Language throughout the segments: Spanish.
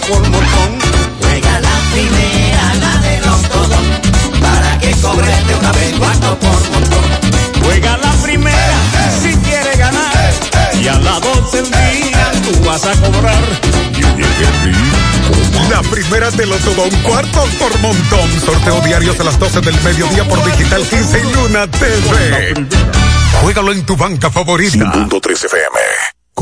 por montón. Juega la primera, la de los todos, para que cobres de una vez cuarto por montón. Juega la primera si quieres ganar. Y a las 12 del día tú vas a cobrar. La primera te lo todo un cuarto por montón. Sorteo diarios a las 12 del mediodía por Digital 15 y Luna TV. Juégalo en tu banca favorita. 100.3 FM.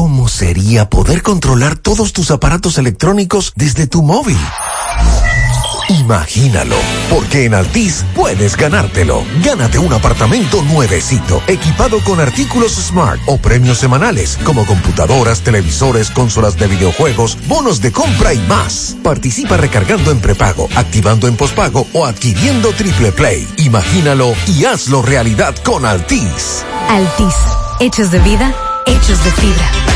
¿Cómo sería poder controlar todos tus aparatos electrónicos desde tu móvil? Imagínalo, porque en Altis puedes ganártelo. Gánate un apartamento nuevecito, equipado con artículos smart o premios semanales, como computadoras, televisores, consolas de videojuegos, bonos de compra y más. Participa recargando en prepago, activando en pospago o adquiriendo triple play. Imagínalo y hazlo realidad con Altis. Altis, hechos de vida, hechos de fibra.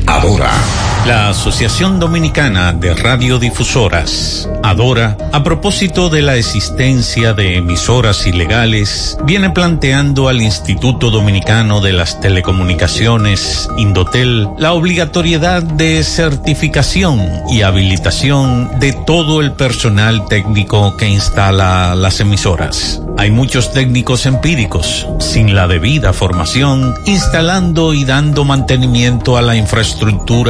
Adora. La Asociación Dominicana de Radiodifusoras, Adora, a propósito de la existencia de emisoras ilegales, viene planteando al Instituto Dominicano de las Telecomunicaciones, Indotel, la obligatoriedad de certificación y habilitación de todo el personal técnico que instala las emisoras. Hay muchos técnicos empíricos, sin la debida formación, instalando y dando mantenimiento a la infraestructura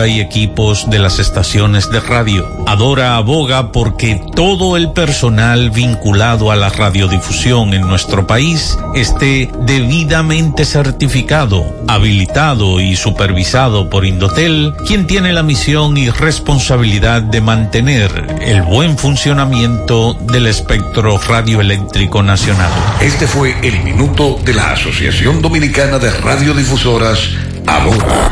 y equipos de las estaciones de radio. Adora aboga porque todo el personal vinculado a la radiodifusión en nuestro país esté debidamente certificado, habilitado y supervisado por Indotel, quien tiene la misión y responsabilidad de mantener el buen funcionamiento del espectro radioeléctrico nacional. Este fue el minuto de la Asociación Dominicana de Radiodifusoras, Adora.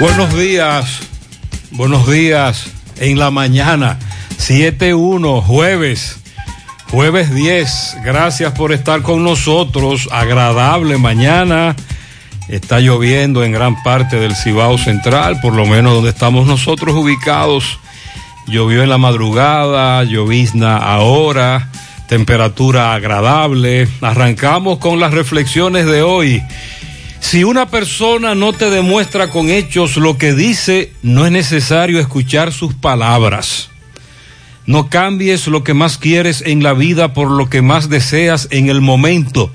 Buenos días, buenos días en la mañana, 7-1, jueves, jueves 10. Gracias por estar con nosotros. Agradable mañana. Está lloviendo en gran parte del Cibao Central, por lo menos donde estamos nosotros ubicados. Llovió en la madrugada, llovizna ahora, temperatura agradable. Arrancamos con las reflexiones de hoy. Si una persona no te demuestra con hechos lo que dice, no es necesario escuchar sus palabras. No cambies lo que más quieres en la vida por lo que más deseas en el momento,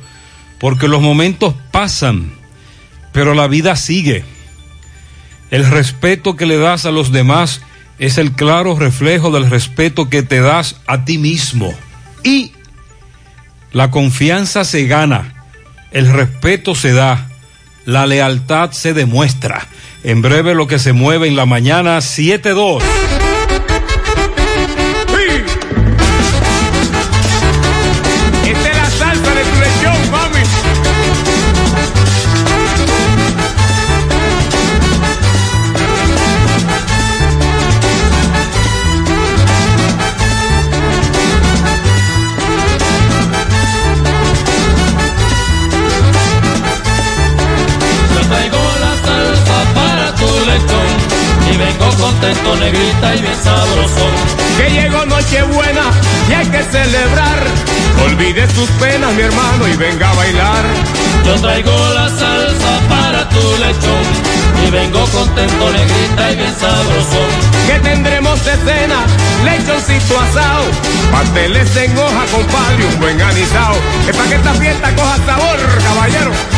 porque los momentos pasan, pero la vida sigue. El respeto que le das a los demás es el claro reflejo del respeto que te das a ti mismo. Y la confianza se gana, el respeto se da la lealtad se demuestra. En breve lo que se mueve en la mañana 7-2. Contento, negrita y bien sabroso. Que llegó Nochebuena y hay que celebrar. Olvide sus penas, mi hermano, y venga a bailar. Yo traigo la salsa para tu lechón y vengo contento, negrita y bien sabroso. Que tendremos de cena, lechoncito asado, pasteles en hoja, compadre, un buen anisao. Es para que esta fiesta coja sabor, caballero.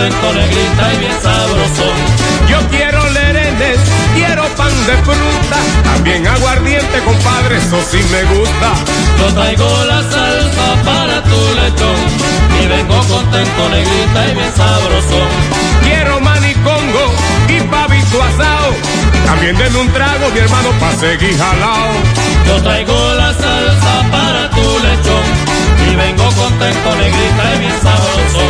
Contento, negrita y bien sabroso. Yo quiero lerenes, quiero pan de fruta, también aguardiente, compadre, eso sí me gusta. Yo traigo la salsa para tu lechón y vengo contento, negrita y bien sabroso. Quiero manicongo y pavito asado, también denme un trago, mi hermano, pa' seguir jalao. Yo traigo la salsa para tu lechón y vengo contento, negrita y bien sabroso.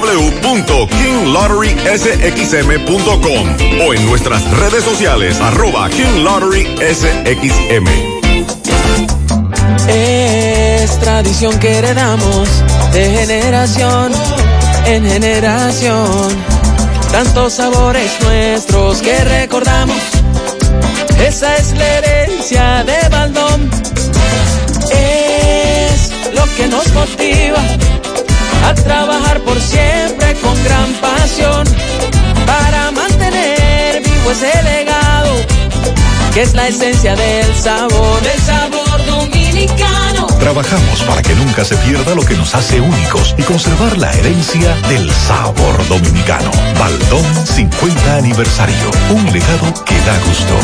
www.kinglotterysxm.com o en nuestras redes sociales arroba King Lottery SXM. Es tradición que heredamos de generación en generación. Tantos sabores nuestros que recordamos. Esa es la herencia de Baldón. Es lo que nos motiva a trabajar por siempre con gran pasión para mantener vivo ese legado que es la esencia del sabor, del sabor dominicano. Trabajamos para que nunca se pierda lo que nos hace únicos y conservar la herencia del sabor dominicano. Baldón 50 aniversario. Un legado que da gusto.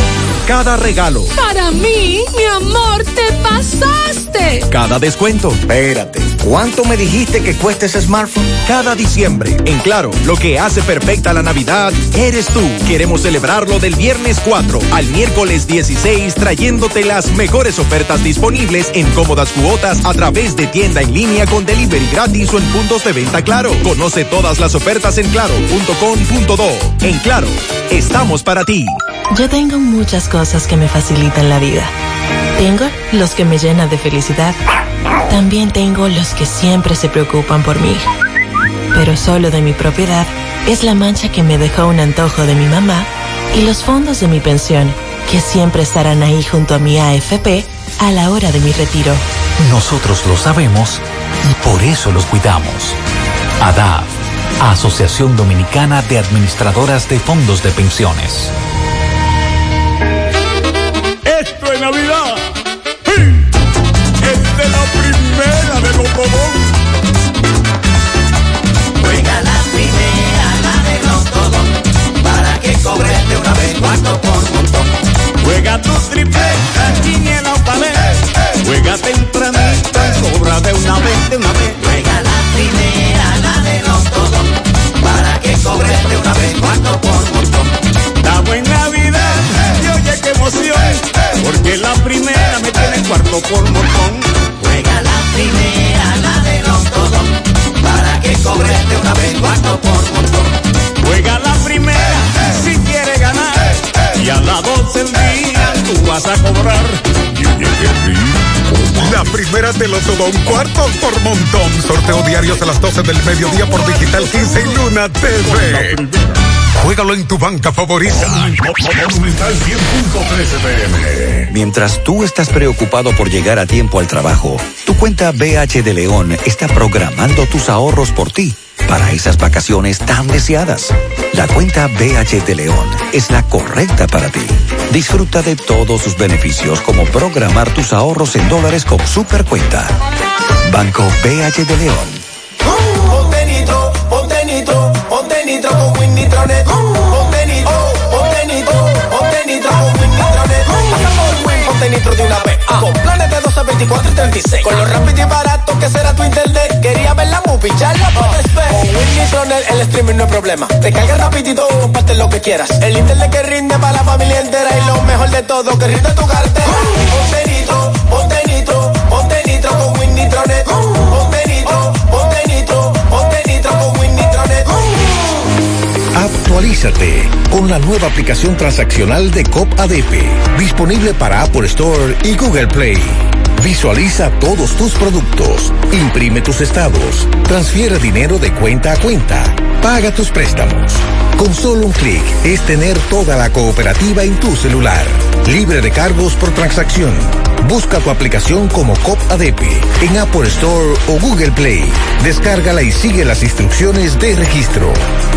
Cada regalo, Para mí, mi amor, te pasaste. cada descuento. Espérate, ¿cuánto me dijiste que cuesta ese smartphone? Cada diciembre, en Claro, lo que hace perfecta la Navidad eres tú. Queremos celebrarlo del viernes 4 al miércoles 16 trayéndote las mejores ofertas disponibles en cómodas cuotas a través de tienda en línea con delivery gratis o en puntos de venta Claro. Conoce todas las ofertas en claro.com.do. En Claro, estamos para ti. Yo tengo muchas cosas que me facilitan la vida. Tengo los que me llenan de felicidad. También tengo los que siempre se preocupan por mí. Pero solo de mi propiedad es la mancha que me dejó un antojo de mi mamá y los fondos de mi pensión, que siempre estarán ahí junto a mi AFP a la hora de mi retiro. Nosotros lo sabemos y por eso los cuidamos. ADAF, Asociación Dominicana de Administradoras de Fondos de Pensiones. Esto es Navidad. ¡Sí! Esta es la primera de los Juega la primera, la de los todos, para que cobres de una vez cuarto por montón. Juega tu triple. Juega tempranito y cobra de una vez, de una vez. Juega la primera, la de los todos, para que cobres de una vez cuarto por montón. Estamos en Navidad y oye qué emoción, porque la primera me tiene cuarto por montón. Juega la primera, la de los todos, para que cobres de una vez cuarto por montón. Juega la primera y a las 12 del día tú vas a cobrar. La primera te lo todo un cuarto por montón. Sorteo diarios a las 12 del mediodía por Digital 15 y Luna TV. Juégalo en tu banca favorita. Monumental 10.13 pm. Mientras tú estás preocupado por llegar a tiempo al trabajo, tu cuenta BH de León está programando tus ahorros por ti para esas vacaciones tan deseadas. La cuenta BH de León es la correcta para ti. Disfruta de todos sus beneficios como programar tus ahorros en dólares con Supercuenta. Banco BH de León. Ponte nitro, ponte nitro, ponte nitro con Winnitronet. Ponte nitro, ponte nitro, ponte nitro con Winnitronet. Ponte nitro de una vez. Ah. Con planes de 12, 24 y 36. Con lo rápido y barato que será tu internet. Quería ver la movie. Con Win Nitronet el streaming no es problema. Te carga rapidito y comparte lo que quieras. El internet que rinde para la familia entera. Y lo mejor de todo, que rinde tu cartera. Ponte nitro, ponte nitro, ponte nitro con Win Nitronet. Ponte nitro, ponte nitro, ponte nitro con Win Nitronet. Actualízate con la nueva aplicación transaccional de COP ADP, disponible para Apple Store y Google Play. Visualiza todos tus productos, imprime tus estados, transfiere dinero de cuenta a cuenta, paga tus préstamos. Con solo un clic es tener toda la cooperativa en tu celular, libre de cargos por transacción. Busca tu aplicación como COP ADP en Apple Store o Google Play. Descárgala y sigue las instrucciones de registro.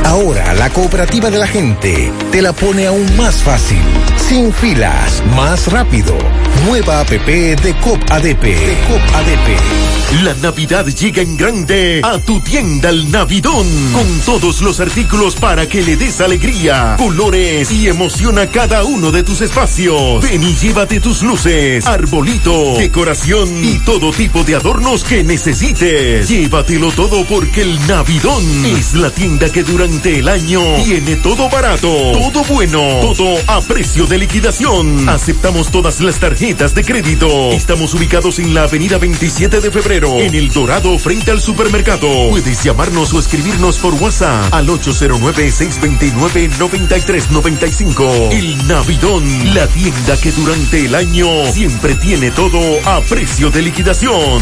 Ahora la cooperativa de la gente te la pone aún más fácil, sin filas, más rápido. Nueva app de COP ADP. De COP ADP. La Navidad llega en grande a tu tienda El Navidón con todos los artículos para que le des alegría, colores y emoción a cada uno de tus espacios. Ven y llévate tus luces, arbolito, decoración y todo tipo de adornos que necesites. Llévatelo todo porque el Navidón es la tienda que durante el año tiene todo barato, todo bueno, todo a precio de liquidación. Aceptamos todas las tarjetas de crédito. Estamos ubicados en la avenida 27 de febrero, en El Dorado, frente al supermercado. Puedes llamarnos o escribirnos por WhatsApp al 809-629-9395. El Navidón, la tienda que durante el año siempre tiene todo a precio de liquidación.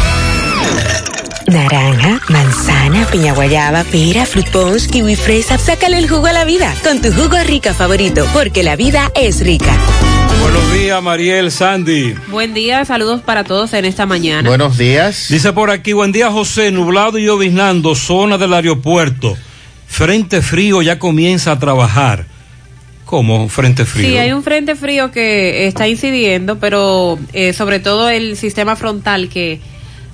Naranja, manzana, piña guayaba, pera, fruit punch, kiwi fresa. Sácale el jugo a la vida con tu jugo rica favorito, porque la vida es rica. Buenos días, Mariel Sandy. Buen día, saludos para todos en esta mañana. Buenos días. Dice por aquí, buen día José, nublado y lloviznando, zona del aeropuerto. Frente frío ya comienza a trabajar. ¿Cómo frente frío? Sí, hay un frente frío que está incidiendo, pero eh, sobre todo el sistema frontal que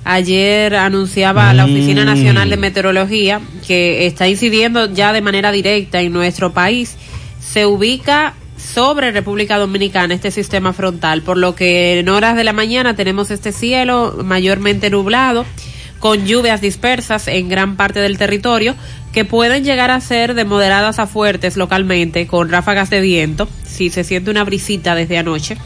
ayer anunciaba la Oficina Mm. Nacional de Meteorología que está incidiendo ya de manera directa en nuestro país. Se ubica sobre República Dominicana este sistema frontal, por lo que en horas de la mañana tenemos este cielo mayormente nublado con lluvias dispersas en gran parte del territorio que pueden llegar a ser de moderadas a fuertes localmente con ráfagas de viento si se siente una brisita desde anoche.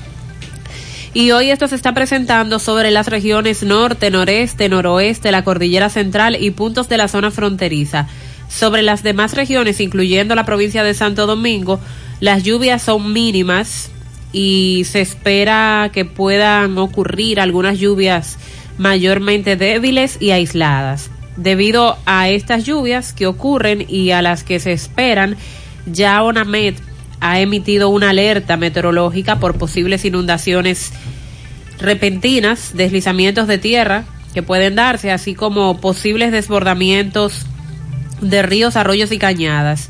Y hoy esto se está presentando sobre las regiones norte, noreste, noroeste, la cordillera central y puntos de la zona fronteriza. Sobre las demás regiones, incluyendo la provincia de Santo Domingo, las lluvias son mínimas y se espera que puedan ocurrir algunas lluvias mayormente débiles y aisladas. Debido a estas lluvias que ocurren y a las que se esperan, ya ONAMED ha emitido una alerta meteorológica por posibles inundaciones repentinas, deslizamientos de tierra que pueden darse, así como posibles desbordamientos de ríos, arroyos y cañadas.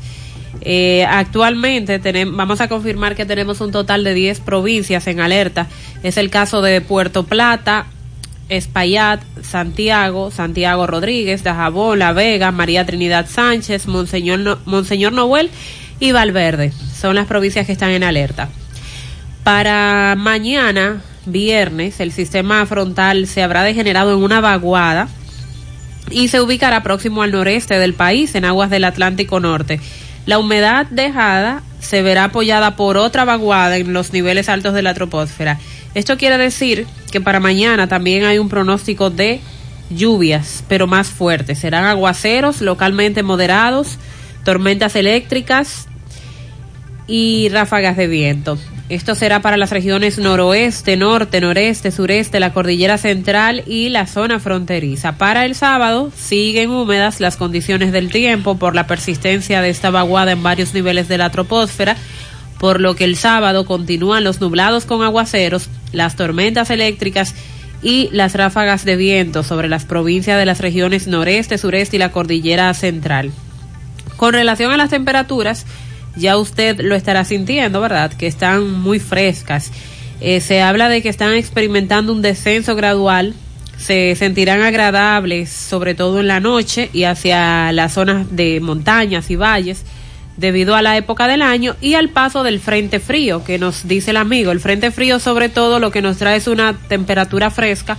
Eh, actualmente tenemos, vamos a confirmar que tenemos un total de 10 provincias en alerta. Es el caso de Puerto Plata, Espaillat, Santiago, Santiago Rodríguez, Dajabón, La Vega, María Trinidad Sánchez, Monseñor, Monseñor Noel y Valverde. Son las provincias que están en alerta. Para mañana, viernes, el sistema frontal se habrá degenerado en una vaguada y se ubicará próximo al noreste del país, en aguas del Atlántico Norte. La humedad dejada se verá apoyada por otra vaguada en los niveles altos de la troposfera. Esto quiere decir que para mañana también hay un pronóstico de lluvias, pero más fuertes. Serán aguaceros localmente moderados, tormentas eléctricas y ráfagas de viento. Esto será para las regiones noroeste, norte, noreste, sureste, la cordillera central y la zona fronteriza. Para el sábado siguen húmedas las condiciones del tiempo por la persistencia de esta vaguada en varios niveles de la troposfera, por lo que el sábado continúan los nublados con aguaceros, las tormentas eléctricas y las ráfagas de viento sobre las provincias de las regiones noreste, sureste y la cordillera central. Con relación a las temperaturas, ya usted lo estará sintiendo, ¿verdad? Que están muy frescas. Eh, se habla de que están experimentando un descenso gradual, se sentirán agradables, sobre todo en la noche y hacia las zonas de montañas y valles, debido a la época del año y al paso del frente frío, que nos dice el amigo. El frente frío, sobre todo, lo que nos trae es una temperatura fresca,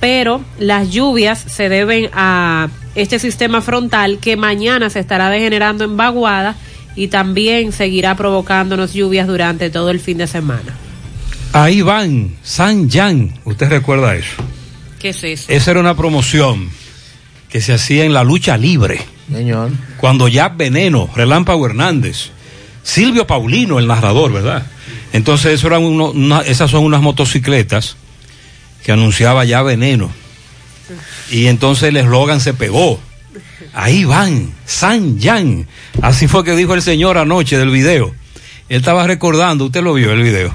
pero las lluvias se deben a este sistema frontal que mañana se estará degenerando en vaguada y también seguirá provocándonos lluvias durante todo el fin de semana. Ahí van, San Jan, ¿usted recuerda eso? ¿Qué es eso? Esa era una promoción que se hacía en la lucha libre. Señor. Cuando ya Veneno, Relámpago Hernández, Silvio Paulino, el narrador, ¿verdad? Entonces eso eran uno- una- esas son unas motocicletas que anunciaba ya Veneno. Y entonces el eslogan se pegó. Ahí van, San Jan. Así fue que dijo el señor anoche del video. Él estaba recordando, usted lo vio el video.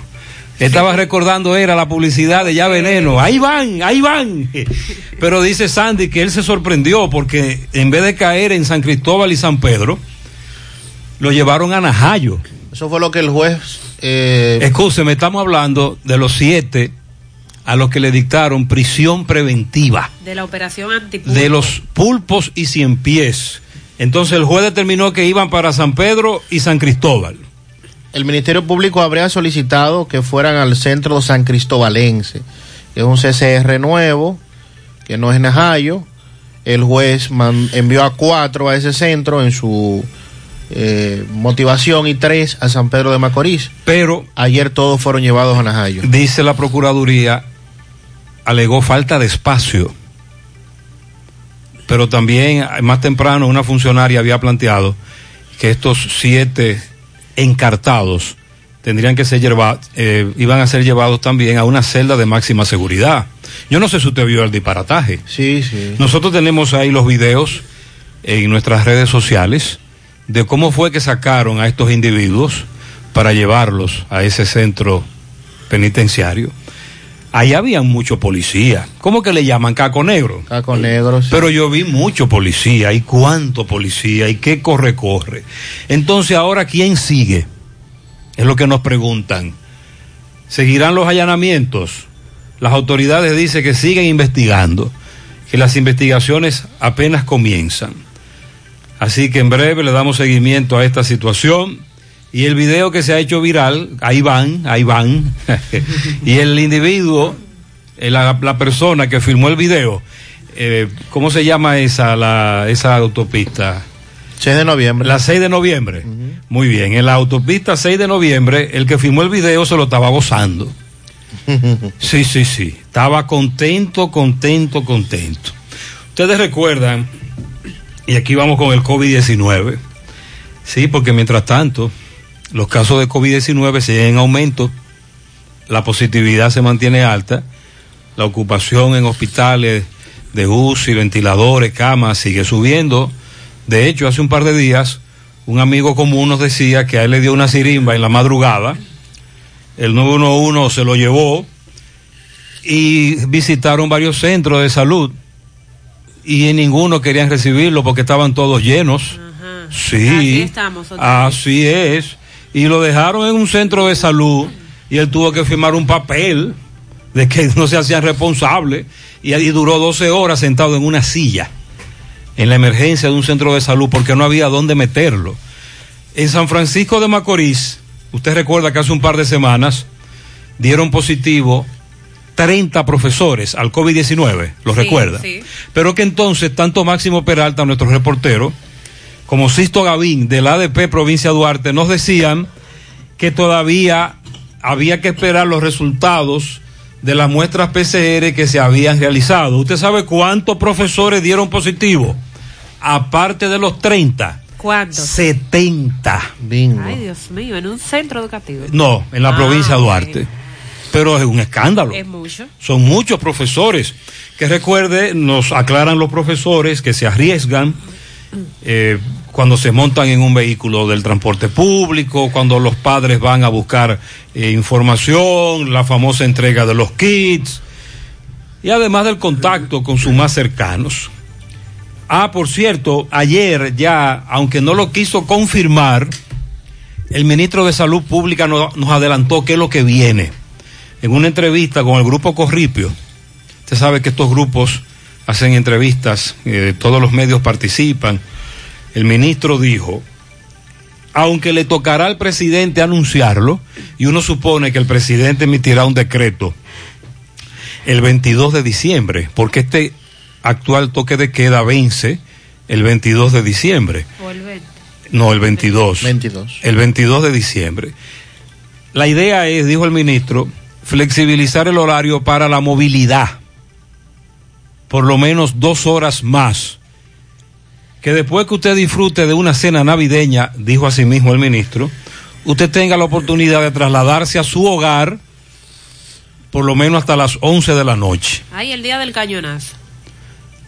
Él estaba recordando, era la publicidad de Ya Veneno. Ahí van, ahí van. Pero dice Sandy que él se sorprendió porque en vez de caer en San Cristóbal y San Pedro, lo llevaron a Najayo. Eso fue lo que el juez. Eh, Escúcheme, estamos hablando de los siete a los que le dictaron prisión preventiva. De la operación antipulpo. de los pulpos y cien pies. Entonces el juez determinó que iban para San Pedro y San Cristóbal. el Ministerio Público habría solicitado que fueran al centro San Cristobalense, que es un CCR nuevo, que no es Najayo. El juez man- envió a cuatro a ese centro en su eh, motivación y tres a San Pedro de Macorís. Pero ayer todos fueron llevados a Najayo. Dice la Procuraduría, alegó falta de espacio. Pero también más temprano una funcionaria había planteado que estos siete encartados tendrían que ser llevados, iban a ser llevados también a una celda de máxima seguridad. Yo no sé si usted vio el disparataje. Sí, sí. Nosotros tenemos ahí los videos en nuestras redes sociales de cómo fue que sacaron a estos individuos para llevarlos a ese centro penitenciario. Ahí había mucho policía. ¿Cómo que le llaman caco negro? Caco negro. sí. Pero yo vi mucho policía y cuánto policía y qué corre corre. Entonces ahora quién sigue? Es lo que nos preguntan. ¿Seguirán los allanamientos? Las autoridades dicen que siguen investigando, que las investigaciones apenas comienzan. Así que en breve le damos seguimiento a esta situación. Y el video que se ha hecho viral, ahí van, ahí van. y el individuo, eh, la, la persona que filmó el video, eh, ¿cómo se llama esa, la, esa autopista? 6 de noviembre. La 6 de noviembre. Muy bien, en la autopista 6 de noviembre, el que filmó el video se lo estaba gozando. Sí, sí, sí. Estaba contento, contento, contento. Ustedes recuerdan, y aquí vamos con el COVID-19, sí, porque mientras tanto, los casos de COVID-19 siguen en aumento, la positividad se mantiene alta, la ocupación en hospitales de UCI, ventiladores, camas, sigue subiendo. De hecho, hace un par de días, un amigo común nos decía que a él le dio una sirimba en la madrugada, el 911 se lo llevó y visitaron varios centros de salud y en ninguno querían recibirlo porque estaban todos llenos. Sí, Así estamos, así es. Y lo dejaron en un centro de salud y él tuvo que firmar un papel de que no se hacían responsables y ahí duró 12 horas sentado en una silla en la emergencia de un centro de salud porque no había dónde meterlo. En San Francisco de Macorís, usted recuerda que hace un par de semanas dieron positivo 30 profesores al COVID-19, ¿lo Sí, recuerda? sí. Pero que entonces tanto Máximo Peralta, nuestro reportero, como Sisto Gavín del ADP Provincia Duarte nos decían que todavía había que esperar los resultados de las muestras PCR que se habían realizado. ¿Usted sabe cuántos profesores dieron positivo? Aparte de los 30, ¿Cuántos? 70. Ay, Dios mío, en un centro educativo. No, en la Ah, provincia de. Duarte. Pero es un escándalo. Es mucho. Son muchos profesores. Que recuerde, nos aclaran los profesores que se arriesgan eh, cuando se montan en un vehículo del transporte público, cuando los padres van a buscar eh, información, la famosa entrega de los kits, y además del contacto con sus más cercanos. Ah, por cierto, ayer ya, aunque no lo quiso confirmar, el ministro de Salud Pública no- nos adelantó qué es lo que viene. En una entrevista con el grupo Corripio, usted sabe que estos grupos hacen entrevistas, eh, todos los medios participan. El ministro dijo, aunque le tocará al presidente anunciarlo, y uno supone que el presidente emitirá un decreto el 22 de diciembre, porque este actual toque de queda vence el 22 de diciembre. No, el 22. 22. El 22 de diciembre. La idea es, dijo el ministro, flexibilizar el horario para la movilidad. Por lo menos dos horas más. Que después que usted disfrute de una cena navideña, dijo asimismo el ministro, usted tenga la oportunidad de trasladarse a su hogar por lo menos hasta las 11 de la noche. Ay, el día del cañonazo.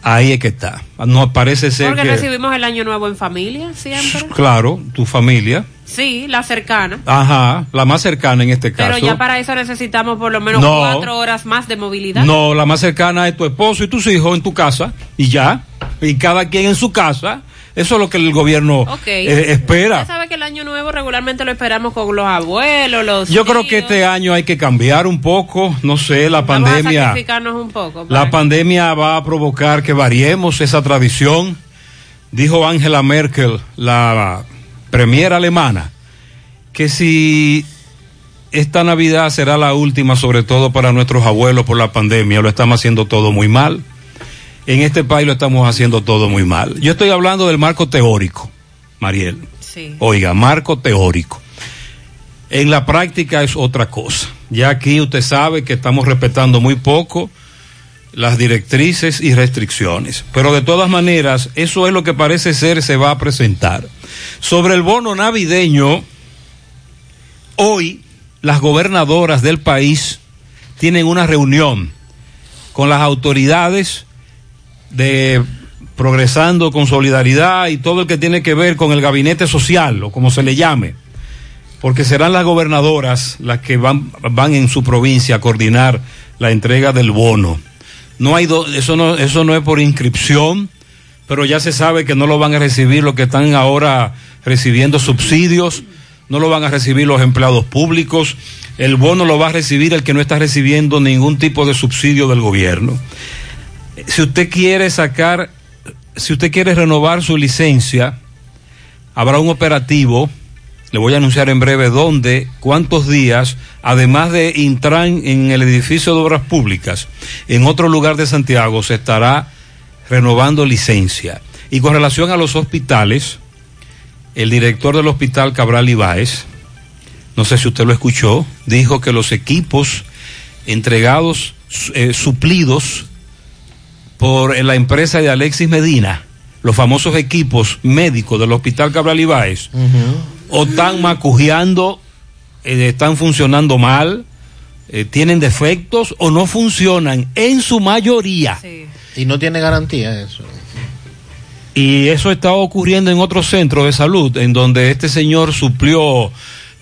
Ahí es que está. No parece ser Porque que... recibimos el año nuevo en familia, siempre. Claro, tu familia. Sí, la cercana. Ajá, la más cercana en este caso. Pero ya para eso necesitamos por lo menos No. cuatro horas más de movilidad. No, la más cercana es tu esposo y tus hijos en tu casa y ya. Y cada quien en su casa. Eso es lo que el gobierno eh, espera. Usted sabe que el año nuevo regularmente lo esperamos con los abuelos, los Yo creo que este año hay que cambiar un poco, no sé, la Vamos a pandemia. sacrificarnos un poco. La para- pandemia va a provocar que variemos esa tradición. Dijo Angela Merkel, la premier alemana, que si esta Navidad será la última, sobre todo para nuestros abuelos por la pandemia, lo estamos haciendo todo muy mal. En este país lo estamos haciendo todo muy mal. Yo estoy hablando del marco teórico, Mariel. Sí. Oiga, marco teórico. En la práctica es otra cosa. Ya aquí usted sabe que estamos respetando muy poco las directrices y restricciones. Pero de todas maneras, eso es lo que parece ser se va a presentar. Sobre el bono navideño, hoy las gobernadoras del país tienen una reunión con las autoridades de Progresando con Solidaridad y todo el que tiene que ver con el gabinete social o como se le llame, porque serán las gobernadoras las que van, van en su provincia a coordinar la entrega del bono. No hay do- eso no eso no es por inscripción, pero ya se sabe que no lo van a recibir los que están ahora recibiendo subsidios, no lo van a recibir los empleados públicos, el bono lo va a recibir el que no está recibiendo ningún tipo de subsidio del gobierno. Si usted quiere sacar, si usted quiere renovar su licencia, habrá un operativo, le voy a anunciar en breve dónde, cuántos días, además de Intran en el edificio de obras públicas, en otro lugar de Santiago se estará renovando licencia. Y con relación a los hospitales, el director del hospital Cabral Ibáez, no sé si usted lo escuchó, dijo que los equipos entregados, eh, suplidos por la empresa de Alexis Medina, los famosos equipos médicos del Hospital Cabral Ibáez, o están macujeando, eh, están funcionando mal, eh, tienen defectos o no funcionan en su mayoría. Y no tiene garantía eso. Y eso está ocurriendo en otros centros de salud, en donde este señor suplió,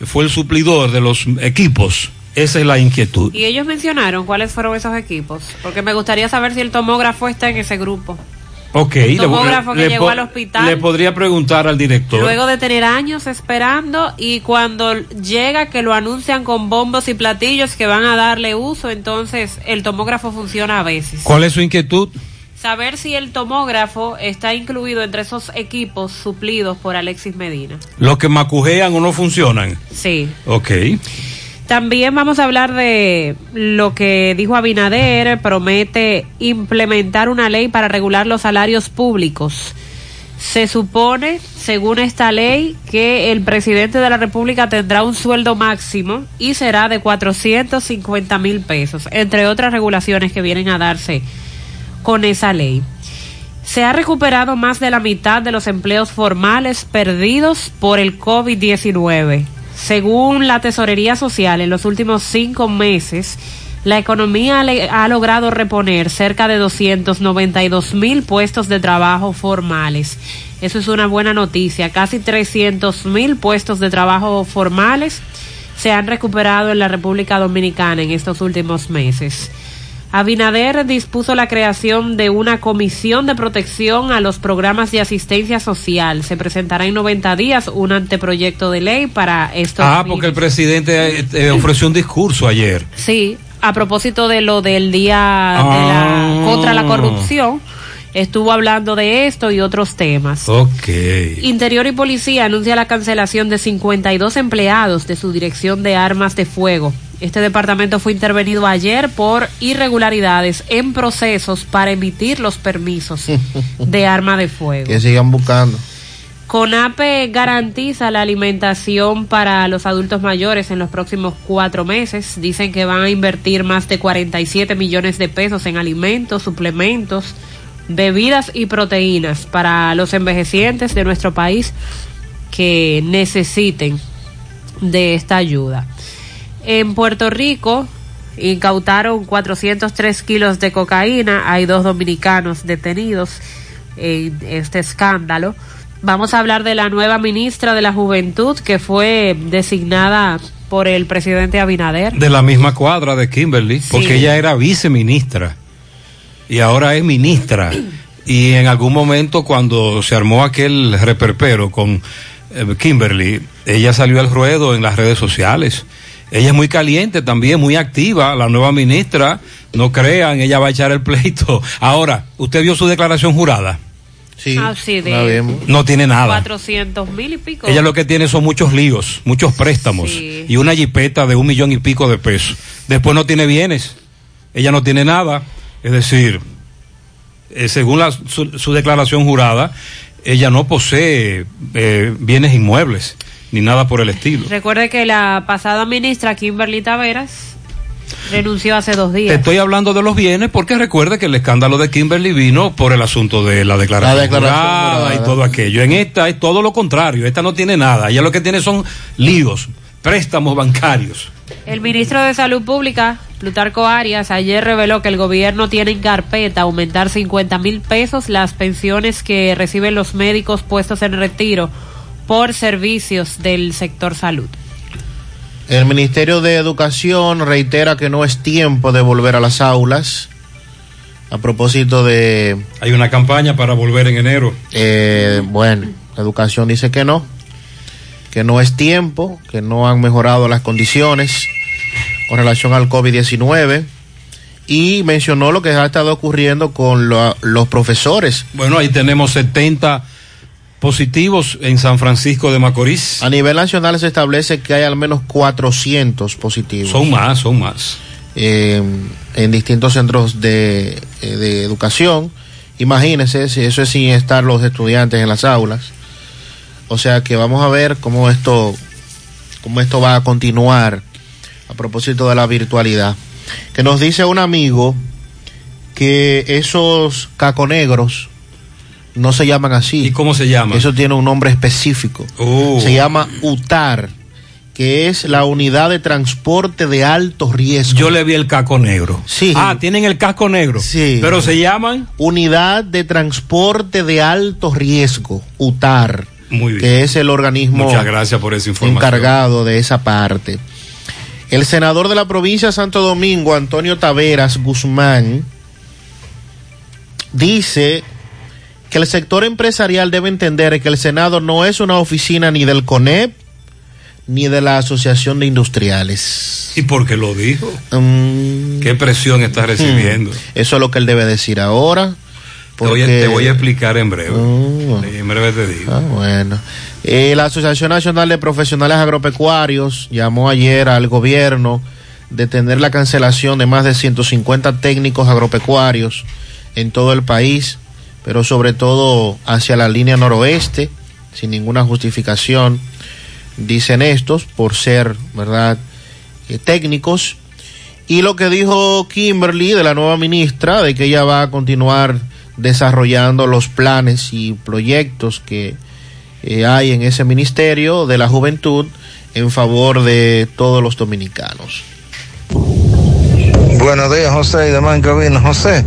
fue el suplidor de los equipos. Esa es la inquietud. Y ellos mencionaron cuáles fueron esos equipos, porque me gustaría saber si el tomógrafo está en ese grupo. Ok. tomógrafo que llegó al hospital. Le podría preguntar al director. Luego de tener años esperando y cuando llega que lo anuncian con bombos y platillos que van a darle uso, entonces el tomógrafo funciona a veces. ¿Cuál es su inquietud? Saber si el tomógrafo está incluido entre esos equipos suplidos por Alexis Medina. Los que macujean o no funcionan. Sí. Ok. También vamos a hablar de lo que dijo Abinader, promete implementar una ley para regular los salarios públicos. Se supone, según esta ley, que el presidente de la República tendrá un sueldo máximo y será de 450 mil pesos, entre otras regulaciones que vienen a darse con esa ley. Se ha recuperado más de la mitad de los empleos formales perdidos por el COVID-19. Según la Tesorería Social, en los últimos cinco meses, la economía ha logrado reponer cerca de 292 mil puestos de trabajo formales. Eso es una buena noticia. Casi 300 mil puestos de trabajo formales se han recuperado en la República Dominicana en estos últimos meses. Abinader dispuso la creación de una comisión de protección a los programas de asistencia social. Se presentará en 90 días un anteproyecto de ley para estos. Ah, porque el presidente eh, eh, ofreció un discurso ayer. Sí, a propósito de lo del día de Ah. la, contra la corrupción, estuvo hablando de esto y otros temas. Ok. Interior y Policía anuncia la cancelación de 52 empleados de su dirección de armas de fuego. Este departamento fue intervenido ayer por irregularidades en procesos para emitir los permisos de arma de fuego. Que sigan buscando. CONAPE garantiza la alimentación para los adultos mayores en los próximos cuatro meses. Dicen que van a invertir más de 47 millones de pesos en alimentos, suplementos, bebidas y proteínas para los envejecientes de nuestro país que necesiten de esta ayuda. En Puerto Rico incautaron 403 kilos de cocaína. Hay dos dominicanos detenidos en este escándalo. Vamos a hablar de la nueva ministra de la Juventud que fue designada por el presidente Abinader. De la misma cuadra de Kimberly, porque ella era viceministra y ahora es ministra. Y en algún momento cuando se armó aquel reperpero con eh, Kimberly, ella salió al ruedo en las redes sociales. Ella es muy caliente también, muy activa, la nueva ministra. No crean, ella va a echar el pleito. Ahora, ¿usted vio su declaración jurada? Sí, Así de No tiene nada. 400 mil y pico. Ella lo que tiene son muchos líos, muchos préstamos Sí. y una jipeta de un millón y pico de pesos. Después no tiene bienes, ella no tiene nada. Es decir, eh, según la- su, su declaración jurada, ella no posee eh, bienes inmuebles ni nada por el estilo. Recuerde que la pasada ministra Kimberly Taveras renunció hace dos días. Estoy hablando de los bienes porque recuerde que el escándalo de Kimberly vino por el asunto de la declaración, La declaración jurada jurada. y todo aquello. En esta es todo lo contrario, esta no tiene nada, ella lo que tiene son líos, préstamos bancarios. El ministro de Salud Pública, Plutarco Arias, ayer reveló que el gobierno tiene en carpeta aumentar 50 mil pesos las pensiones que reciben los médicos puestos en retiro por servicios del sector salud. El Ministerio de Educación reitera que no es tiempo de volver a las aulas. A propósito de... Hay una campaña para volver en enero. Eh, bueno, Educación dice que no, que no es tiempo, que no han mejorado las condiciones con relación al COVID-19 y mencionó lo que ha estado ocurriendo con lo- los profesores. Bueno, ahí tenemos 70 positivos en San Francisco de Macorís. A nivel nacional se establece que hay al menos 400 positivos. Son más, son más. eh, en distintos centros de, eh, de educación. Imagínense, si eso es sin estar los estudiantes en las aulas. O sea que vamos a ver cómo esto, cómo esto va a continuar a propósito de la virtualidad. Que nos dice un amigo que esos caconegros no se llaman así. ¿Y cómo se llaman? Eso tiene un nombre específico. Oh. Se llama UTAR, que es la unidad de transporte de alto riesgo. Yo le vi el casco negro. Sí. Ah, tienen el casco negro. Sí. Pero se llaman Unidad de Transporte de Alto Riesgo, UTAR, Muy bien. que es el organismo Muchas gracias por esa información. encargado de esa parte. El senador de la provincia de Santo Domingo, Antonio Taveras Guzmán, dice que el sector empresarial debe entender que el Senado no es una oficina ni del CONEP ni de la Asociación de Industriales. ¿Y por qué lo dijo? Mm, ¿Qué presión está recibiendo? eso es lo que él debe decir ahora. Te, voy a, porque- te voy a explicar en breve. Mm. En breve te digo. Ah, bueno. Eh, la Asociación Nacional de Profesionales Agropecuarios llamó ayer al gobierno de tener la cancelación de más de 150 técnicos agropecuarios en todo el país, pero sobre todo hacia la línea noroeste, sin ninguna justificación, dicen estos, por ser, ¿verdad?, eh, técnicos. Y lo que dijo Kimberly de la nueva ministra, de que ella va a continuar desarrollando los planes y proyectos que eh, hay en ese ministerio de la juventud en favor de todos los dominicanos. Buenos días, José y demás. José,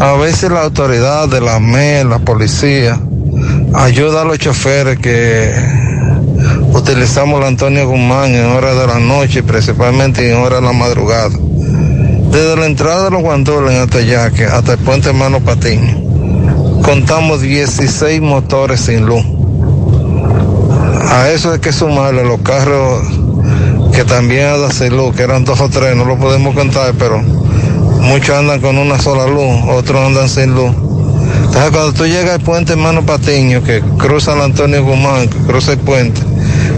a veces la autoridad de la ME, la policía, ayuda a los choferes que utilizamos la Antonio Guzmán en horas de la noche, principalmente en horas de la madrugada. Desde la entrada de los guandoles hasta Yaque, hasta el puente Mano Patiño, contamos 16 motores sin luz. A eso hay que sumarle los carros que también sin luz, que eran dos o tres, no lo podemos contar, pero muchos andan con una sola luz, otros andan sin luz. Entonces cuando tú llegas al puente Mano Patiño, que cruza el Antonio Guzmán, que cruza el puente,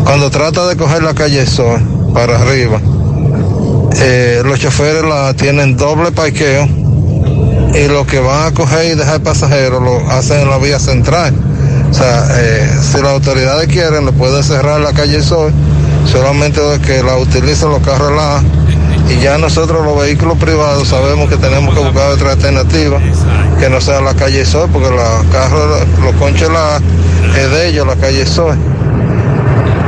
cuando trata de coger la calle Sol para arriba, eh, los choferes la tienen doble parqueo y los que van a coger y dejar pasajeros lo hacen en la vía central. O sea, eh, si las autoridades quieren, le pueden cerrar la calle Sol, solamente de que la utilicen los carros la y ya nosotros los vehículos privados sabemos que tenemos que buscar otra alternativa que no sea la calle Sol, porque los carros, los conches la es de ellos, la calle Sol.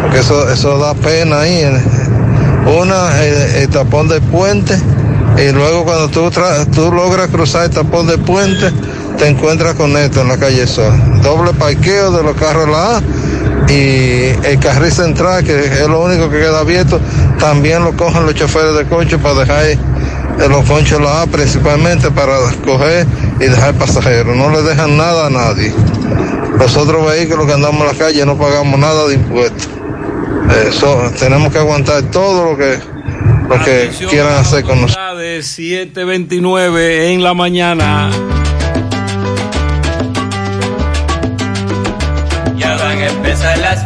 Porque eso, eso da pena ahí. Una, el, el tapón del puente, y luego cuando tú, tú logras cruzar el tapón del puente, te encuentras con esto en la calle Sol. Doble parqueo de los carros la A y el carril central, que es lo único que queda abierto, también lo cogen los choferes de coche para dejar eh, los conchos la A principalmente para coger y dejar pasajeros. No le dejan nada a nadie. Los otros vehículos que andamos en la calle no pagamos nada de impuestos. Eso, tenemos que aguantar todo lo que, lo que quieran hacer con nosotros. De 729 en la mañana.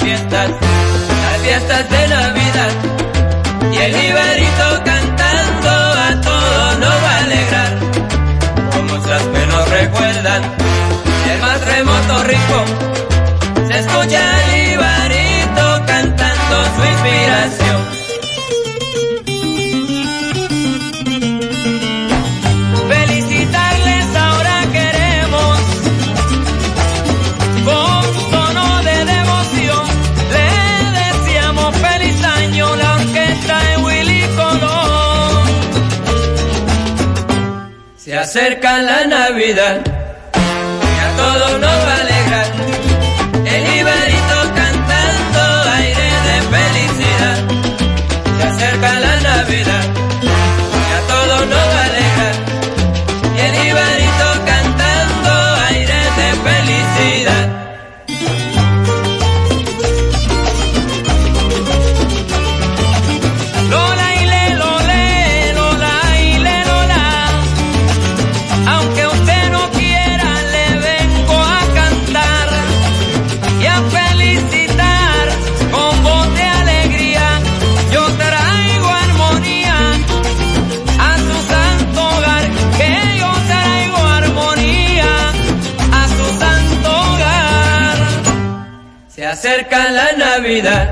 Fiestas, las fiestas de Navidad. Y el Iberito cantando a todos nos va a alegrar. Como muchas que nos recuerdan, el más remoto rincón. Acerca la Navidad y a todos nos va a alegrar. El Iberito cantando aire de felicidad. Se acerca la Navidad la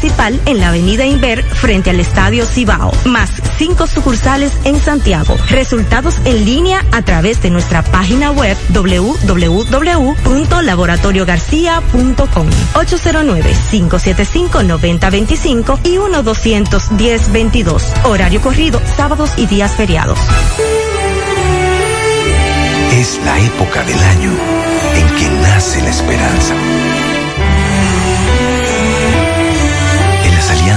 en la avenida Inver frente al Estadio Cibao, más cinco sucursales en Santiago. Resultados en línea a través de nuestra página web www.laboratoriogarcia.com 809-575-9025 y 1-210-22. Horario corrido, sábados y días feriados. Es la época del año en que nace la esperanza.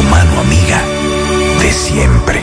Tu mano amiga de siempre.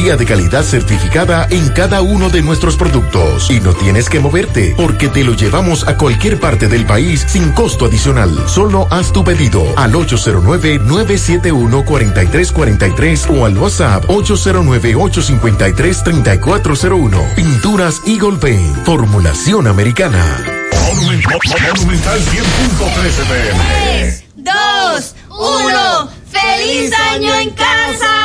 de calidad certificada en cada uno de nuestros productos. Y no tienes que moverte, porque te lo llevamos a cualquier parte del país sin costo adicional. Solo haz tu pedido al 809-971-4343 o al WhatsApp 809-853-3401. Pinturas Eagle Paint, formulación americana. Monumental 100.13 pm. 3, 2, 1. ¡Feliz año en casa!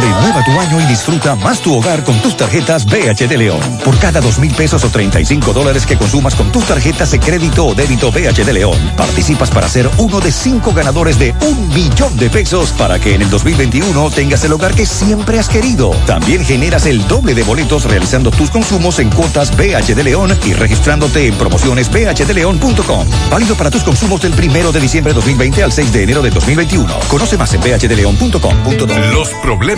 Renueva tu año y disfruta más tu hogar con tus tarjetas BH de León. Por cada dos mil pesos o 35 dólares que consumas con tus tarjetas de crédito o débito BH de León, participas para ser uno de cinco ganadores de un millón de pesos para que en el 2021 tengas el hogar que siempre has querido. También generas el doble de boletos realizando tus consumos en cuotas BH de León y registrándote en promociones bhdeleon.com. Válido para tus consumos del primero de diciembre de 2020 al 6 de enero de 2021. Conoce más en bhdeleon.com.do. Los problemas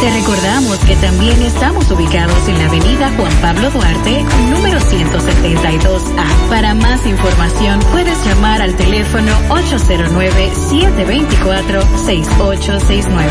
Te recordamos que también estamos ubicados en la avenida Juan Pablo Duarte, número 172A. Para más información puedes llamar al teléfono 809-724-6869.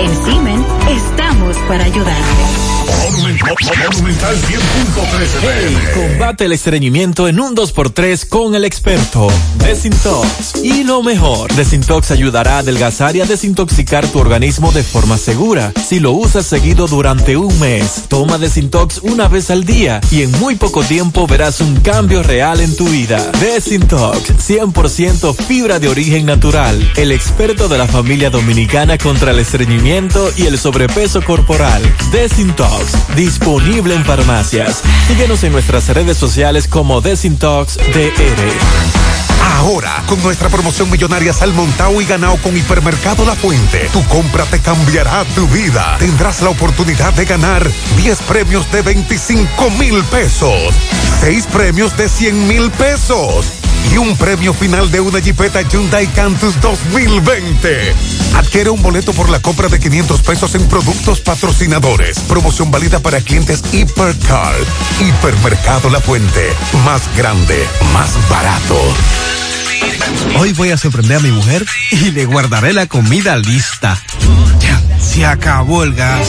En Simen, estamos para ayudarte. Monumental 100.13 Hey, combate el estreñimiento en un 2x3 con el experto Desintox. Y lo mejor, Desintox ayudará a adelgazar y a desintoxicar tu organismo de forma segura. Si lo usas seguido durante un mes, toma Desintox una vez al día y en muy poco tiempo verás un cambio real en tu vida. Desintox, 100% fibra de origen natural. El experto de la familia dominicana contra el estreñimiento y el sobrepeso corporal. Desintox, disponible en farmacias. Síguenos en nuestras redes sociales como Desintox DR. Ahora, con nuestra promoción millonaria Salmontao y ganado con Hipermercado La Fuente, tu compra te cambiará tu vida. Tendrás la oportunidad de ganar 10 premios de 25 mil pesos, 6 premios de 100 mil pesos y un premio final de una Jeepeta Hyundai Cantus 2020. Adquiere un boleto por la compra de 500 pesos en productos patrocinadores. Promoción válida para clientes Hipercar. Hipermercado La Fuente. Más grande, más barato. Hoy voy a sorprender a mi mujer y le guardaré la comida lista. Ya, se acabó el gas.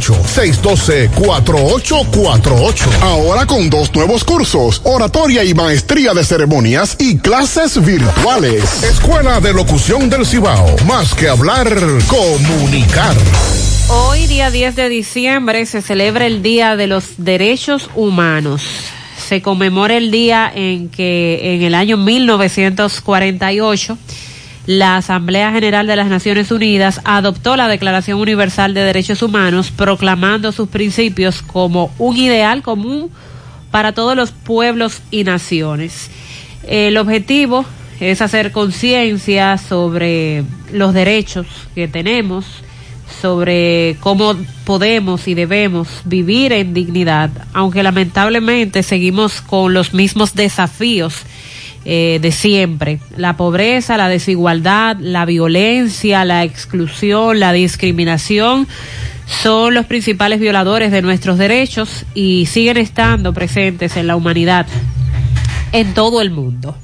612-4848. Ahora con dos nuevos cursos, oratoria y maestría de ceremonias y clases virtuales. Escuela de Locución del Cibao. Más que hablar, comunicar. Hoy, día 10 de diciembre, se celebra el Día de los Derechos Humanos. Se conmemora el día en que en el año 1948 la Asamblea General de las Naciones Unidas adoptó la Declaración Universal de Derechos Humanos, proclamando sus principios como un ideal común para todos los pueblos y naciones. El objetivo es hacer conciencia sobre los derechos que tenemos, sobre cómo podemos y debemos vivir en dignidad, aunque lamentablemente seguimos con los mismos desafíos eh, de siempre. La pobreza, la desigualdad, la violencia, la exclusión, la discriminación son los principales violadores de nuestros derechos y siguen estando presentes en la humanidad en todo el mundo.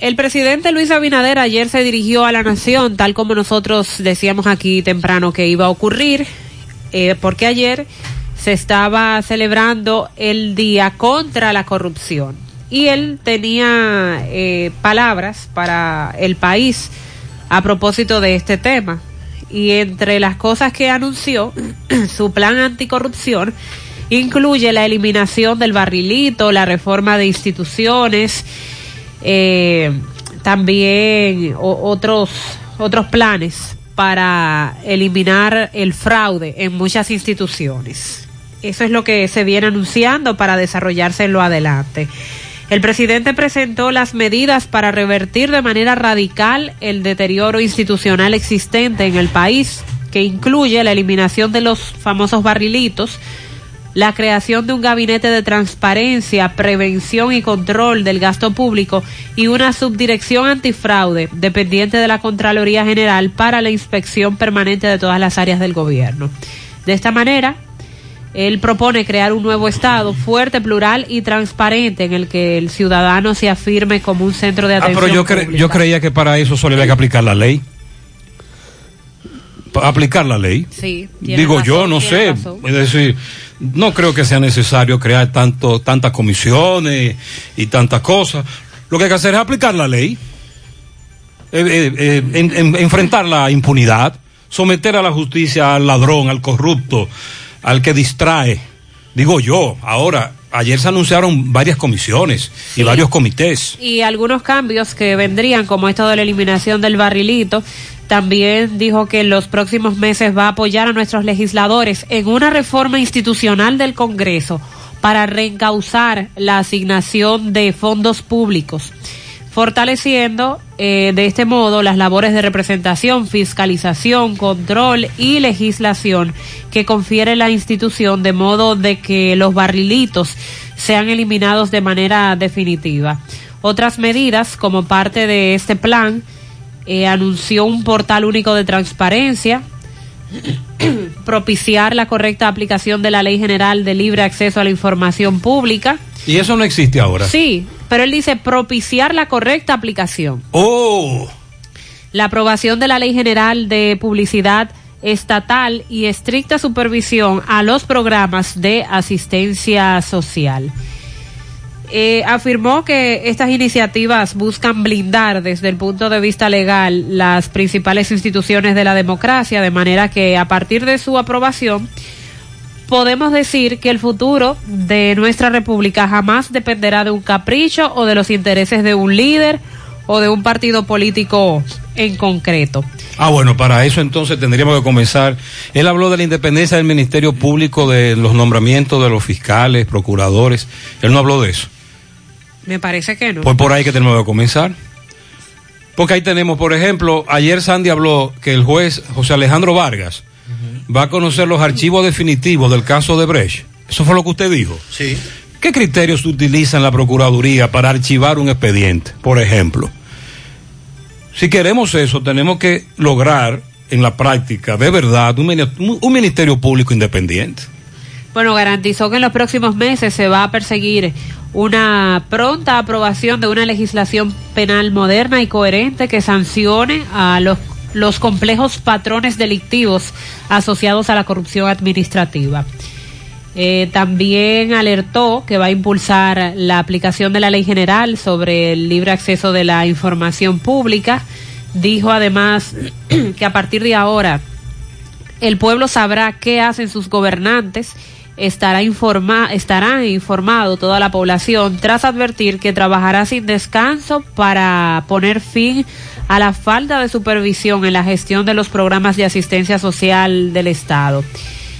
El presidente Luis Abinader ayer se dirigió a la nación, tal como nosotros decíamos aquí temprano que iba a ocurrir, eh, porque ayer se estaba celebrando el Día contra la Corrupción y él tenía eh, palabras para el país a propósito de este tema. Y entre las cosas que anunció, su plan anticorrupción incluye la eliminación del barrilito, la reforma de instituciones, eh, también otros, otros planes para eliminar el fraude en muchas instituciones. Eso es lo que se viene anunciando para desarrollarse en lo adelante. El presidente presentó las medidas para revertir de manera radical el deterioro institucional existente en el país, que incluye la eliminación de los famosos barrilitos, la creación de un gabinete de transparencia, prevención y control del gasto público y una subdirección antifraude dependiente de la Contraloría General para la inspección permanente de todas las áreas del gobierno. De esta manera, él propone crear un nuevo Estado fuerte, plural y transparente en el que el ciudadano se afirme como un centro de Ah, atención. pero yo, cre- pública. yo creía que para eso solo había que aplicar la ley. Aplicar la ley. Sí, Digo yo, no sé. razón. Es decir, no creo que sea necesario crear tanto, tantas comisiones y tantas cosas. Lo que hay que hacer es aplicar la ley. Eh, eh, eh, en- en- enfrentar la impunidad, someter a la justicia al ladrón, al corrupto, al que distrae. Digo yo, ahora, ayer se anunciaron varias comisiones y varios comités. y algunos cambios que vendrían, como esto de la eliminación del barrilito. También dijo que en los próximos meses va a apoyar a nuestros legisladores en una reforma institucional del Congreso para reencauzar la asignación de fondos públicos, fortaleciendo eh, de este modo las labores de representación, fiscalización, control y legislación que confiere la institución de modo de que los barrilitos sean eliminados de manera definitiva. Otras medidas como parte de este plan eh, anunció un portal único de transparencia, propiciar la correcta aplicación de la Ley General de Libre Acceso a la Información Pública. Y eso no existe ahora. Sí, pero él dice propiciar la correcta aplicación. Oh, La aprobación de la Ley General de Publicidad Estatal y estricta supervisión a los programas de asistencia social. Eh, afirmó que estas iniciativas buscan blindar desde el punto de vista legal las principales instituciones de la democracia, de manera que a partir de su aprobación podemos decir que el futuro de nuestra república jamás dependerá de un capricho o de los intereses de un líder o de un partido político en concreto. Ah, bueno, para eso entonces tendríamos que comenzar. Él habló de la independencia del Ministerio Público, de los nombramientos de los fiscales, procuradores. Él no habló de eso. Me parece que no. Pues por ahí que tenemos que comenzar. Porque ahí tenemos, por ejemplo, ayer Sandy habló que el juez José Alejandro Vargas va a conocer los archivos definitivos del caso de Brecht. Eso fue lo que usted dijo. Sí. ¿Qué criterios utiliza en la Procuraduría para archivar un expediente, por ejemplo? Si queremos eso, tenemos que lograr en la práctica, de verdad, un, un ministerio público independiente. Bueno, garantizó que en los próximos meses se va a perseguir una pronta aprobación de una legislación penal moderna y coherente que sancione a los, los complejos patrones delictivos asociados a la corrupción administrativa. Eh, también alertó que va a impulsar la aplicación de la ley general sobre el libre acceso de la información pública. Dijo además que a partir de ahora el pueblo sabrá qué hacen sus gobernantes, estará, informa informado toda la población tras advertir que trabajará sin descanso para poner fin a la falta de supervisión en la gestión de los programas de asistencia social del Estado.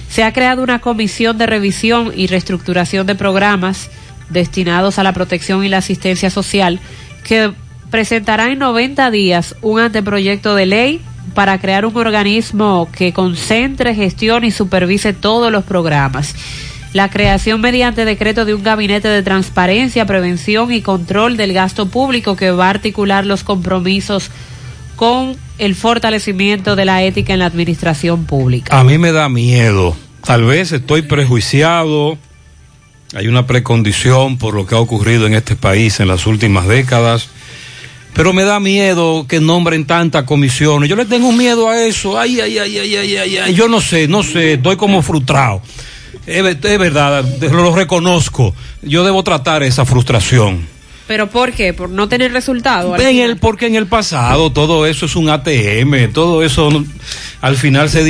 Se ha creado una comisión de revisión y reestructuración de programas destinados a la protección y la asistencia social que presentará en 90 días un anteproyecto de ley para crear un organismo que concentre, gestione y supervise todos los programas. La creación mediante decreto de un gabinete de transparencia, prevención y control del gasto público que va a articular los compromisos con el fortalecimiento de la ética en la administración pública. A mí me da miedo. Tal vez estoy prejuiciado. Hay una precondición por lo que ha ocurrido en este país en las últimas décadas. Pero me da miedo que nombren tantas comisiones. Yo le tengo miedo a eso. Ay, ay, ay, ay, ay, ay, ay. Yo no sé, no sé. Estoy como frustrado. Es, ver- es verdad, lo, reconozco. Yo debo tratar esa frustración. ¿Pero por qué? ¿Por no tener resultado? En el, porque en el pasado todo eso es un ATM, todo eso al final se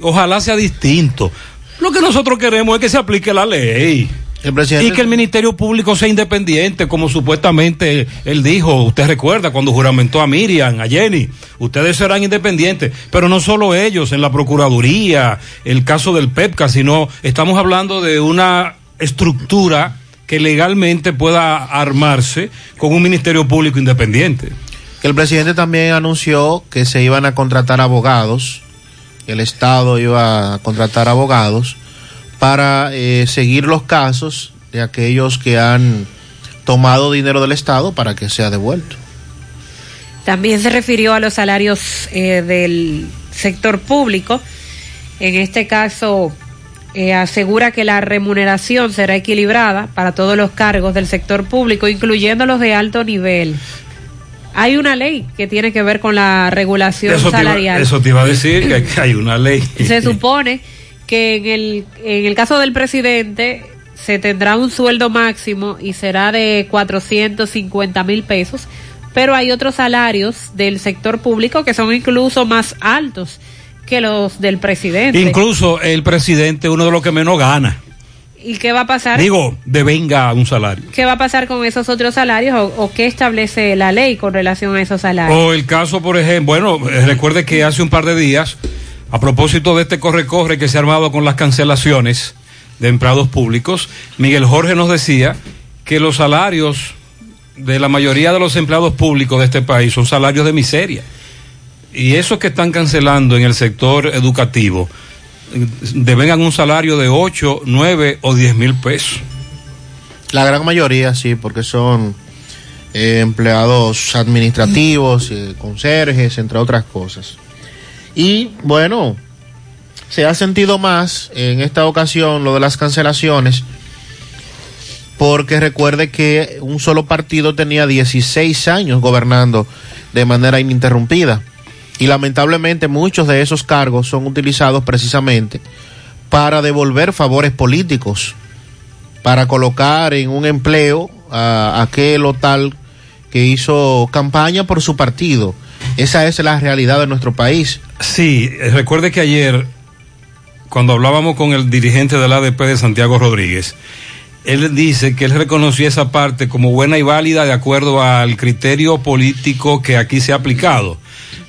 Ojalá sea distinto. Lo que nosotros queremos es que se aplique la ley. Y que el Ministerio Público sea independiente, como supuestamente él dijo. Usted recuerda cuando juramentó a Miriam, a Jenny. Ustedes serán independientes. Pero no solo ellos, en la Procuraduría, el caso del PEPCA, sino estamos hablando de una estructura que legalmente pueda armarse con un Ministerio Público independiente. El presidente también anunció que se iban a contratar abogados, el Estado iba a contratar abogados para eh, seguir los casos de aquellos que han tomado dinero del Estado para que sea devuelto. También se refirió a los salarios eh, del sector público. En este caso, eh, asegura que la remuneración será equilibrada para todos los cargos del sector público, incluyendo los de alto nivel. Hay una ley que tiene que ver con la regulación Eso te, iba, salarial. eso te iba a decir, que hay- hay una ley. Se supone que en el, en el caso del presidente se tendrá un sueldo máximo y será de 450 mil pesos, pero hay otros salarios del sector público que son incluso más altos que los del presidente. Incluso el presidente, uno de los que menos gana. ¿Y qué va a pasar? Digo, devenga un salario. ¿Qué va a pasar con esos otros salarios o, o qué establece la ley con relación a esos salarios? O el caso, por ejemplo, bueno, eh, recuerde que hace un par de días, a propósito de este corre-corre que se ha armado con las cancelaciones de empleados públicos, Miguel Jorge nos decía que los salarios de la mayoría de los empleados públicos de este país son salarios de miseria. Y esos que están cancelando en el sector educativo devengan un salario de 8, 9 o 10 mil pesos. La gran mayoría sí, porque son eh, empleados administrativos, eh, conserjes, entre otras cosas. Y bueno, se ha sentido más en esta ocasión lo de las cancelaciones, porque recuerde que un solo partido tenía 16 años gobernando de manera ininterrumpida. Y lamentablemente muchos de esos cargos son utilizados precisamente para devolver favores políticos, para colocar en un empleo a aquel o tal que hizo campaña por su partido. Esa es la realidad de nuestro país. Sí, eh, recuerde que ayer, cuando hablábamos con el dirigente del ADP de Santiago Rodríguez, él dice que él reconocía esa parte como buena y válida de acuerdo al criterio político que aquí se ha aplicado,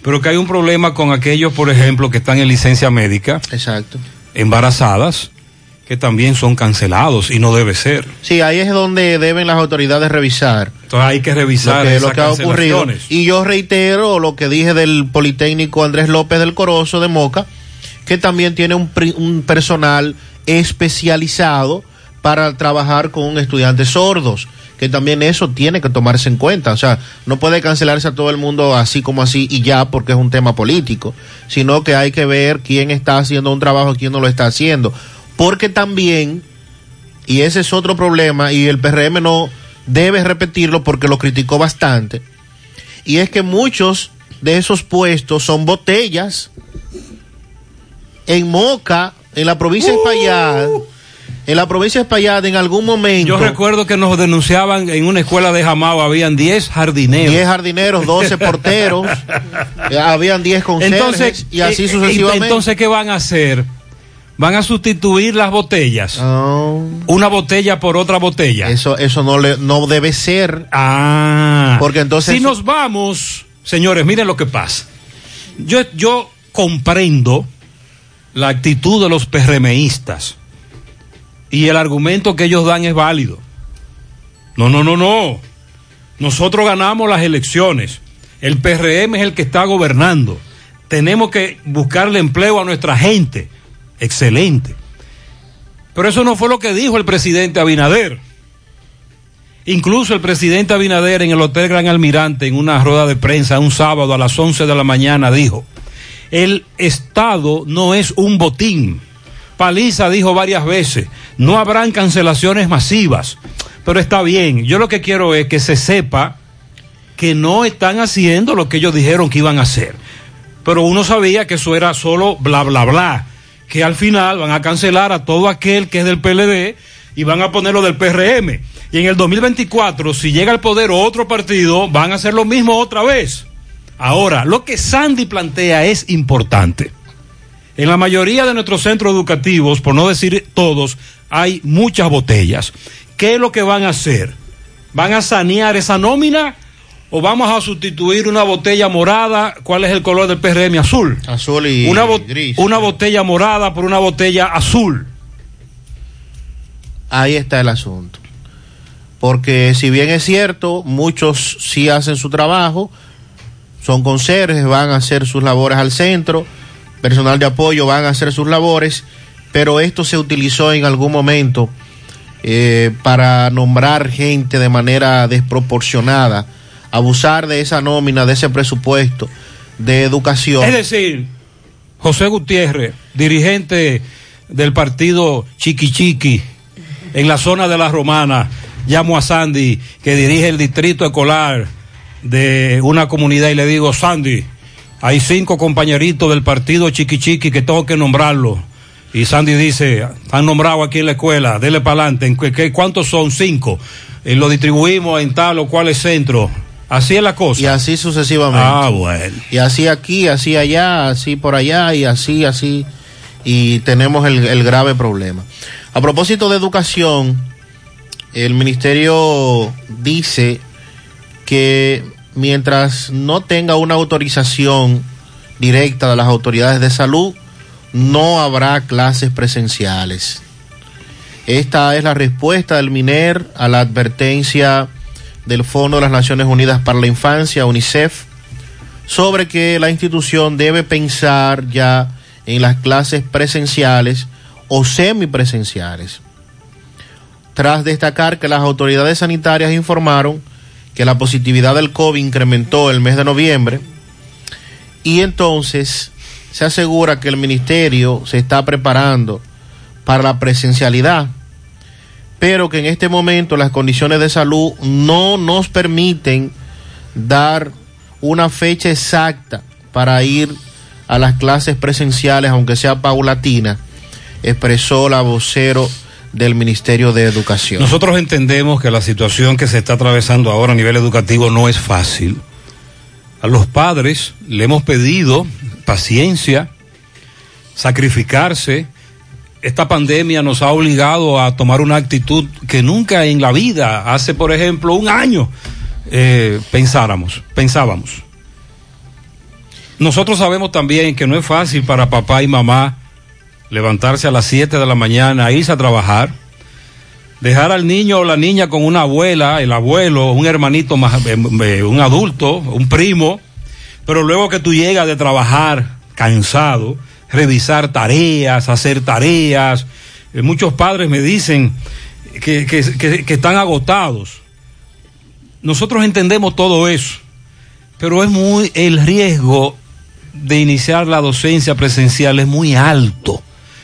pero que hay un problema con aquellos, por ejemplo, que están en licencia médica, Exacto. embarazadas, que también son cancelados y no debe ser. Sí, ahí es donde deben las autoridades revisar. Entonces hay que revisar lo que, esas lo que ha ocurrido. Y yo reitero lo que dije del Politécnico Andrés López del Corozo de Moca, que también tiene un, un personal especializado para trabajar con estudiantes sordos, que también eso tiene que tomarse en cuenta. O sea, no puede cancelarse a todo el mundo así como así y ya porque es un tema político, sino que hay que ver quién está haciendo un trabajo y quién no lo está haciendo. Porque también y ese es otro problema y el PRM no debe repetirlo porque lo criticó bastante. Y es que muchos de esos puestos son botellas en Moca, en la provincia de Espaillat. En la provincia de Espaillat, en algún momento. Yo recuerdo que nos denunciaban en una escuela de Jamao, habían 10 jardineros. 10 jardineros, 12 porteros, eh, habían 10 conserjes Entonces, y así eh, sucesivamente. Entonces, ¿qué van a hacer? Van a sustituir las botellas. Una botella por otra botella. Eso, eso no, le, no debe ser. Ah. Porque entonces. Si nos vamos, señores, miren lo que pasa. Yo, yo comprendo la actitud de los PRMistas y el argumento que ellos dan es válido. No, no, no, no. Nosotros ganamos las elecciones. El PRM es el que está gobernando. Tenemos que buscarle empleo a nuestra gente. Excelente. Pero eso no fue lo que dijo el presidente Abinader. Incluso el presidente Abinader en el Hotel Gran Almirante, en una rueda de prensa un sábado a las 11 de la mañana, dijo, el Estado no es un botín. Paliza dijo varias veces, no habrán cancelaciones masivas. Pero está bien, yo lo que quiero es que se sepa que no están haciendo lo que ellos dijeron que iban a hacer. Pero uno sabía que eso era solo bla, bla, bla. Que al final van a cancelar a todo aquel que es del PLD y van a ponerlo del PRM. Y en el 2024, si llega al poder otro partido, van a hacer lo mismo otra vez. Ahora, lo que Sandy plantea es importante. En la mayoría de nuestros centros educativos, por no decir todos, hay muchas botellas. ¿Qué es lo que van a hacer? ¿Van a sanear esa nómina o vamos a sustituir una botella morada? ¿Cuál es el color del PRM? Azul. Azul y Una, bo- gris. una botella morada por una botella azul. Ahí está el asunto. Porque si bien es cierto, muchos sí hacen su trabajo, son conserjes, van a hacer sus labores al centro, personal de apoyo van a hacer sus labores, pero esto se utilizó en algún momento eh, para nombrar gente de manera desproporcionada, abusar de esa nómina, de ese presupuesto de educación. Es decir, José Gutiérrez, dirigente del partido Chiqui Chiqui en la zona de la Romana, llamo a Sandy, que dirige el distrito escolar de una comunidad, y le digo, Sandy, hay cinco compañeritos del partido Chiqui Chiqui que tengo que nombrarlo. Y Sandy dice, han nombrado aquí en la escuela, dele para adelante. ¿En qué- qué- ¿Cuántos son? Cinco. Y lo distribuimos en tal o cual centro. Así es la cosa. Y así sucesivamente. Ah, bueno. Y así aquí, así allá, así por allá y así, así. Y tenemos el, el grave problema. A propósito de educación, el ministerio dice que mientras no tenga una autorización directa de las autoridades de salud, no habrá clases presenciales. Esta es la respuesta del MINER a la advertencia del Fondo de las Naciones Unidas para la Infancia, UNICEF, sobre que la institución debe pensar ya en las clases presenciales o semipresenciales. Tras destacar que las autoridades sanitarias informaron que la positividad del COVID incrementó el mes de noviembre y entonces se asegura que el ministerio se está preparando para la presencialidad, pero que en este momento las condiciones de salud no nos permiten dar una fecha exacta para ir a las clases presenciales, aunque sea paulatina, expresó la vocero del Ministerio de Educación. Nosotros entendemos que la situación que se está atravesando ahora a nivel educativo no es fácil. A los padres le hemos pedido paciencia, sacrificarse. Esta pandemia nos ha obligado a tomar una actitud que nunca en la vida, hace por ejemplo un año, eh, pensáramos, pensábamos. Nosotros sabemos también que no es fácil para papá y mamá levantarse a las 7 de la mañana, irse a trabajar, dejar al niño o la niña con una abuela, el abuelo, un hermanito más, eh, eh, un adulto, un primo, pero luego que tú llegas de trabajar cansado, revisar tareas, hacer tareas, eh, muchos padres me dicen que, que- que- están agotados. Nosotros entendemos todo eso, pero es muy el riesgo de iniciar la docencia presencial es muy alto.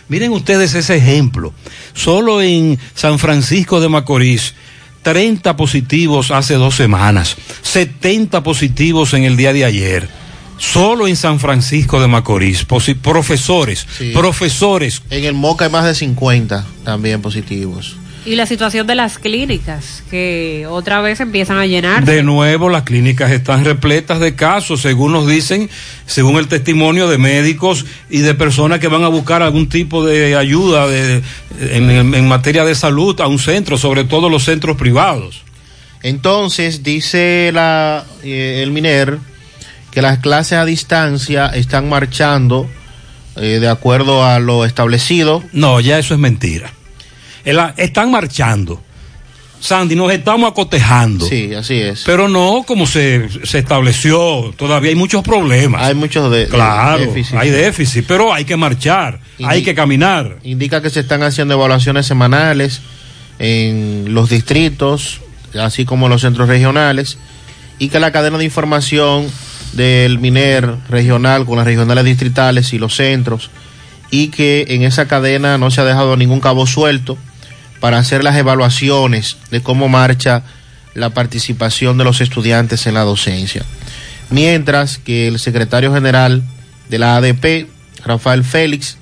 Miren ustedes ese ejemplo. Solo en San Francisco de Macorís, 30 positivos hace dos semanas, 70 positivos en el día de ayer. Solo en San Francisco de Macorís, profesores, Sí. profesores. En el MOCA hay más de 50 también positivos. Y la situación de las clínicas, que otra vez empiezan a llenar. De nuevo, las clínicas están repletas de casos, según nos dicen, según el testimonio de médicos y de personas que van a buscar algún tipo de ayuda de- en, en- en materia de salud a un centro, sobre todo los centros privados. Entonces, dice la, eh, el MINER que las clases a distancia están marchando eh, de acuerdo a lo establecido. No, ya eso es mentira. El- están marchando. Sandy, nos estamos acotejando. Sí, así es. Pero no como se, se estableció, todavía hay muchos problemas. Hay muchos de, Claro, déficit. hay déficit, pero hay que marchar, Indi- hay que caminar. Indica que se están haciendo evaluaciones semanales en los distritos, así como en los centros regionales, y que la cadena de información del MINER regional con las regionales distritales y los centros, y que en esa cadena no se ha dejado ningún cabo suelto para hacer las evaluaciones de cómo marcha la participación de los estudiantes en la docencia. Mientras que el secretario general de la ADP, Rafael Félix,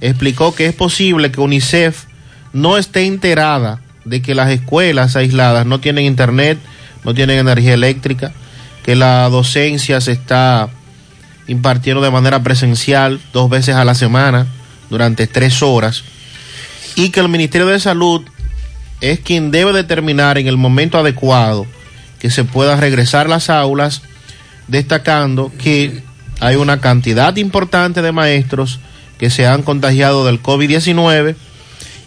explicó que es posible que UNICEF no esté enterada de que las escuelas aisladas no tienen internet, no tienen energía eléctrica, que la docencia se está impartiendo de manera presencial dos veces a la semana durante tres horas y que el Ministerio de Salud es quien debe determinar en el momento adecuado que se pueda regresar las aulas, destacando que hay una cantidad importante de maestros que se han contagiado del COVID-19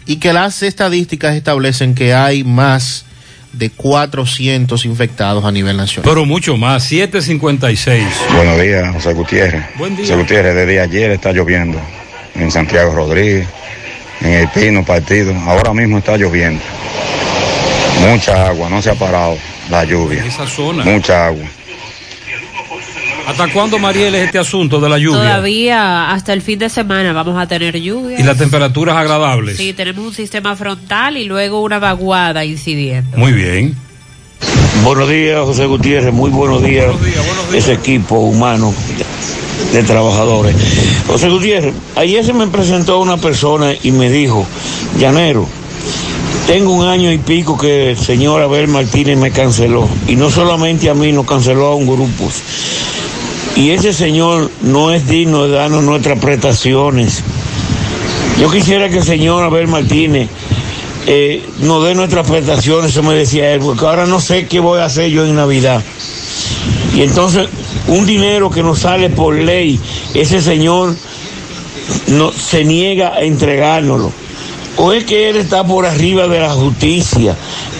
y que las estadísticas establecen que hay más de 400 infectados a nivel nacional. Pero mucho más, 756. Buenos días, José Gutiérrez. Buen día. José Gutiérrez, desde ayer está lloviendo en Santiago Rodríguez, en El Pino, Partido. Ahora mismo está lloviendo. Mucha agua, no se ha parado la lluvia. Esa zona. Mucha agua. ¿Hasta cuándo, Mariel, es este asunto de la lluvia? Todavía hasta el fin de semana vamos a tener lluvia. Y las temperaturas agradables. Sí, tenemos un sistema frontal y luego una vaguada incidiendo. Muy bien. Buenos días, José Gutiérrez. Muy buenos días. Ese equipo humano de trabajadores. José Gutiérrez, ayer se me presentó una persona y me dijo, Llanero, tengo un año y pico que el señor Abel Martínez me canceló. Y no solamente a mí, nos canceló a un grupo. Y ese señor no es digno de darnos nuestras prestaciones. Yo quisiera que el señor Abel Martínez eh, nos dé nuestras prestaciones, eso me decía él, porque ahora no sé qué voy a hacer yo en Navidad. Y entonces, un dinero que nos sale por ley, ese señor no, se niega a entregárnoslo. O es que él está por arriba de la justicia,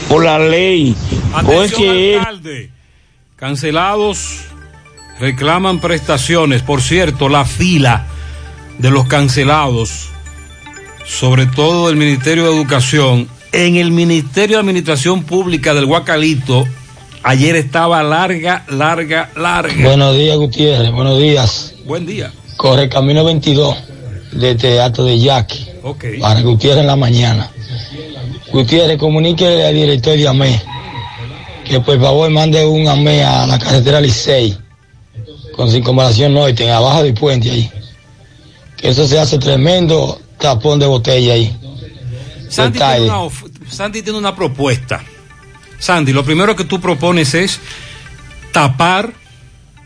por la ley, o es Atención, que él... alcalde. Cancelados reclaman prestaciones. Por cierto, la fila de los cancelados, sobre todo del Ministerio de Educación, en el Ministerio de Administración Pública del Guacalito, ayer estaba larga, larga, larga. Buenos días, Gutiérrez. Buenos días. Buen día. Corre camino 22 de Teatro de Yaqui Ok. para Gutiérrez en la mañana. Gutiérrez, comuníquele al director de AME que por favor mande un AME a la carretera Licey con circunvalación norte, en abajo del puente ahí. Que eso se hace tremendo tapón de botella ahí. Sandy tiene, una, of- Sandy tiene una propuesta. Sandy, lo primero que tú propones es tapar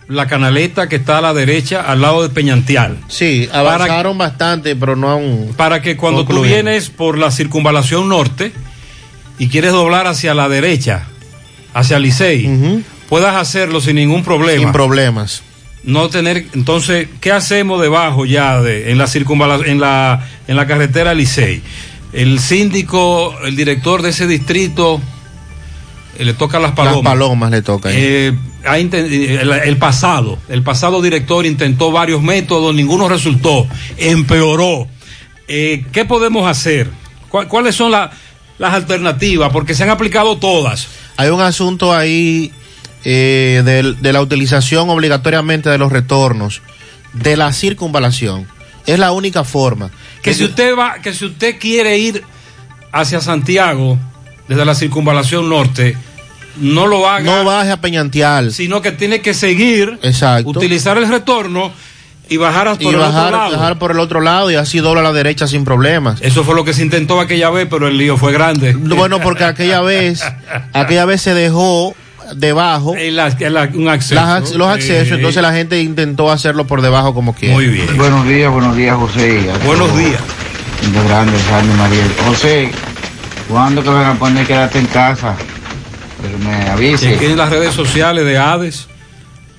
la canaleta que está a la derecha al lado de Peñantial. Sí, avanzaron bastante, pero no aún. Para que cuando tú vienes por la circunvalación norte y quieres doblar hacia la derecha, hacia Licey, puedas hacerlo sin ningún problema. Sin problemas. No tener, entonces, ¿qué hacemos debajo ya de, en la circunvalación, en la, en la carretera Licey? El síndico, el director de ese distrito, eh, le toca las palomas. Las palomas le toca. Eh, inten- el, el pasado, el pasado director intentó varios métodos, ninguno resultó, empeoró. Eh, ¿Qué podemos hacer? ¿Cuál- ¿Cuáles son la- las alternativas? Porque se han aplicado todas. Hay un asunto ahí eh, de, la utilización obligatoriamente de los retornos, de la circunvalación. Es la única forma. Que si usted va, que si usted quiere ir hacia Santiago desde la circunvalación norte, no lo haga. No baje a Peñantial. Sino que tiene que seguir, Exacto. utilizar el retorno y bajar por y el bajar, otro lado. bajar por el otro lado y así dobla a la derecha sin problemas. Eso fue lo que se intentó aquella vez, pero el lío fue grande. Bueno, porque aquella vez, aquella vez se dejó debajo un acceso. las ac- los accesos, entonces la gente intentó hacerlo por debajo como quiera. Muy bien. Buenos días, buenos días, José. Buenos días. De grande, Sandy Mariel. José, ¿cuándo que van a poner quédate en casa? Que me avise. Aquí en las redes sociales de Hades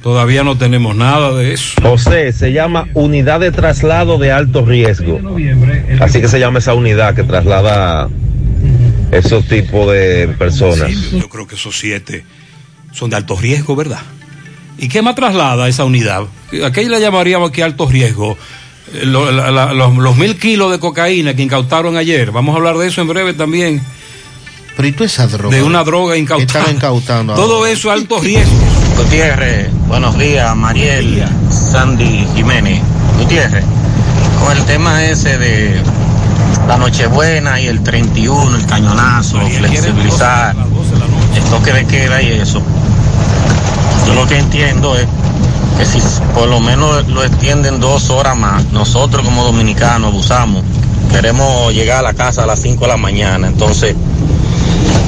todavía no tenemos nada de eso. José, se llama Unidad de Traslado de Alto Riesgo. Así que se llama esa unidad que traslada esos tipos de personas. Yo creo que esos siete son de alto riesgo, ¿verdad? ¿Y qué más traslada esa unidad? ¿A qué le llamaríamos aquí alto riesgo? Eh, lo- la- la- los, los mil kilos de cocaína que incautaron ayer. Vamos a hablar de eso en breve también. Pero ¿y tú esa droga? De una droga incautada. Están incautando Todo ahora. eso alto riesgo. Gutiérrez, buenos días, Mariel, Sandy Jiménez. Gutiérrez, con el tema ese de la Nochebuena y el 31, el cañonazo, flexibilizar, el toque de queda y eso. Yo lo que entiendo es que si por lo menos lo extienden dos horas más, nosotros como dominicanos abusamos. Queremos llegar a la casa a las 5 de la mañana, entonces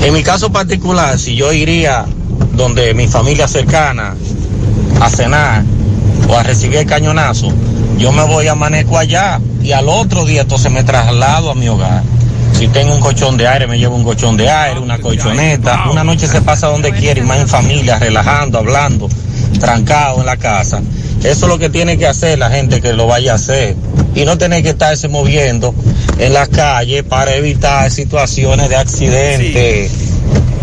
en mi caso particular, si yo iría donde mi familia cercana a cenar o a recibir el cañonazo, yo me voy a Maneco allá y al otro día entonces me traslado a mi hogar. Si tengo un colchón de aire, me llevo un colchón de aire, una colchoneta. Una noche se pasa donde quiere y más en familia, relajando, hablando, trancado en la casa. Eso es lo que tiene que hacer la gente que lo vaya a hacer. Y no tener que estarse moviendo en las calles para evitar situaciones de accidente.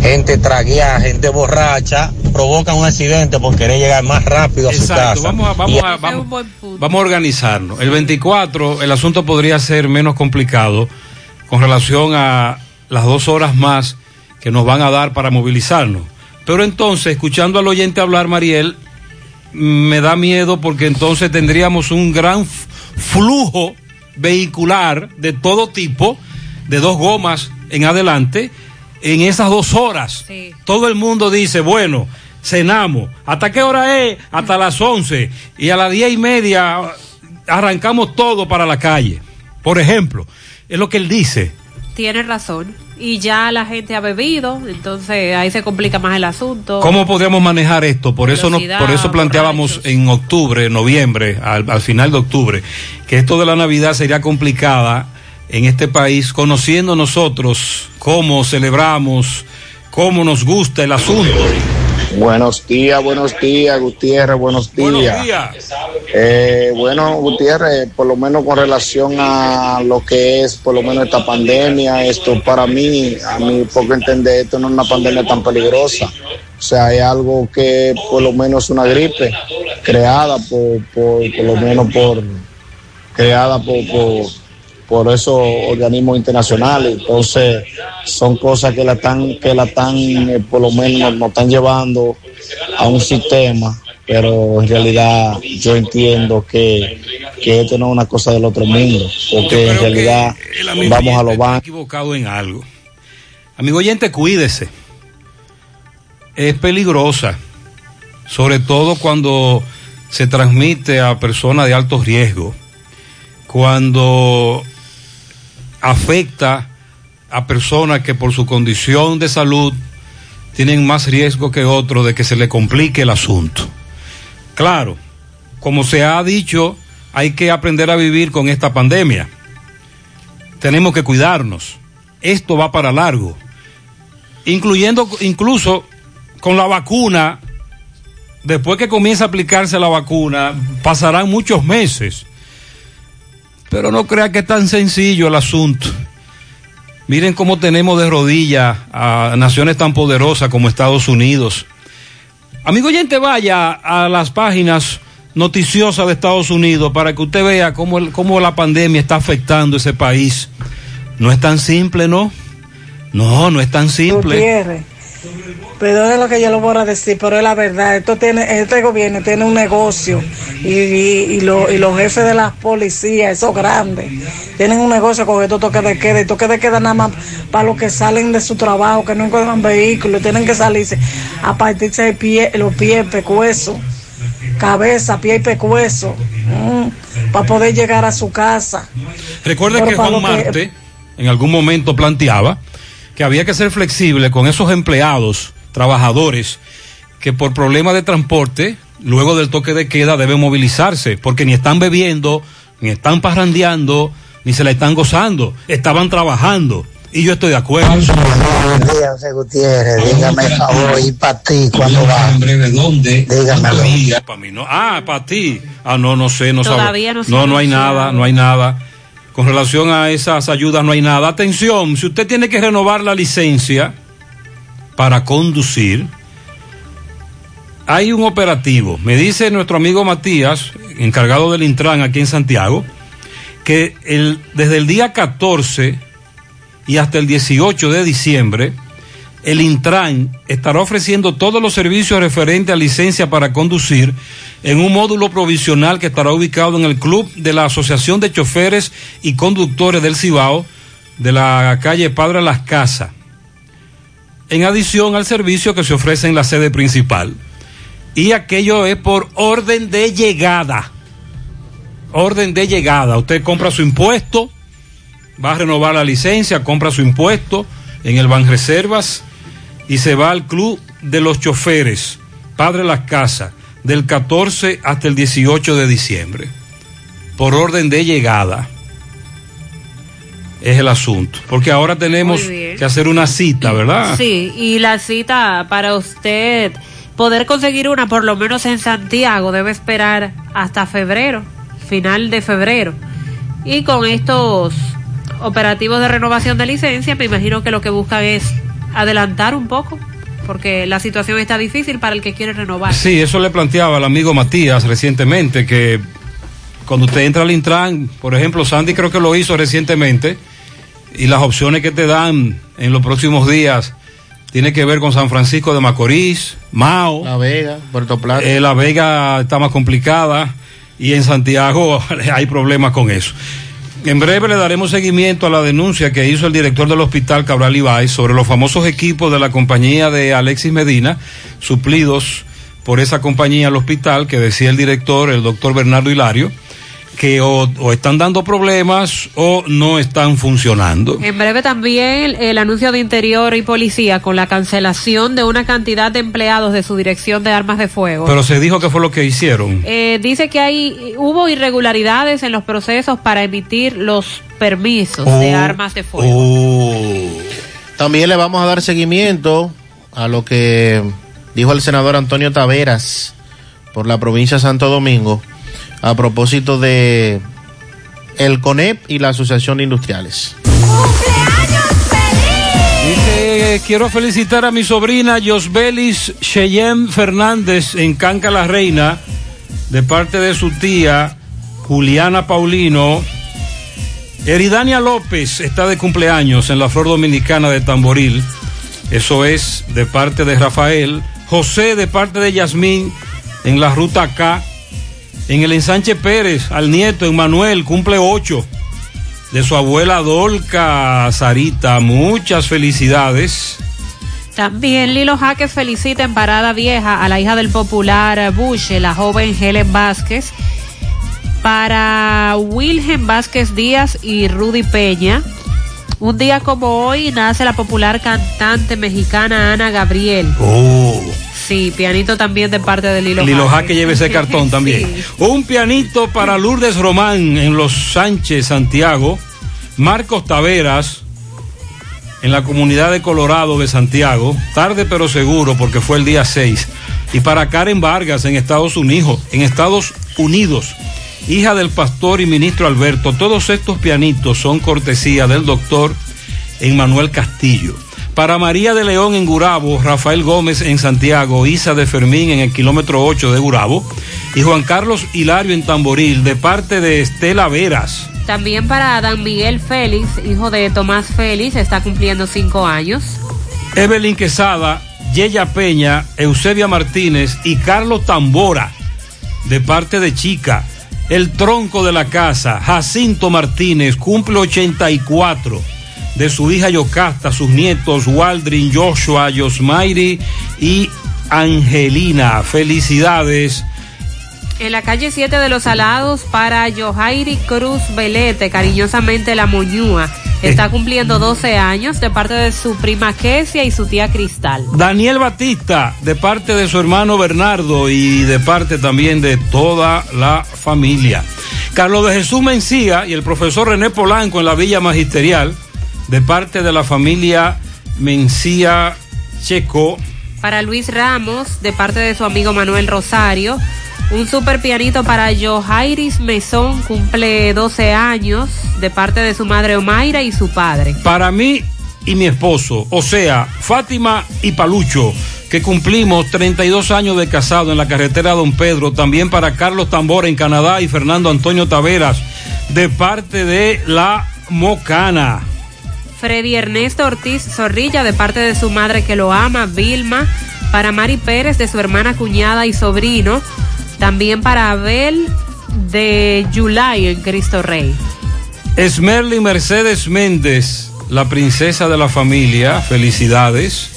Gente tragueada, gente borracha, provocan un accidente por querer llegar más rápido a su Exacto, casa. vamos a, vamos, a, vamos, vamos a organizarnos. El 24, el asunto podría ser menos complicado con relación a las dos horas más que nos van a dar para movilizarnos. Pero entonces, escuchando al oyente hablar, Mariel, me da miedo porque entonces tendríamos un gran flujo vehicular de todo tipo, de dos gomas en adelante, en esas dos horas. Todo el mundo dice, bueno, cenamos. ¿Hasta qué hora es? Hasta las 11. Y a las diez y media arrancamos todo para la calle. Por ejemplo, es lo que él dice. Tiene razón. Y ya la gente ha bebido, entonces ahí se complica más el asunto. ¿Cómo podríamos manejar esto? Por eso, no, Velocidad, por eso planteábamos en octubre, noviembre, al, al final de octubre, que esto de la Navidad sería complicada en este país, conociendo nosotros cómo celebramos, cómo nos gusta el asunto. Buenos días, buenos días, Gutiérrez, buenos días. Buenos días. Eh, bueno, Gutiérrez, por lo menos con relación a lo que es, por lo menos esta pandemia, esto para mí, a mi poco entender, esto no es una pandemia tan peligrosa. O sea, es algo que por lo menos es una gripe creada por, por, por lo menos por, creada por, por, por esos organismos internacionales. Entonces, son cosas que la están, que la están, eh, por lo menos nos están llevando a un sistema, pero en realidad yo entiendo que, que esto no es una cosa del otro mundo, porque en realidad vamos a oyente lo está van. equivocado en algo. Amigo oyente, cuídese. Es peligrosa, sobre todo cuando se transmite a personas de alto riesgo, cuando afecta a personas que por su condición de salud tienen más riesgo que otros de que se le complique el asunto. Claro, como se ha dicho, hay que aprender a vivir con esta pandemia. Tenemos que cuidarnos. Esto va para largo. Incluyendo incluso con la vacuna, después que comience a aplicarse la vacuna, pasarán muchos meses. Pero no crea que es tan sencillo el asunto. Miren cómo tenemos de rodillas a naciones tan poderosas como Estados Unidos. Amigo oyente, vaya a las páginas noticiosas de Estados Unidos para que usted vea cómo, el- cómo la pandemia está afectando ese país. No es tan simple, ¿no? No, no es tan simple. Perdone lo que yo lo voy a decir, pero es la verdad. Esto tiene, este gobierno tiene un negocio y, y, y lo- y los jefes de las policías, esos grandes, tienen un negocio con estos toques de queda y toques de queda nada más para los que salen de su trabajo, que no encuentran vehículos, tienen que salirse a partirse de pie, los pies, pecueso, cabeza, pie y pecueso, para poder llegar a su casa. Recuerde Pero que Juan que- Marte en algún momento planteaba que había que ser flexible con esos empleados, trabajadores, que por problemas de transporte, luego del toque de queda, deben movilizarse, porque ni están bebiendo, ni están parrandeando, ni se la están gozando, estaban trabajando. Y yo estoy de acuerdo. Buenos días, José Gutiérrez. Dígame, por favor, y para ti, ¿cuándo va? Dígamelo. Para mí no. Ah, para ti. Ah, no, no sé, no Todavía sabe. no No, no hay nada, no hay nada. Con relación a esas ayudas no hay nada. Atención, si usted tiene que renovar la licencia para conducir, hay un operativo. Me dice nuestro amigo Matías, encargado del Intran aquí en Santiago, que desde el día 14 y hasta el 18 de diciembre, el Intran estará ofreciendo todos los servicios referentes a licencia para conducir en un módulo provisional que estará ubicado en el Club de la Asociación de Choferes y Conductores del Cibao de la calle Padre Las Casas, en adición al servicio que se ofrece en la sede principal. Y aquello es por orden de llegada. Orden de llegada. Usted compra su impuesto, va a renovar la licencia, compra su impuesto en el Banreservas y se va al Club de los Choferes, Padre Las Casas, del 14 hasta el 18 de diciembre. Por orden de llegada. Es el asunto. Porque ahora tenemos que hacer una cita, ¿verdad? Sí, y la cita para usted poder conseguir una, por lo menos en Santiago, debe esperar hasta febrero, final de febrero. Y con estos operativos de renovación de licencia, me imagino que lo que buscan es adelantar un poco, porque la situación está difícil para el que quiere renovar. Sí, eso le planteaba al amigo Matías recientemente, que cuando usted entra al Intran, por ejemplo, Sandy creo que lo hizo recientemente, y las opciones que te dan en los próximos días tiene que ver con San Francisco de Macorís, Mao. La Vega, Puerto Plata. Eh, la Vega está más complicada y en Santiago hay problemas con eso. En breve le daremos seguimiento a la denuncia que hizo el director del hospital Cabral Ibáez sobre los famosos equipos de la compañía de Alexis Medina, suplidos por esa compañía al hospital, que decía el director, el doctor Bernardo Hilario, que o, o están dando problemas o no están funcionando. En breve también el, el anuncio de Interior y Policía con la cancelación de una cantidad de empleados de su dirección de armas de fuego. Pero se dijo que fue lo que hicieron. Eh, dice que hay hubo irregularidades en los procesos para emitir los permisos Oh, de armas de fuego. oh. También le vamos a dar seguimiento a lo que dijo el senador Antonio Taveras por la provincia de Santo Domingo a propósito de el CONEP y la Asociación de Industriales. Dice, quiero felicitar a mi sobrina Josbelis Cheyenne Fernández en Canca la Reina, de parte de su tía Juliana Paulino. Eridania López está de cumpleaños en la Flor Dominicana de Tamboril. Eso es de parte de Rafael. José de parte de Yasmín en la ruta K. En el ensanche Pérez, al nieto Emanuel, cumple ocho. De su abuela Dolca Sarita, muchas felicidades. También Lilo Jaques felicita en Parada Vieja a la hija del popular Bush, la joven Helen Vázquez. Para Wilhelm Vázquez Díaz y Rudy Peña. Un día como hoy nace la popular cantante mexicana Ana Gabriel. Oh. Sí, pianito también de parte de Lilo, Lilo. Jaque lleve ese cartón también. Un pianito para Lourdes Román en Los Sánchez, Santiago. Marcos Taveras en la comunidad de Colorado de Santiago. Tarde pero seguro porque fue el día 6. Y para Karen Vargas en Estados Unidos. En Estados Unidos. Hija del pastor y ministro Alberto. Todos estos pianitos son cortesía del doctor Emmanuel Castillo. Para María de León en Gurabo, Rafael Gómez en Santiago, Isa de Fermín en el kilómetro 8 de Gurabo y Juan Carlos Hilario en Tamboril de parte de Estela Veras. También para Adán Miguel Félix, hijo de Tomás Félix, está cumpliendo cinco años. Evelyn Quesada, Yeya Peña, Eusebia Martínez y Carlos Tambora de parte de Chica. El tronco de la casa, Jacinto Martínez, cumple 84 de su hija Yocasta, sus nietos Waldrin, Joshua, Yosmairi y Angelina. Felicidades. En la calle 7 de los Alados para Johairi Cruz Velete, cariñosamente la Moñúa. Está cumpliendo 12 años de parte de su prima Kesia y su tía Cristal. Daniel Batista, de parte de su hermano Bernardo y de parte también de toda la familia. Carlos de Jesús Mencía y el profesor René Polanco en la Villa Magisterial, de parte de la familia Mencía Checo. Para Luis Ramos, de parte de su amigo Manuel Rosario. Un super pianito para Johairis Mesón, cumple 12 años, de parte de su madre Omaira y su padre. Para mí y mi esposo, o sea, Fátima y Palucho, que cumplimos 32 años de casado en la carretera Don Pedro, también para Carlos Tambora en Canadá y Fernando Antonio Taveras, de parte de la Mocana. Freddy Ernesto Ortiz Zorrilla, de parte de su madre que lo ama, Vilma. Para Mari Pérez, de su hermana, cuñada y sobrino. También para Abel de Yulay en Cristo Rey. Esmerly Mercedes Méndez, la princesa de la familia, felicidades.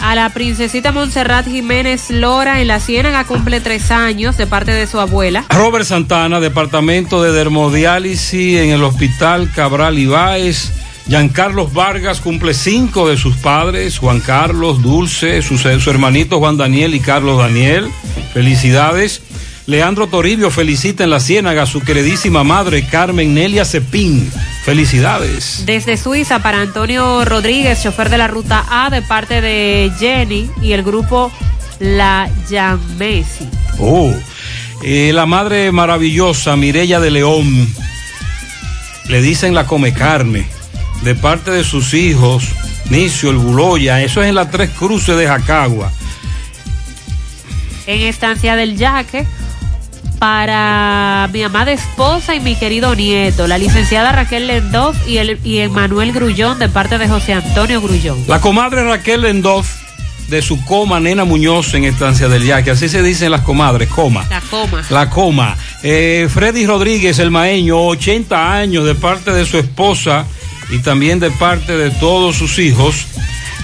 A la princesita Montserrat Jiménez Lora en la Ciénaga cumple tres años de parte de su abuela. Robert Santana, departamento de dermodiálisis en el hospital Cabral Ibáez. Giancarlos Vargas cumple cinco de sus padres, Juan Carlos, Dulce, su, su hermanito Juan Daniel y Carlos Daniel. Felicidades. Leandro Toribio felicita en la Ciénaga a su queridísima madre Carmen Nelia Cepín. Felicidades. Desde Suiza para Antonio Rodríguez, chofer de la ruta A de parte de Jenny y el grupo La Yamesi. Oh, eh, la madre maravillosa Mirella de León, le dicen la come carne, de parte de sus hijos, Nicio, el Buloya, eso es en las tres cruces de Jacagua. En Estancia del Yaque para mi amada esposa y mi querido nieto, la licenciada Raquel Lendoff y, el, y Emanuel Grullón de parte de José Antonio Grullón. La comadre Raquel Lendoff de su coma Nena Muñoz en Estancia del Yaque, así se dicen las comadres, coma. La coma. La coma. Eh, Freddy Rodríguez, el maeño, 80 años de parte de su esposa y también de parte de todos sus hijos.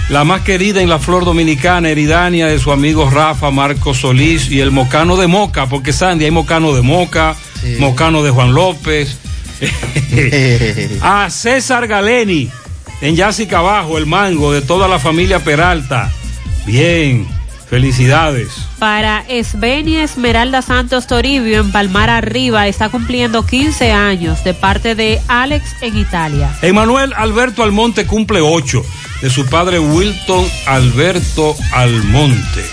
La más querida en la flor dominicana, Eridania, de su amigo Rafa, Marco Solís y el mocano de Moca, porque Sandy, hay mocano de Moca, sí. mocano de Juan López. A César Galeni, en Yásica Abajo, el mango de toda la familia Peralta. Bien. Felicidades. Para Esbeni Esmeralda Santos Toribio en Palmar Arriba está cumpliendo 15 años de parte de Alex en Italia. Emanuel Alberto Almonte cumple 8 de su padre Wilton Alberto Almonte.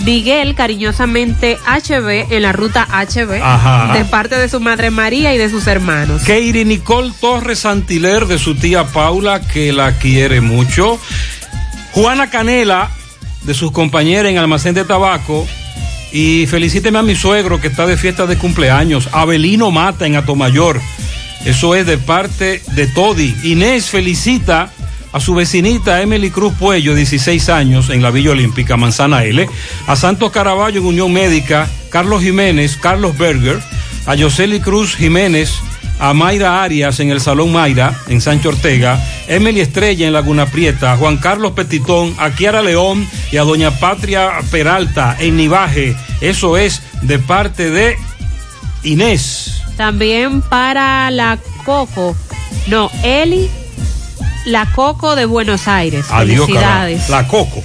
Miguel, cariñosamente HB, en la ruta HB, Ajá. de parte de su madre María y de sus hermanos. Keiri Nicole Torres Santiler de su tía Paula, que la quiere mucho. Juana Canela de sus compañeras en Almacén de Tabaco. Y felicíteme a mi suegro que está de fiesta de cumpleaños, Abelino Mata en Atomayor. Eso es de parte de Todi. Inés felicita a su vecinita Emily Cruz Puello, 16 años, en la Villa Olímpica, Manzana L, a Santos Caraballo en Unión Médica, Carlos Jiménez, Carlos Berger, a Yoseli Cruz Jiménez, a Mayra Arias en el Salón Mayra, en Sancho Ortega, Emily Estrella en Laguna Prieta, Juan Carlos Petitón, a Kiara León y a Doña Patria Peralta en Nivaje. Eso es de parte de Inés. También para la Coco, no, Eli, la Coco de Buenos Aires. Adiós, Felicidades. carajo. La Coco.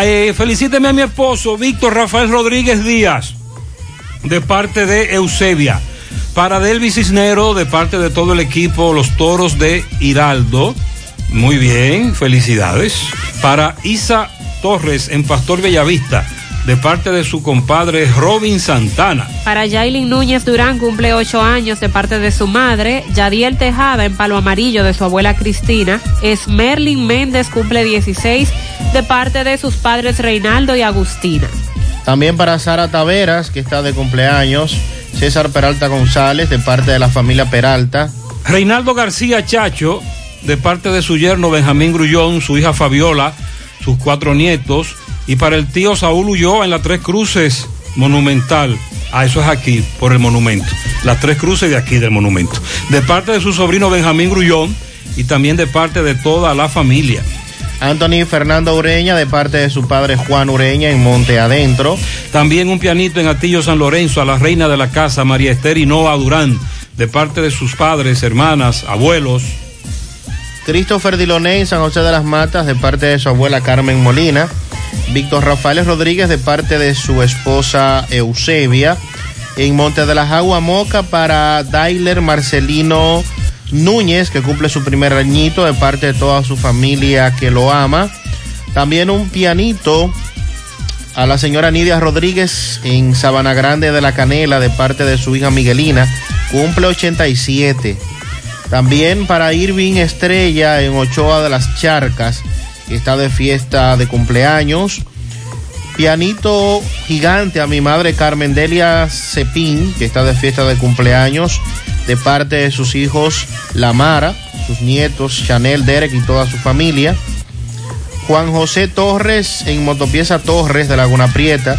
Eh, felicíteme a mi esposo, Víctor Rafael Rodríguez Díaz, de parte de Eusebia. Para Delvis Cisnero, de parte de todo el equipo, los toros de Hiraldo. Muy bien, felicidades. Para Isa Torres, en Pastor Bellavista, de parte de su compadre Robin Santana. Para Yailin Núñez Durán cumple 8 años de parte de su madre. Yadiel Tejada en Palo Amarillo de su abuela Cristina. Esmerlin Méndez cumple 16 de parte de sus padres Reinaldo y Agustina. También para Sara Taveras, que está de cumpleaños. César Peralta González, de parte de la familia Peralta. Reinaldo García Chacho, de parte de su yerno Benjamín Grullón, su hija Fabiola, sus cuatro nietos, y para el tío Saúl Ulloa en las Tres Cruces Monumental. Ah, eso es aquí, por el monumento. Las Tres Cruces de aquí del monumento. De parte de su sobrino Benjamín Grullón y también de parte de toda la familia. Anthony Fernando Ureña, de parte de su padre Juan Ureña, en Monte Adentro. También un pianito en Atillo San Lorenzo a la reina de la casa, María Esther Hinoa Durán, de parte de sus padres, hermanas, abuelos. Christopher Diloné en San José de las Matas, de parte de su abuela Carmen Molina. Víctor Rafael Rodríguez, de parte de su esposa Eusebia. En Monte de las Aguas Moca, para Dailer Marcelino Núñez, que cumple su primer añito, de parte de toda su familia que lo ama. También un pianito a la señora Nidia Rodríguez en Sabana Grande de la Canela, de parte de su hija Miguelina, cumple 87. También para Irving Estrella en Ochoa de las Charcas, que está de fiesta de cumpleaños. Pianito gigante a mi madre Carmen Delia Cepín, que está de fiesta de cumpleaños, de parte de sus hijos Lamara, sus nietos Chanel, Derek y toda su familia. Juan José Torres en Motopieza Torres de Laguna Prieta,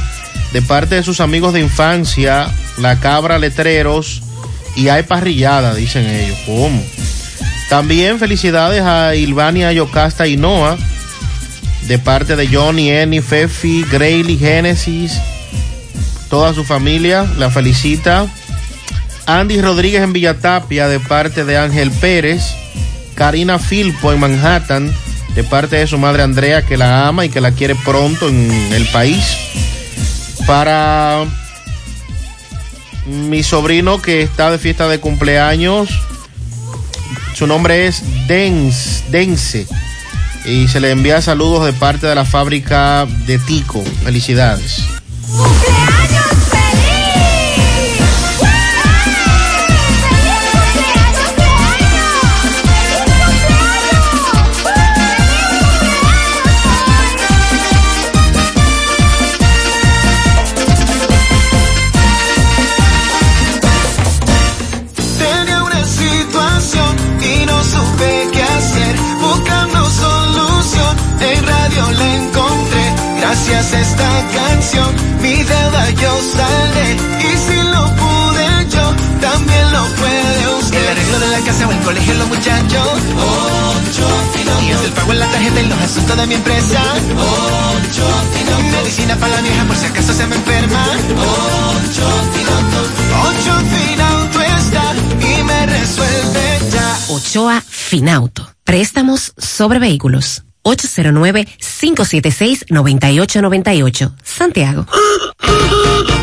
de parte de sus amigos de infancia, La Cabra Letreros y hay parrillada, dicen ellos. ¿Cómo? También felicidades a Ilvania Yocasta y Noah, de parte de Johnny, Eni, Fefi, Grayly, Génesis, toda su familia, la felicita. Andy Rodríguez en Villatapia, de parte de Ángel Pérez. Karina Filpo en Manhattan, de parte de su madre Andrea, que la ama y que la quiere pronto en el país. Para mi sobrino que está de fiesta de cumpleaños. Su nombre es Dense, Dense. Y se le envía saludos de parte de la fábrica de Tico. Felicidades. Asuntos de mi empresa. Ocho Medicina para la vieja por si acaso se me enferma. Ocho Ocho Finauto está y me resuelve ya. Ochoa Finauto. Préstamos sobre vehículos. 809-576-9898. Santiago.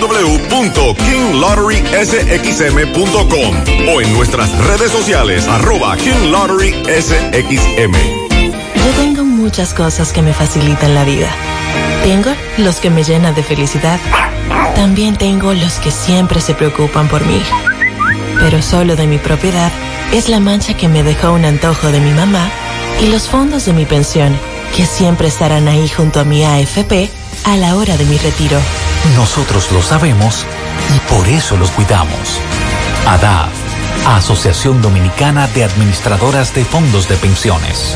www.kinglotterysxm.com o en nuestras redes sociales arroba King Lottery SXM. Yo tengo muchas cosas que me facilitan la vida. Tengo los que me llenan de felicidad. También tengo los que siempre se preocupan por mí. Pero solo de mi propiedad es la mancha que me dejó un antojo de mi mamá y los fondos de mi pensión, que siempre estarán ahí junto a mi AFP a la hora de mi retiro. Nosotros lo sabemos y por eso los cuidamos. ADAF, Asociación Dominicana de Administradoras de Fondos de Pensiones.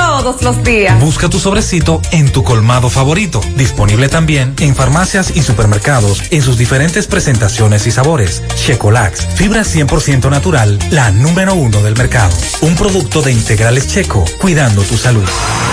todos los días. Busca tu sobrecito en tu colmado favorito. Disponible también en farmacias y supermercados en sus diferentes presentaciones y sabores. Checolax, fibra 100% natural, la número uno del mercado. Un producto de integrales checo, cuidando tu salud.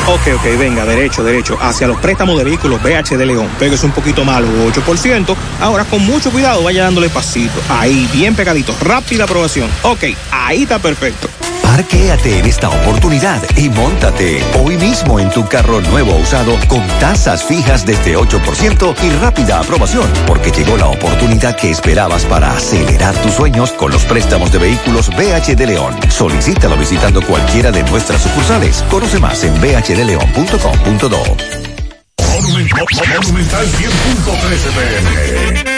Ok, ok, venga, derecho, derecho, hacia los préstamos de vehículos BH de León. Pegues un poquito malo, 8%. Ahora con mucho cuidado vaya dándole pasito. Ahí, bien pegadito, rápida aprobación. Ok, ahí está perfecto. Parquéate en esta oportunidad y montate hoy mismo en tu carro nuevo usado con tasas fijas desde 8% y rápida aprobación, porque llegó la oportunidad que esperabas para acelerar tus sueños con los préstamos de vehículos BH de León. Solicítalo visitando cualquiera de nuestras sucursales. Conoce más en bhdeleon.com.do. Monumental 100.13 pm.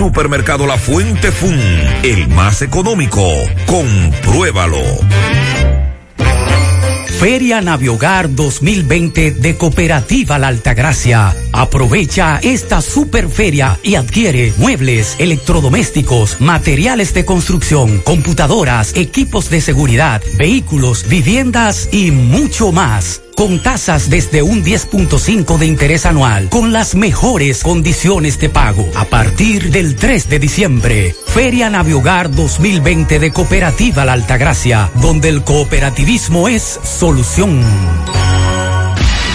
Supermercado La Fuente Fun, el más económico. Compruébalo. Feria Naviogar 2020 de Cooperativa La Altagracia. Aprovecha esta superferia y adquiere muebles, electrodomésticos, materiales de construcción, computadoras, equipos de seguridad, vehículos, viviendas y mucho más con tasas desde un 10.5 de interés anual, con las mejores condiciones de pago. A partir del 3 de diciembre, Feria Naviogar 2020 de Cooperativa La Altagracia, donde el cooperativismo es solución.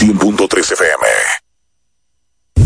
100.3 FM.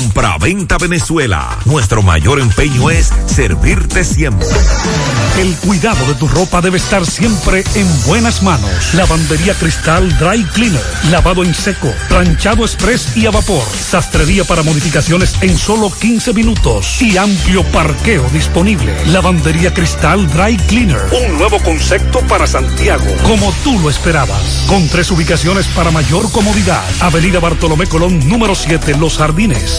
Compra-venta Venezuela. Nuestro mayor empeño es servirte siempre. El cuidado de tu ropa debe estar siempre en buenas manos. Lavandería Cristal Dry Cleaner. Lavado en seco, planchado express y a vapor. Sastrería para modificaciones en solo 15 minutos. Y amplio parqueo disponible. Lavandería Cristal Dry Cleaner. Un nuevo concepto para Santiago. Como tú lo esperabas. Con tres ubicaciones para mayor comodidad. Avenida Bartolomé Colón, número 7, Los Jardines.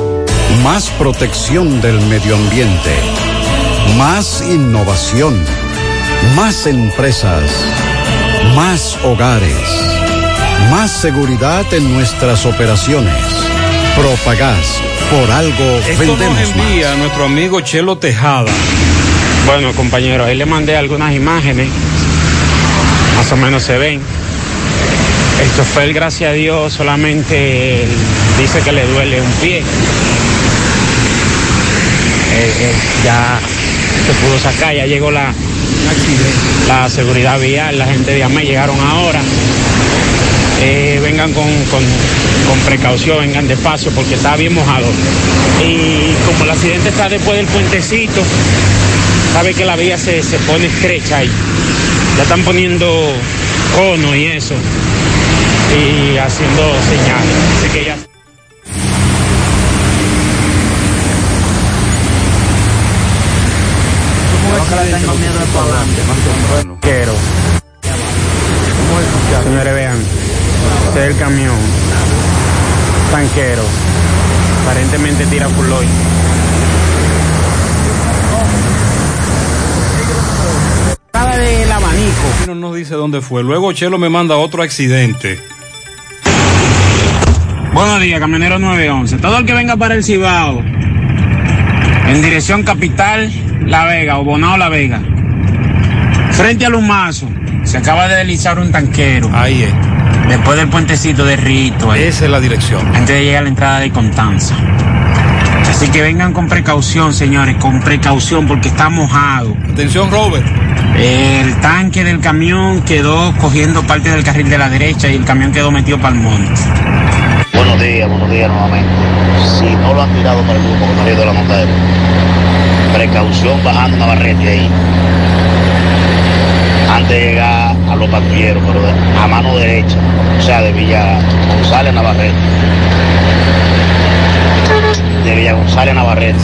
Más protección del medio ambiente. Más innovación. Más empresas. Más hogares. Más seguridad en nuestras operaciones. Propagás. Por algo Esto nos vendemos más. envía nuestro amigo Chelo Tejada. Bueno, compañero, ahí le mandé algunas imágenes. Más o menos se ven. El chofer, gracias a Dios, solamente dice que le duele un pie. Eh, eh, ya se pudo sacar, ya llegó la, la seguridad vial, la gente de AME llegaron ahora. Eh, vengan con, con- precaución, vengan despacio porque está bien mojado. Y como el accidente está después del puentecito, sabe que la vía se, se pone estrecha ahí. Ya están poniendo cono y eso. Y haciendo señales. Así que ya. Quiero. Señores, vean. Este es el camión. Tanquero. Aparentemente tira full. Acaba del abanico. No nos dice dónde fue. Luego Chelo me manda otro accidente. Buenos días, camionero 911. Todo el que venga para el Cibao, en dirección capital, La Vega o Bonao La Vega, frente al Humazo, se acaba de deslizar un tanquero. Ahí es. Después del puentecito de Rito. ahí. Esa es la dirección. Antes de llegar a la entrada de Contanza. Así que vengan con precaución, señores, con precaución, porque está mojado. Atención, Robert. El tanque del camión quedó cogiendo parte del carril de la derecha y el camión quedó metido para el monte. Buenos días, buenos días nuevamente. Si no lo han tirado para el grupo que no ha ido a la montadera, precaución bajando Navarrete ahí. Antes de llegar a los patrulleros, pero a mano derecha, o sea, de Villa González Navarrete. De Villa González Navarrete.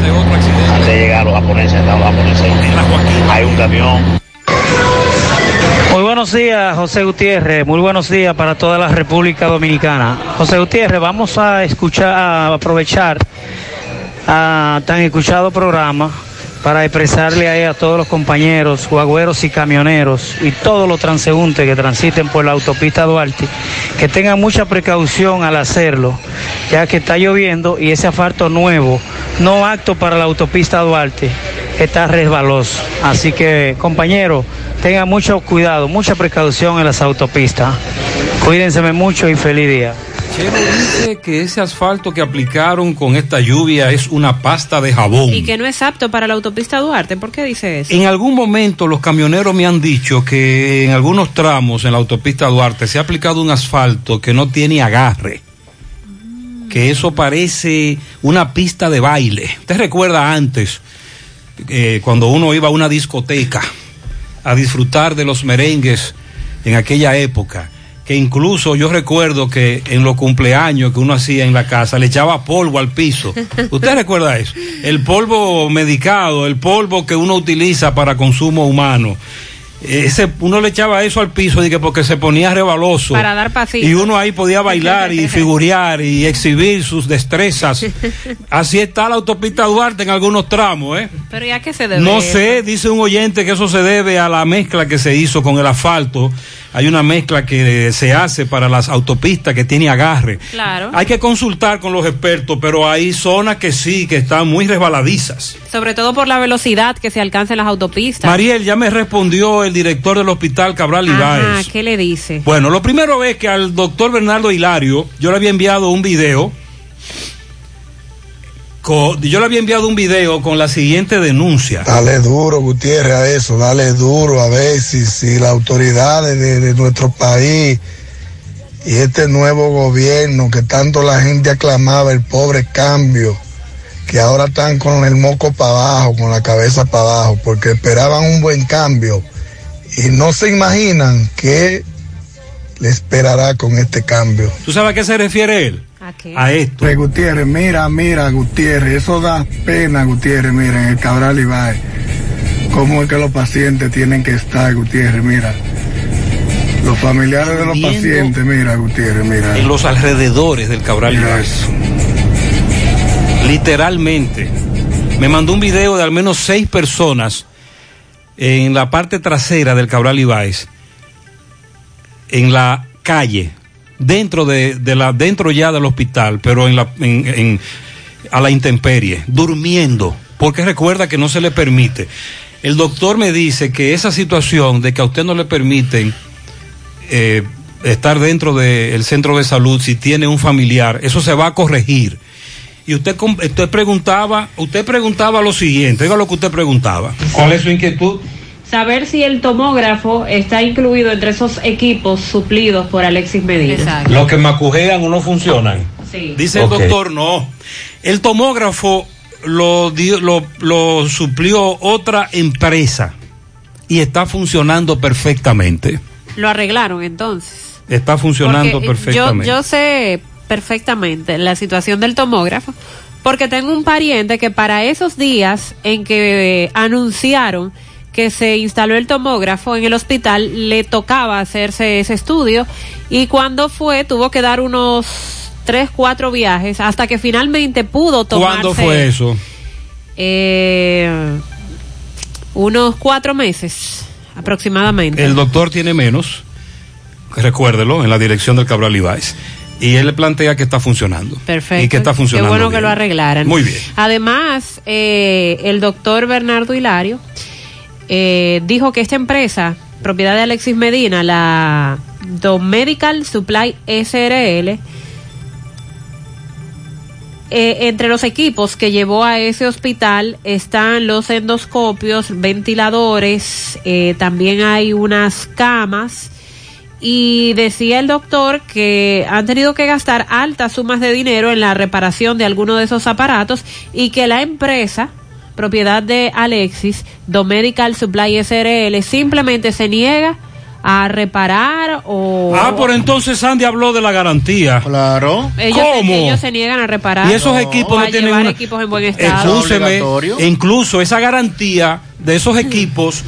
Antes de llegar a los japoneses, están los japoneses. Hay un camión. Muy buenos días, José Gutiérrez. Muy buenos días para toda la República Dominicana. José Gutiérrez, vamos a escuchar, a aprovechar a tan escuchado programa para expresarle ahí a todos los compañeros, guagüeros y camioneros y todos los transeúntes que transiten por la autopista Duarte, que tengan mucha precaución al hacerlo, ya que está lloviendo y ese asfalto nuevo, no apto para la autopista Duarte, está resbaloso. Así que, compañeros, tengan mucho cuidado, mucha precaución en las autopistas. Cuídense mucho y feliz día. Chelo dice que ese asfalto que aplicaron con esta lluvia es una pasta de jabón. Y que no es apto para la autopista Duarte. ¿Por qué dice eso? En algún momento los camioneros me han dicho que en algunos tramos en la autopista Duarte se ha aplicado un asfalto que no tiene agarre. Que eso parece una pista de baile. ¿Usted recuerda antes, eh, cuando uno iba a una discoteca a disfrutar de los merengues en aquella época? Que incluso yo recuerdo que en los cumpleaños que uno hacía en la casa le echaba polvo al piso. ¿Usted recuerda eso? El polvo medicado, el polvo que uno utiliza para consumo humano. Ese, uno le echaba eso al piso dije, porque se ponía rebaloso. Para dar pasitos. Y uno ahí podía bailar y figurear y exhibir sus destrezas. Así está la autopista Duarte en algunos tramos, ¿eh? Pero ya que se debe. No sé, dice un oyente que eso se debe a la mezcla que se hizo con el asfalto. Hay una mezcla que se hace para las autopistas que tiene agarre. Claro. Hay que consultar con los expertos, pero hay zonas que sí, que están muy resbaladizas. Sobre todo por la velocidad que se alcanza en las autopistas. Mariel, ya me respondió el director del hospital Cabral Ibáez. ¿qué le dice? Bueno, lo primero es que al doctor Bernardo Hilario, yo le había enviado un video. Yo le había enviado un video con la siguiente denuncia. Dale duro, Gutiérrez, a eso, dale duro, a ver si, si las autoridades de, de nuestro país y este nuevo gobierno que tanto la gente aclamaba, el pobre cambio, que ahora están con el moco para abajo, con la cabeza para abajo, porque esperaban un buen cambio y no se imaginan qué le esperará con este cambio. ¿Tú sabes a qué se refiere él? ¿A qué? A esto. Pues, Gutiérrez, mira, mira, Gutiérrez, eso da pena, Gutiérrez, mira, en el Cabral Ibaez. Cómo es que los pacientes tienen que estar, Gutiérrez, mira. Los familiares de los pacientes, mira, Gutiérrez, mira. En los alrededores del Cabral Ibáez. Literalmente. Me mandó un video de al menos seis personas en la parte trasera del Cabral Ibáez, en la calle, dentro de, de la, dentro ya del hospital, pero en la, en- en- a la intemperie, durmiendo, porque recuerda que no se le permite. El doctor me dice que esa situación de que a usted no le permiten eh, estar dentro del centro de salud si tiene un familiar, eso se va a corregir. Y usted, usted preguntaba, usted preguntaba lo siguiente, oiga lo que usted preguntaba. ¿Cuál es su inquietud? Saber si el tomógrafo está incluido entre esos equipos suplidos por Alexis Medina. Exacto. Los que macujean o no funcionan. Sí. Dice el doctor, no. El tomógrafo lo, dio- lo, lo suplió otra empresa y está funcionando perfectamente. Lo arreglaron entonces. Está funcionando Porque, perfectamente. Yo, yo sé perfectamente la situación del tomógrafo, porque tengo un pariente que para esos días en que eh, anunciaron que se instaló el tomógrafo en el hospital, le tocaba hacerse ese estudio y cuando fue tuvo que dar unos tres, cuatro viajes hasta que finalmente pudo tomarse. ¿Cuándo fue eso? Eh, unos cuatro meses aproximadamente. El doctor tiene menos, recuérdelo, en la dirección del Cabral Ibáez. Y él le plantea que está funcionando. Perfecto. Y que está funcionando. Qué bueno que lo arreglaran. Muy bien. Además, eh, el doctor Bernardo Hilario eh, dijo que esta empresa, propiedad de Alexis Medina, la Domedical Supply SRL, eh, entre los equipos que llevó a ese hospital están los endoscopios, ventiladores, eh, también hay unas camas. Y decía el doctor que han tenido que gastar altas sumas de dinero en la reparación de algunos de esos aparatos y que la empresa propiedad de Alexis, Domedical Supply SRL, simplemente se niega a reparar o Ah, por entonces Sandy habló de la garantía. Claro. ellos, ¿Cómo? ellos se niegan a reparar Y esos equipos no tienen una- equipos en buen estado. Escúcheme, incluso esa garantía de esos equipos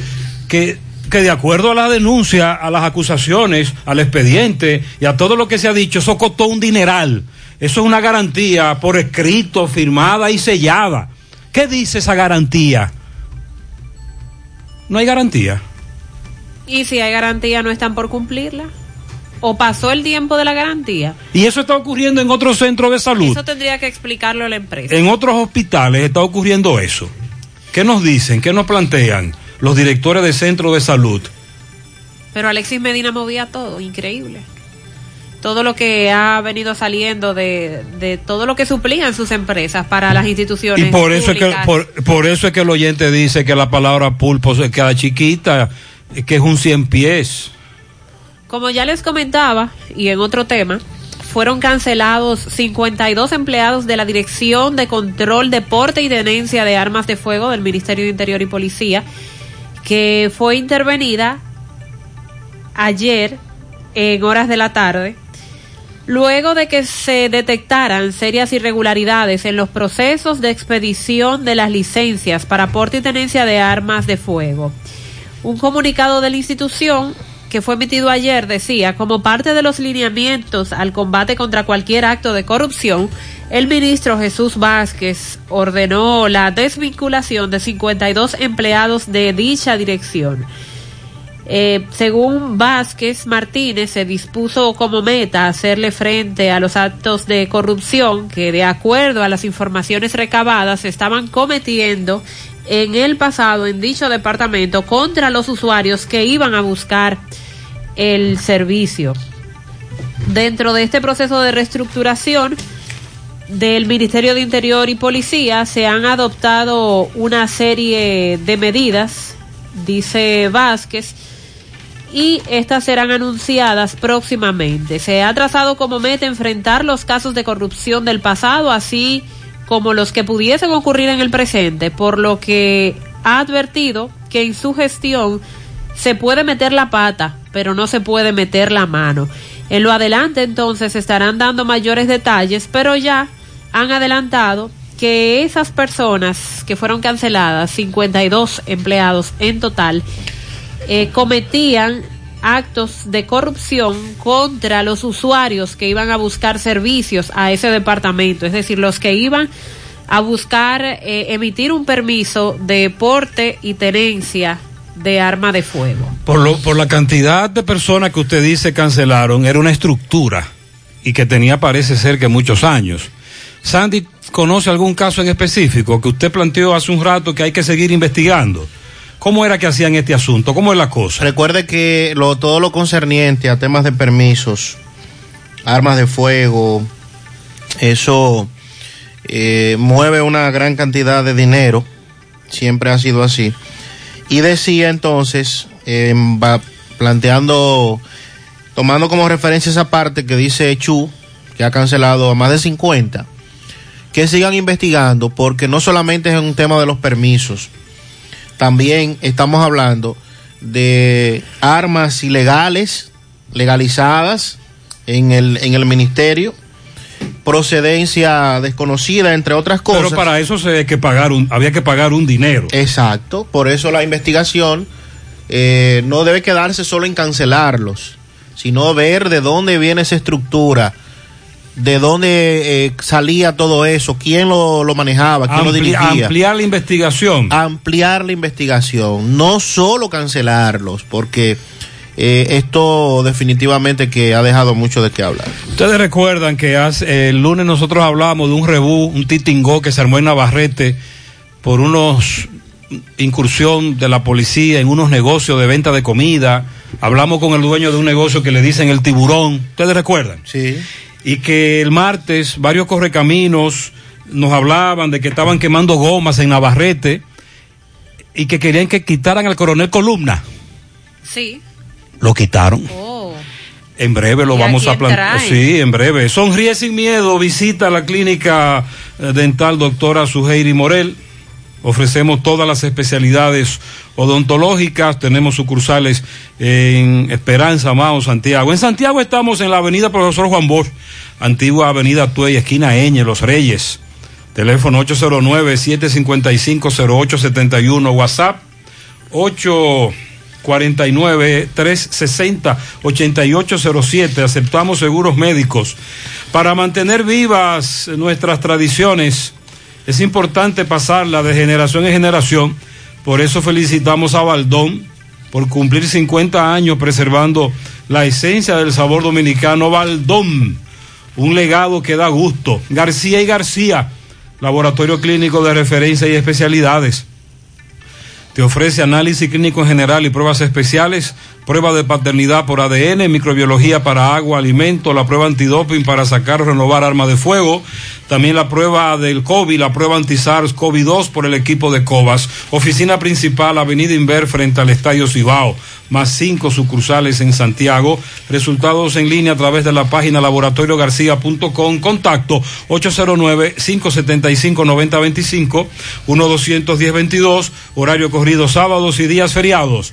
que, que de acuerdo a la denuncia, a las acusaciones, al expediente y a todo lo que se ha dicho, eso costó un dineral. Eso es una garantía por escrito, firmada y sellada. ¿Qué dice esa garantía? No hay garantía. Y si hay garantía, no están por cumplirla. ¿O pasó el tiempo de la garantía? Y eso está ocurriendo en otros centros de salud. Eso tendría que explicarlo la empresa. En otros hospitales está ocurriendo eso. ¿Qué nos dicen? ¿Qué nos plantean los directores de centros de salud? Pero Alexis Medina movía todo, increíble. Todo lo que ha venido saliendo de, de todo lo que suplían sus empresas para las instituciones. Y por eso, es que, por eso es que el oyente dice que la palabra pulpo se queda chiquita, que es un cien pies. Como ya les comentaba, y en otro tema, fueron cancelados 52 empleados de la Dirección de Control, Deporte y Tenencia de Armas de Fuego del Ministerio de Interior y Policía, que fue intervenida ayer en horas de la tarde, luego de que se detectaran serias irregularidades en los procesos de expedición de las licencias para porte y tenencia de armas de fuego. Un comunicado de la institución que fue emitido ayer decía, como parte de los lineamientos al combate contra cualquier acto de corrupción, el ministro Jesús Vázquez ordenó la desvinculación de 52 empleados de dicha dirección. Eh, según Vázquez Martínez, se dispuso como meta hacerle frente a los actos de corrupción que, de acuerdo a las informaciones recabadas, se estaban cometiendo en el pasado en dicho departamento contra los usuarios que iban a buscar el servicio. Dentro de este proceso de reestructuración del Ministerio de Interior y Policía se han adoptado una serie de medidas, dice Vázquez, y estas serán anunciadas próximamente. Se ha trazado como meta enfrentar los casos de corrupción del pasado, así como los que pudiesen ocurrir en el presente, por lo que ha advertido que en su gestión se puede meter la pata, pero no se puede meter la mano. En lo adelante entonces estarán dando mayores detalles, pero ya han adelantado que esas personas que fueron canceladas, 52 empleados en total, eh, cometían actos de corrupción contra los usuarios que iban a buscar servicios a ese departamento, es decir, los que iban a buscar eh, emitir un permiso de porte y tenencia de arma de fuego. Por, lo, por la cantidad de personas que usted dice cancelaron, era una estructura y que tenía parece ser que muchos años. Sandy, ¿conoce algún caso en específico que usted planteó hace un rato que hay que seguir investigando? ¿Cómo era que hacían este asunto? ¿Cómo es la cosa? Recuerde que todo lo concerniente a temas de permisos, armas de fuego, eso eh, mueve una gran cantidad de dinero, siempre ha sido así. Y decía entonces, eh, va planteando, tomando como referencia esa parte que dice Chu, que ha cancelado a más de 50, que sigan investigando, porque no solamente es un tema de los permisos, también estamos hablando de armas ilegales, legalizadas en el, en el ministerio, procedencia desconocida, entre otras cosas. Pero para eso se que pagar un, había que pagar un dinero. Exacto, por eso la investigación eh, no debe quedarse solo en cancelarlos, sino ver de dónde viene esa estructura, de dónde eh, salía todo eso, quién lo, lo manejaba, quién lo dirigía. ampliar la investigación. Ampliar la investigación, no solo cancelarlos, porque eh, esto definitivamente que ha dejado mucho de qué hablar. Ustedes recuerdan que hace, el lunes nosotros hablábamos de un rebú, un titingó que se armó en Navarrete por unos incursión de la policía en unos negocios de venta de comida. Hablamos con el dueño de un negocio que le dicen el tiburón. ¿Ustedes recuerdan? Sí. Y que el martes varios correcaminos nos hablaban de que estaban quemando gomas en Navarrete y que querían que quitaran al coronel Columna. Sí. Lo quitaron. Oh. En breve lo ¿Y a vamos a plantear. Sí, en breve. Sonríe sin miedo. Visita la clínica eh, dental doctora Suheiri Morel. Ofrecemos todas las especialidades odontológicas. Tenemos sucursales en Esperanza, Mao, Santiago. En Santiago estamos en la avenida Profesor Juan Bosch, antigua avenida Tuey, esquina Eñe, Los Reyes. Teléfono 809-755-0871. WhatsApp 849-360-8807. Aceptamos seguros médicos. Para mantener vivas nuestras tradiciones, es importante pasarla de generación en generación. Por eso felicitamos a Baldón por cumplir 50 años preservando la esencia del sabor dominicano. Baldón, un legado que da gusto. García y García, laboratorio clínico de referencia y especialidades. Te ofrece análisis clínico en general y pruebas especiales, prueba de paternidad por ADN, microbiología para agua, alimento, la prueba antidoping para sacar o renovar arma de fuego, también la prueba del COVID, la prueba anti-SARS-CoV-2 por el equipo de COVAS. Oficina principal, Avenida Inver, frente al Estadio Cibao, más cinco sucursales en Santiago. Resultados en línea a través de la página laboratoriogarcía.com. Contacto 809-575-9025, 1-210-22, horario corrido sábados y días feriados.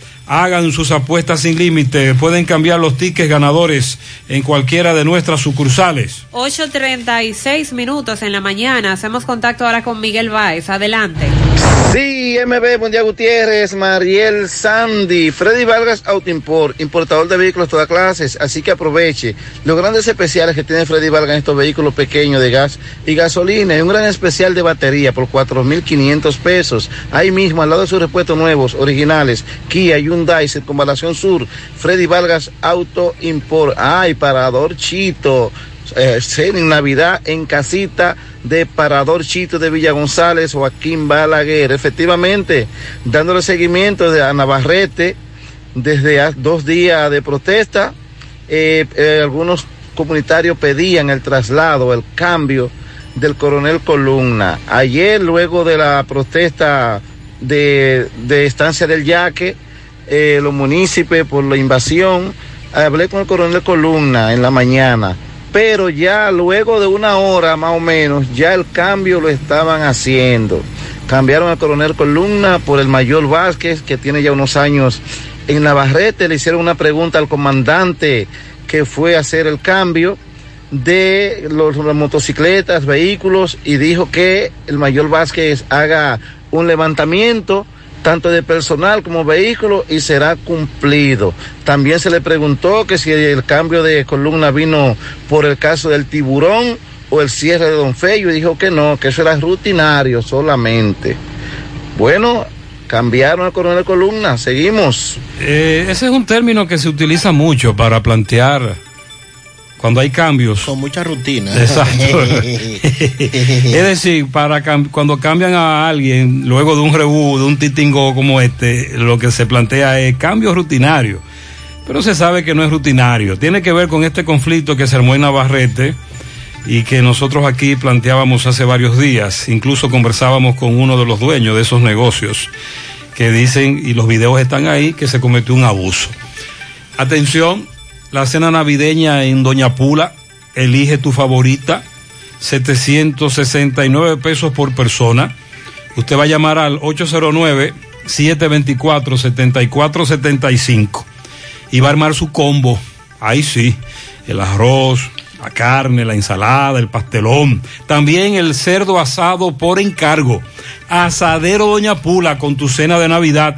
Hagan sus apuestas sin límite. Pueden cambiar los tickets ganadores en cualquiera de nuestras sucursales. 8.36 minutos en la mañana. Hacemos contacto ahora con Miguel Báez. Adelante. Sí, MB, buen día Gutiérrez, Mariel Sandy, Freddy Vargas Autoimport, importador de vehículos de todas clases, así que aproveche los grandes especiales que tiene Freddy Vargas en estos vehículos pequeños de gas y gasolina y un gran especial de batería por 4.500 pesos. Ahí mismo, al lado de sus repuestos nuevos, originales, Kia, Hyundai, Circunvalación Sur, Freddy Vargas Auto Import. Ay, Parador Chito. Eh, en Navidad en casita de Parador Chito de Villa González, Joaquín Balaguer. Efectivamente, dándole seguimiento a Navarrete desde dos días de protesta. eh, eh, algunos comunitarios pedían el traslado, el cambio del coronel Columna. Ayer, luego de la protesta de Estancia del Yaque, eh, los municipios por la invasión, hablé con el coronel Columna en la mañana, pero ya luego de una hora más o menos, ya el cambio lo estaban haciendo. Cambiaron al coronel Columna por el mayor Vázquez, que tiene ya unos años en Navarrete. Le hicieron una pregunta al comandante que fue a hacer el cambio de los, las motocicletas, vehículos, y dijo que el mayor Vázquez haga un levantamiento tanto de personal como vehículo y será cumplido. También se le preguntó que si el cambio de columna vino por el caso del tiburón o el cierre de Don Feyo y dijo que no, que eso era rutinario solamente. Bueno, cambiaron al coronel columna, seguimos. Eh, ese es un término que se utiliza mucho para plantear cuando hay cambios. Con mucha rutina. Exacto. es decir, para cam- cuando cambian a alguien luego de un rebú, de un titingo como este, lo que se plantea es cambio rutinario. Pero se sabe que no es rutinario. Tiene que ver con este conflicto que se armó en Navarrete y que nosotros aquí planteábamos hace varios días. Incluso conversábamos con uno de los dueños de esos negocios que dicen, y los videos están ahí, que se cometió un abuso. Atención, la cena navideña en Doña Pula, elige tu favorita, 769 pesos por persona. Usted va a llamar al 809-724-7475 y va a armar su combo. Ahí sí, el arroz, la carne, la ensalada, el pastelón. También el cerdo asado por encargo. Asadero Doña Pula con tu cena de Navidad.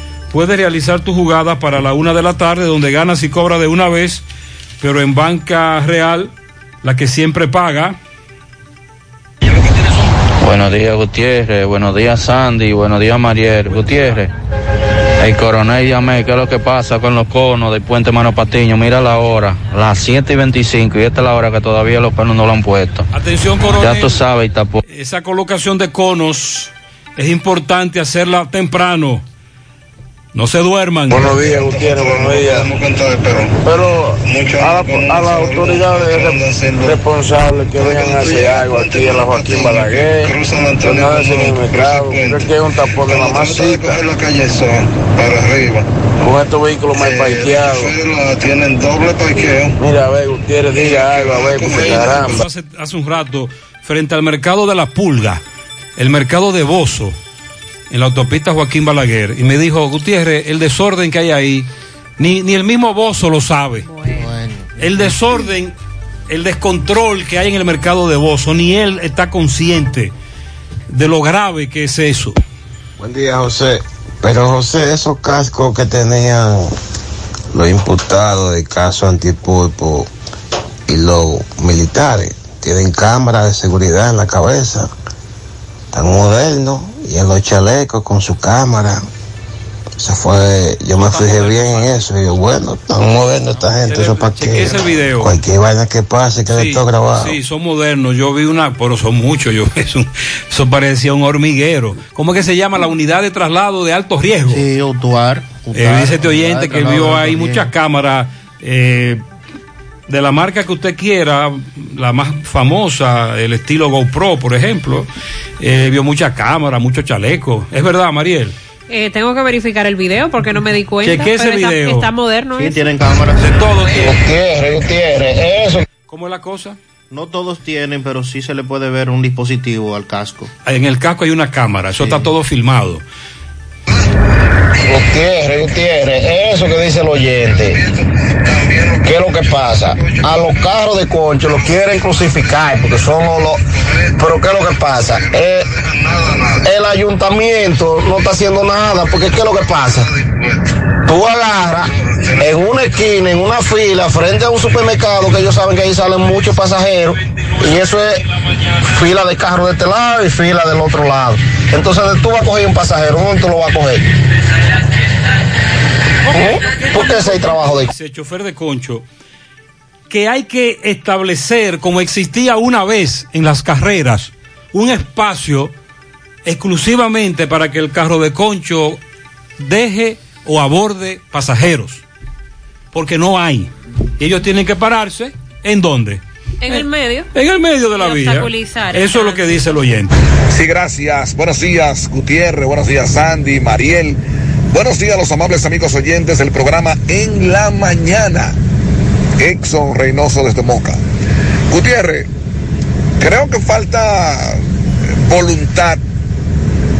Puedes realizar tu jugada para la una de la tarde donde ganas y cobras de una vez, pero en banca real, la que siempre paga. Buenos días, Gutiérrez. Buenos días, Sandy. Buenos días, Mariel. Gutiérrez. El coronel llamé, ¿qué es lo que pasa con los conos del puente Mano Patiño? Mira la hora, las 7 y 25, y esta es la hora que todavía los pernos no lo han puesto. Atención, coronel. Ya tú sabes, y tapó. Esa colocación de conos es importante hacerla temprano. No se duerman. Buenos días, Gutiérrez, buenos días. Pero a, la- a las autoridades re- responsables que vengan a hacer algo aquí a la Joaquín Balaguer, que no hacen el mercado, creo que es un tapón de mamacita. para arriba. Con estos vehículos mal parqueados. Tienen doble parqueo. Mira, a ver, Gutiérrez, diga algo, a ver, porque caramba. Hace, hace un rato, frente al mercado de la Pulga, el mercado de Bozo, en la autopista Joaquín Balaguer, y me dijo, Gutiérrez, el desorden que hay ahí, ni, ni el mismo Bozo lo sabe. El desorden, el descontrol que hay en el mercado de Bozo, ni él está consciente de lo grave que es eso. Buen día, José. Pero José, esos cascos que tenían los imputados del caso antipulpo y los militares tienen cámaras de seguridad en la cabeza, tan modernos y en los chalecos con su cámara. Eso fue, yo me fijé bien en eso y yo, bueno, tan moderno esta gente, eso para que ese video. cualquier vaina que pase quede Sí, todo grabado. Sí, son modernos. Yo vi una, pero son muchos. Yo, eso, eso parecía un hormiguero. ¿Cómo es que se llama? La unidad de traslado de alto riesgo. Sí, Utuar. Eh, dice este oyente que vio ahí muchas cámaras eh, de la marca que usted quiera, la más famosa, el estilo GoPro, por ejemplo, eh, vio mucha cámara, mucho chaleco. ¿Es verdad, Mariel? Eh, tengo que verificar el video porque no me di cuenta. Chequee ese pero está- video. Está, moderno. Sí, tienen cámaras. De todo. Gutiérrez, Gutiérrez, eso. ¿Cómo es la cosa? No todos tienen, pero sí se le puede ver un dispositivo al casco. En el casco hay una cámara, eso está todo filmado. Gutiérrez, Gutiérrez, eso que dice el oyente. ¿Qué es lo que pasa? A los carros de concho los quieren crucificar porque son los... Pero ¿qué es lo que pasa? Eh, el ayuntamiento no está haciendo nada porque ¿qué es lo que pasa? Tú agarras en una esquina, en una fila, frente a un supermercado que ellos saben que ahí salen muchos pasajeros y eso es fila de carro de este lado y fila del otro lado. Entonces tú vas a coger un pasajero, ¿dónde tú lo vas a coger? ¿Eh? Ese es el trabajo de Dice chofer de concho que hay que establecer, como existía una vez en las carreras, un espacio exclusivamente para que el carro de concho deje o aborde pasajeros. Porque no hay. Ellos tienen que pararse. ¿En dónde? En el medio. En el medio de la vía. Eso es lo que dice el oyente. Sí, gracias. Buenos días, Gutiérrez. Buenos días, Sandy, Mariel. Buenos días, los amables amigos oyentes del programa En la Mañana. Exxon Reynoso desde Moca. Gutiérrez, creo que falta voluntad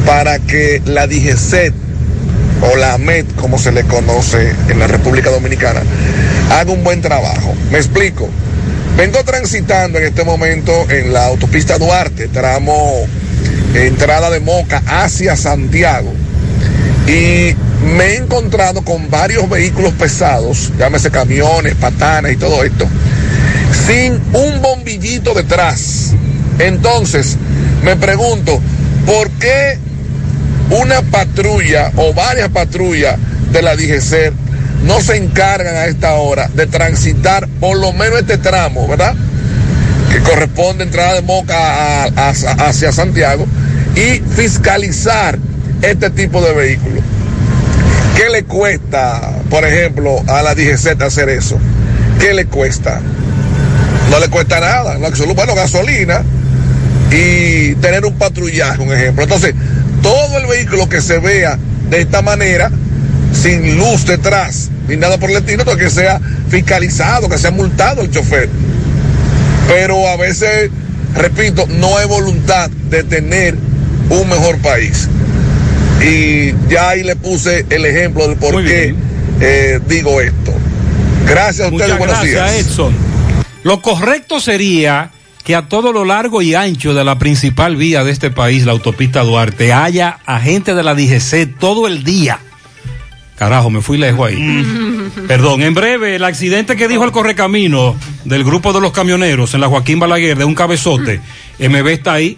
para que la DGCET o la AMET, como se le conoce en la República Dominicana, haga un buen trabajo. Me explico. Vengo transitando en este momento en la autopista Duarte, tramo entrada de Moca hacia Santiago. Y me he encontrado con varios vehículos pesados, llámese camiones, patanas y todo esto, sin un bombillito detrás. Entonces, me pregunto, ¿por qué una patrulla o varias patrullas de la DGC no se encargan a esta hora de transitar por lo menos este tramo, ¿verdad? Que corresponde entrada de Moca hacia Santiago y fiscalizar este tipo de vehículos. ¿Qué le cuesta, por ejemplo, a la DGC hacer eso? ¿Qué le cuesta? No le cuesta nada, en lo absoluto. Bueno, gasolina y tener un patrullaje, un ejemplo. Entonces, todo el vehículo que se vea de esta manera, sin luz detrás, ni nada por el estilo, que sea fiscalizado, que sea multado el chofer. Pero a veces, repito, no hay voluntad de tener un mejor país. Y ya ahí le puse el ejemplo de por qué eh, digo esto. Gracias a ustedes, Muchas buenos gracias, días. Edson. Lo correcto sería que a todo lo largo y ancho de la principal vía de este país, la autopista Duarte, haya agentes de la DGC todo el día. Carajo, me fui lejos ahí. Perdón, en breve, el accidente que dijo el correcamino del grupo de los camioneros en la Joaquín Balaguer de un cabezote, MB está ahí.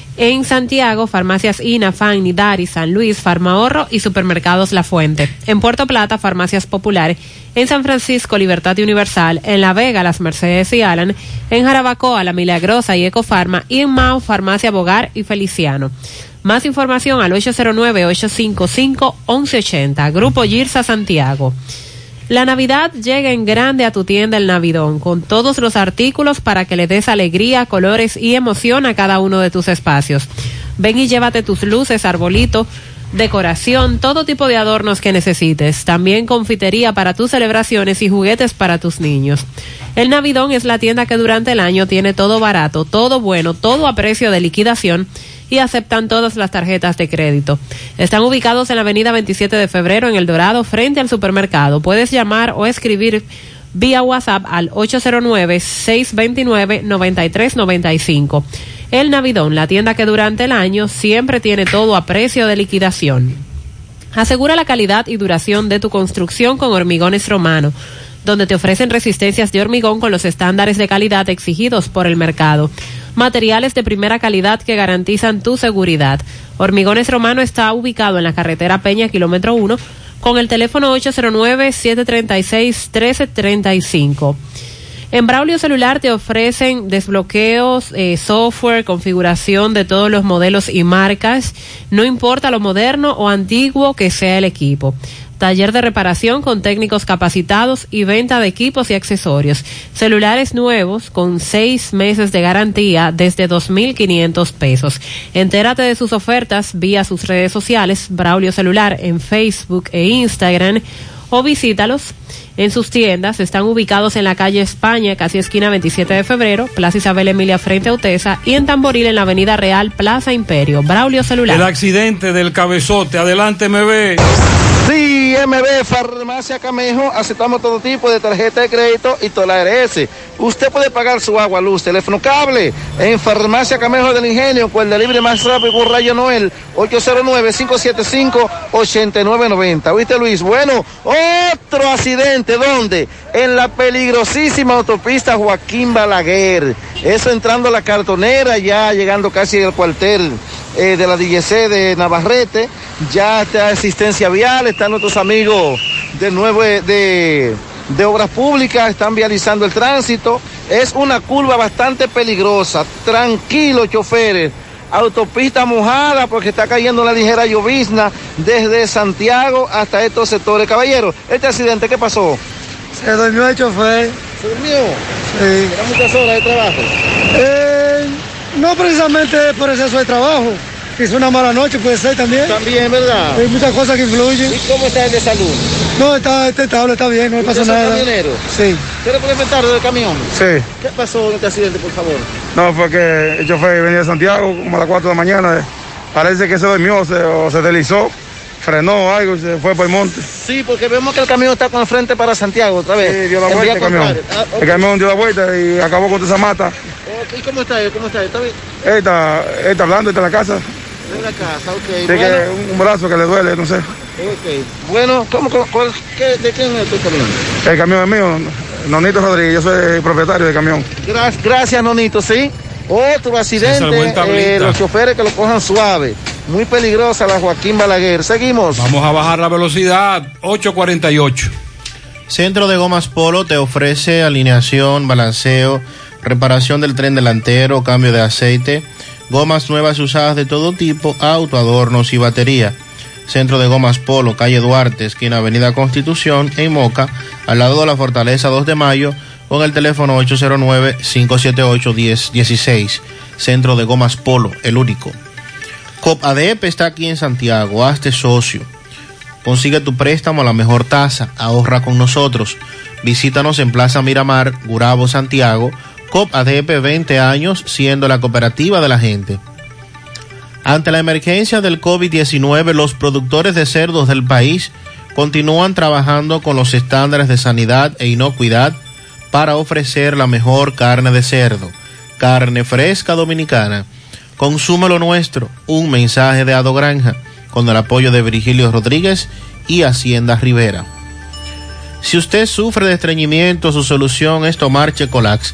En Santiago, farmacias INA, FAN, Nidari, San Luis, Farmahorro y supermercados La Fuente. En Puerto Plata, farmacias Popular. En San Francisco, Libertad Universal. En La Vega, Las Mercedes y Alan. En Jarabacoa, La Milagrosa y Ecofarma. Y en Mao, Farmacia Bogar y Feliciano. Más información al 809-855-1180. Grupo Girsa Santiago. La Navidad llega en grande a tu tienda El Navidón, con todos los artículos para que le des alegría, colores y emoción a cada uno de tus espacios. Ven y llévate tus luces, arbolito, decoración, todo tipo de adornos que necesites. También confitería para tus celebraciones y juguetes para tus niños. El Navidón es la tienda que durante el año tiene todo barato, todo bueno, todo a precio de liquidación y aceptan todas las tarjetas de crédito. Están ubicados en la avenida 27 de febrero en El Dorado, frente al supermercado. Puedes llamar o escribir vía WhatsApp al 809-629-9395. El Navidón, la tienda que durante el año siempre tiene todo a precio de liquidación. Asegura la calidad y duración de tu construcción con Hormigones Romano. Donde te ofrecen resistencias de hormigón con los estándares de calidad exigidos por el mercado. Materiales de primera calidad que garantizan tu seguridad. Hormigones Romano está ubicado en la carretera Peña, kilómetro 1, con el teléfono 809-736-1335. En Braulio Celular te ofrecen desbloqueos, eh, software, configuración de todos los modelos y marcas, no importa lo moderno o antiguo que sea el equipo. Taller de reparación con técnicos capacitados y venta de equipos y accesorios. Celulares nuevos con seis meses de garantía desde 2.500 pesos. Entérate de sus ofertas vía sus redes sociales, Braulio Celular en Facebook e Instagram o visítalos en sus tiendas. Están ubicados en la calle España, casi esquina 27 de febrero, Plaza Isabel Emilia frente a Utesa y en Tamboril en la Avenida Real, Plaza Imperio. Braulio Celular. El accidente del cabezote. Adelante, ve. Sí, MB Farmacia Camejo, aceptamos todo tipo de tarjeta de crédito y toda la RS. Usted puede pagar su agua, luz, teléfono, cable en Farmacia Camejo del Ingenio con el libre más rápido con Rayo Noel 809-575-8990. ¿Viste Luis? Bueno, otro accidente, ¿dónde? En la peligrosísima autopista Joaquín Balaguer. Eso entrando a la cartonera, ya llegando casi al cuartel eh, de la DGC de Navarrete. Ya está asistencia vial, están nuestros amigos de nuevo eh, de, de obras públicas, están vializando el tránsito. Es una curva bastante peligrosa. Tranquilo, choferes. Autopista mojada porque está cayendo una ligera llovizna desde Santiago hasta estos sectores. Caballero, este accidente, ¿qué pasó? Se durmió el chofer. ¿Se durmió? Sí. ¿Era muchas horas de trabajo? Eh, no precisamente por exceso de trabajo. Hizo una mala noche, puede ser también. También, ¿verdad? Hay muchas cosas que influyen. ¿Y cómo está el de salud? No, está, está estable, está bien, no le pasa ¿Usted es nada. camionero? Sí. ¿Quiere comentar del camión? Sí. ¿Qué pasó en este accidente, por favor? No, fue que el chofer venía de Santiago como a las 4 de la mañana. Parece que se durmió se- o se deslizó, frenó algo y se fue por el monte. Sí, porque vemos que el camión está con el frente para Santiago otra vez. Sí, dio la En vuelta el camión. Ah. El camión dio la vuelta y acabó con toda esa mata. ¿Y cómo está él? ¿Cómo está él? ¿Está bien? Él está, él está hablando, está en la casa. En la casa, ok. Tiene bueno, que un brazo que le duele, no sé. ok. Bueno, ¿cómo, cómo- cuál- qué- ¿de quién es tu camión? El camión es mío, Nonito Rodríguez, yo soy el propietario del camión. Gra- gracias, Nonito, ¿sí? Otro accidente, eh, los choferes que lo cojan suave. Muy peligrosa la Joaquín Balaguer. Seguimos. Vamos a bajar la velocidad. 848. Centro de Gomas Polo te ofrece alineación, balanceo, reparación del tren delantero, cambio de aceite, gomas nuevas y usadas de todo tipo, auto, adornos y batería. Centro de Gomas Polo, calle Duarte, esquina Avenida Constitución, en Moca, al lado de la Fortaleza 2 de Mayo, con el teléfono 809-578-1016. Centro de Gomas Polo, el único. COP ADEP está aquí en Santiago, hazte socio. Consigue tu préstamo a la mejor tasa, ahorra con nosotros. Visítanos en Plaza Miramar, Gurabo, Santiago. COP ADP 20 años siendo la cooperativa de la gente. Ante la emergencia del COVID-19, los productores de cerdos del país continúan trabajando con los estándares de sanidad e inocuidad para ofrecer la mejor carne de cerdo, carne fresca dominicana. Consume lo nuestro, un mensaje de Ado Granja, con el apoyo de Virgilio Rodríguez y Hacienda Rivera. Si usted sufre de estreñimiento, su solución es tomar Checolax,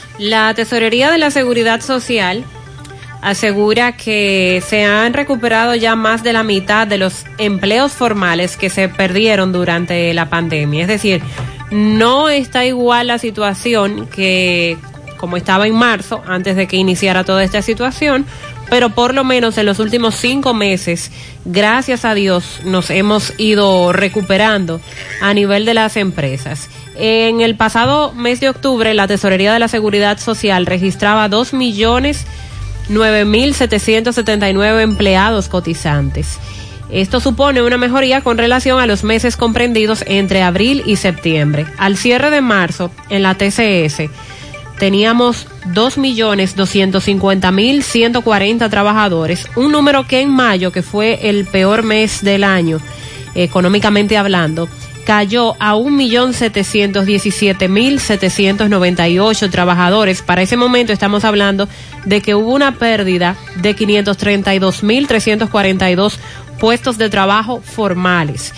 La Tesorería de la Seguridad Social asegura que se han recuperado ya más de la mitad de los empleos formales que se perdieron durante la pandemia. Es decir, no está igual la situación que como estaba en marzo, antes de que iniciara toda esta situación, pero por lo menos en los últimos cinco meses, gracias a Dios, nos hemos ido recuperando a nivel de las empresas. En el pasado mes de octubre, la Tesorería de la Seguridad Social registraba 2 millones 9.779 empleados cotizantes. Esto supone una mejoría con relación a los meses comprendidos entre abril y septiembre. Al cierre de marzo, en la TCS, teníamos 2.250.140 trabajadores, un número que en mayo, que fue el peor mes del año, económicamente hablando, cayó a 1.717.798 trabajadores. Para ese momento estamos hablando de que hubo una pérdida de 532.342 puestos de trabajo formales.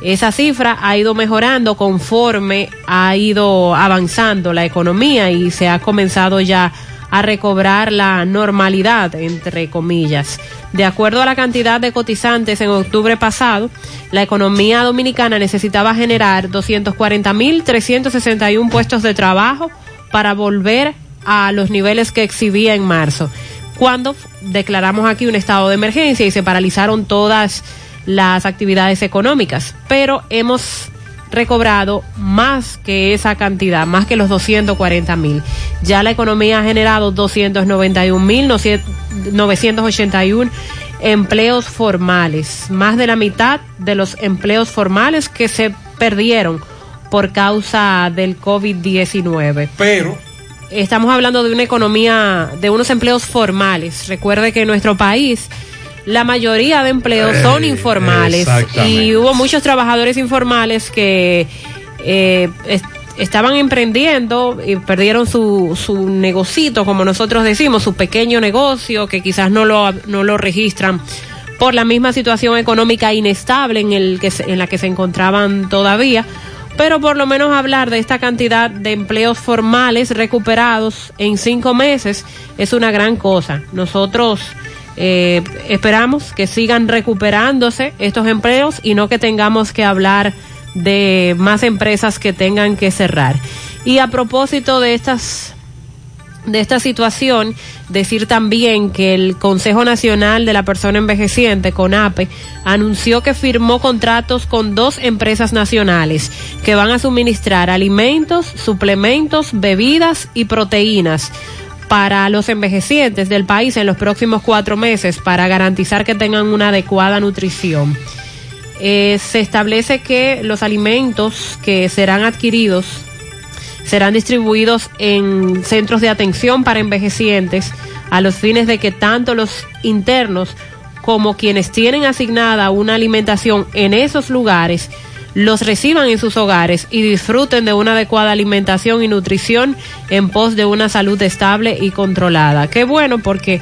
Esa cifra ha ido mejorando conforme ha ido avanzando la economía y se ha comenzado ya recobrar la normalidad, entre comillas. De acuerdo a la cantidad de cotizantes en octubre pasado, la economía dominicana necesitaba generar 240.361 puestos de trabajo para volver a los niveles que exhibía en marzo, cuando declaramos aquí un estado de emergencia y se paralizaron todas las actividades económicas. Pero hemos recobrado más que esa cantidad, más que los 240 mil. Ya la economía ha generado 291 mil 981 empleos formales, más de la mitad de los empleos formales que se perdieron por causa del COVID-19. Pero estamos hablando de una economía, de unos empleos formales. Recuerde que en nuestro país la mayoría de empleos son Eh, informales y hubo muchos trabajadores informales que eh, est- estaban emprendiendo y perdieron su, su negocito, como nosotros decimos, su pequeño negocio, que quizás no lo, no lo registran por la misma situación económica inestable en, el que se- en la que se encontraban todavía. Pero por lo menos hablar de esta cantidad de empleos formales recuperados en cinco meses es una gran cosa. Nosotros eh, esperamos que sigan recuperándose estos empleos y no que tengamos que hablar de más empresas que tengan que cerrar. Y a propósito de estas de esta situación, decir también que el Consejo Nacional de la Persona Envejeciente, CONAPE, anunció que firmó contratos con dos empresas nacionales que van a suministrar alimentos, suplementos, bebidas y proteínas para los envejecientes del país en los próximos cuatro meses para garantizar que tengan una adecuada nutrición. Eh, se establece que los alimentos que serán adquiridos serán distribuidos en centros de atención para envejecientes a los fines de que tanto los internos como quienes tienen asignada una alimentación en esos lugares los reciban en sus hogares y disfruten de una adecuada alimentación y nutrición en pos de una salud estable y controlada. Qué bueno porque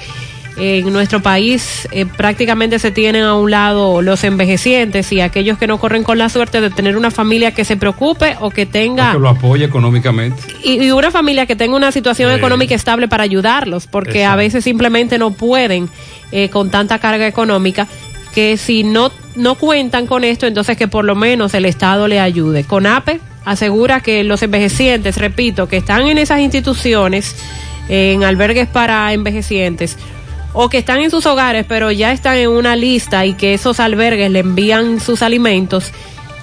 en nuestro país eh, prácticamente se tienen a un lado los envejecientes y aquellos que no corren con la suerte de tener una familia que se preocupe o que tenga que lo apoye económicamente. y, y una familia que tenga una situación económica estable para ayudarlos, porque a veces simplemente no pueden eh, con tanta carga económica que si no no cuentan con esto, entonces que por lo menos el Estado le ayude. CONAPE asegura que los envejecientes, repito, que están en esas instituciones, en albergues para envejecientes, o que están en sus hogares, pero ya están en una lista y que esos albergues le envían sus alimentos,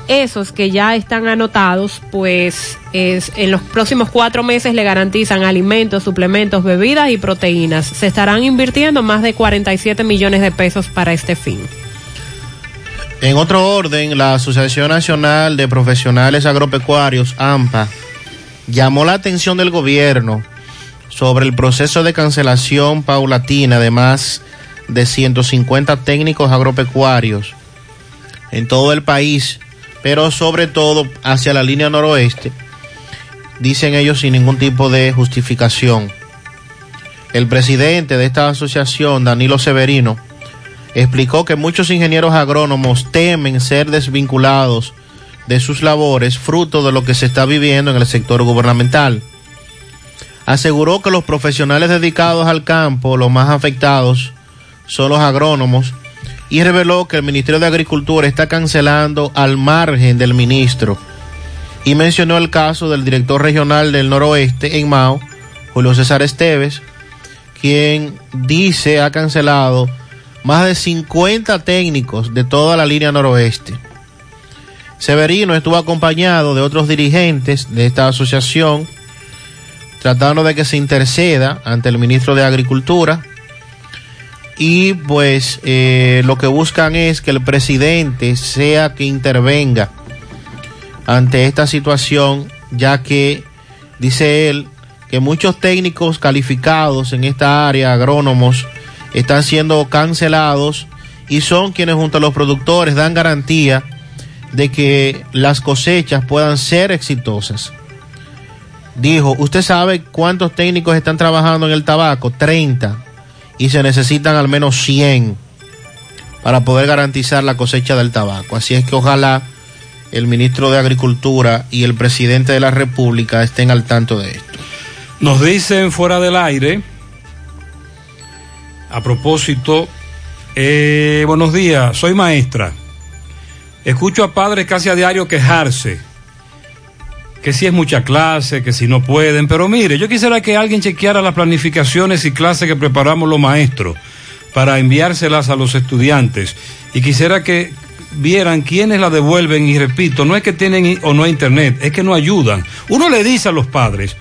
esos que ya están anotados, pues es, en los próximos cuatro meses le garantizan alimentos, suplementos, bebidas y proteínas. Se estarán invirtiendo más de 47 millones de pesos para este fin. En otro orden, la Asociación Nacional de Profesionales Agropecuarios, AMPA, llamó la atención del gobierno sobre el proceso de cancelación paulatina de más de 150 técnicos agropecuarios en todo el país, pero sobre todo hacia la línea noroeste, dicen ellos sin ningún tipo de justificación. El presidente de esta asociación, Danilo Severino, explicó que muchos ingenieros agrónomos temen ser desvinculados de sus labores fruto de lo que se está viviendo en el sector gubernamental. Aseguró que los profesionales dedicados al campo, los más afectados, son los agrónomos y reveló que el Ministerio de Agricultura está cancelando al margen del ministro y mencionó el caso del director regional del noroeste en Mao, Julio César Esteves, quien dice ha cancelado más de 50 técnicos de toda la línea noroeste. Severino estuvo acompañado de otros dirigentes de esta asociación, tratando de que se interceda ante el ministro de Agricultura y pues eh, lo que buscan es que el presidente sea que intervenga ante esta situación, ya que dice él que muchos técnicos calificados en esta área, agrónomos, están siendo cancelados y son quienes junto a los productores dan garantía de que las cosechas puedan ser exitosas. Dijo, ¿usted sabe cuántos técnicos están trabajando en el tabaco? 30. Y se necesitan al menos 100 para poder garantizar la cosecha del tabaco. Así es que ojalá el ministro de Agricultura y el presidente de la República estén al tanto de esto. Nos dicen fuera del aire, a propósito, eh, buenos días, soy maestra. Escucho a padres casi a diario quejarse, que si es mucha clase, que si no pueden, pero mire, yo quisiera que alguien chequeara las planificaciones y clases que preparamos los maestros para enviárselas a los estudiantes y quisiera que vieran quiénes la devuelven y repito, no es que tienen o no internet, es que no ayudan. Uno le dice a los padres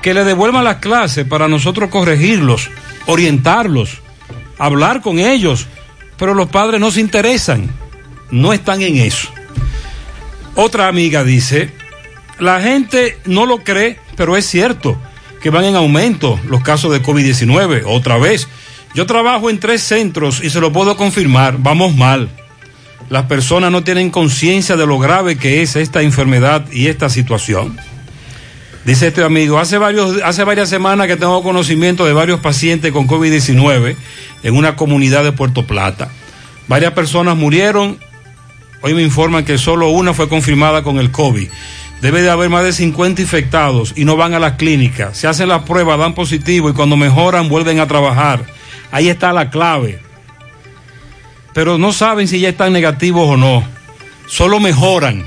que le devuelvan las clases para nosotros corregirlos, orientarlos, hablar con ellos, pero los padres no se interesan, no están en eso. Otra amiga dice, la gente no lo cree, pero es cierto que van en aumento los casos de COVID-19, otra vez. Yo trabajo en tres centros y se lo puedo confirmar, vamos mal. Las personas no tienen conciencia de lo grave que es esta enfermedad y esta situación. Dice este amigo, hace, varios, hace varias semanas que tengo conocimiento de varios pacientes con COVID-19 en una comunidad de Puerto Plata. Varias personas murieron. Hoy me informan que solo una fue confirmada con el COVID. Debe de haber más de 50 infectados y no van a las clínicas. Se hacen las pruebas, dan positivo y cuando mejoran vuelven a trabajar. Ahí está la clave. Pero no saben si ya están negativos o no. Solo mejoran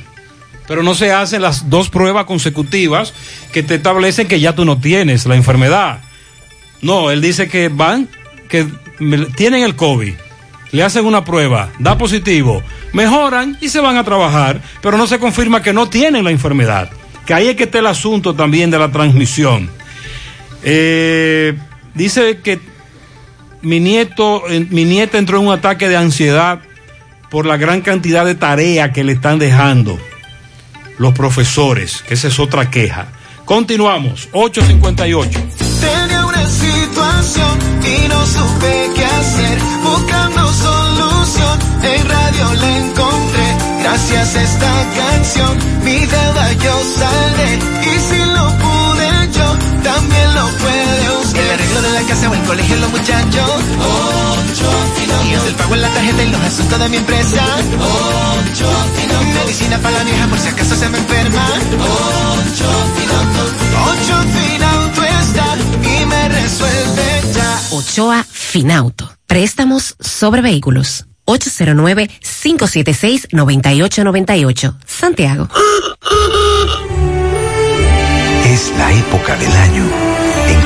pero no se hacen las dos pruebas consecutivas que te establecen que ya tú no tienes la enfermedad. No, él dice que van, que tienen el COVID, le hacen una prueba, da positivo, mejoran y se van a trabajar, pero no se confirma que no tienen la enfermedad. Que ahí es que está el asunto también de la transmisión. Eh, dice que mi nieto, eh, mi nieta entró en un ataque de ansiedad por la gran cantidad de tarea que le están dejando los profesores, que esa es otra queja. Continuamos, 858. Tenía una situación y no supe qué hacer, buscando solución, en radio la encontré, gracias a esta canción, mi deuda yo saldré, y si lo pude de la casa o el colegio los muchachos, ocho y es el pago en la tarjeta y los asuntos de mi empresa, ocho medicina para la vieja por si acaso se me enferma, ocho ocho Finauto está y me resuelve ya. Ochoa Finauto. Préstamos sobre vehículos. 809-576-9898. Santiago. Es la época del año en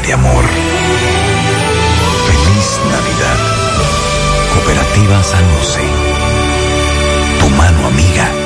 de amor. Feliz Navidad. Cooperativa San José. Tu mano amiga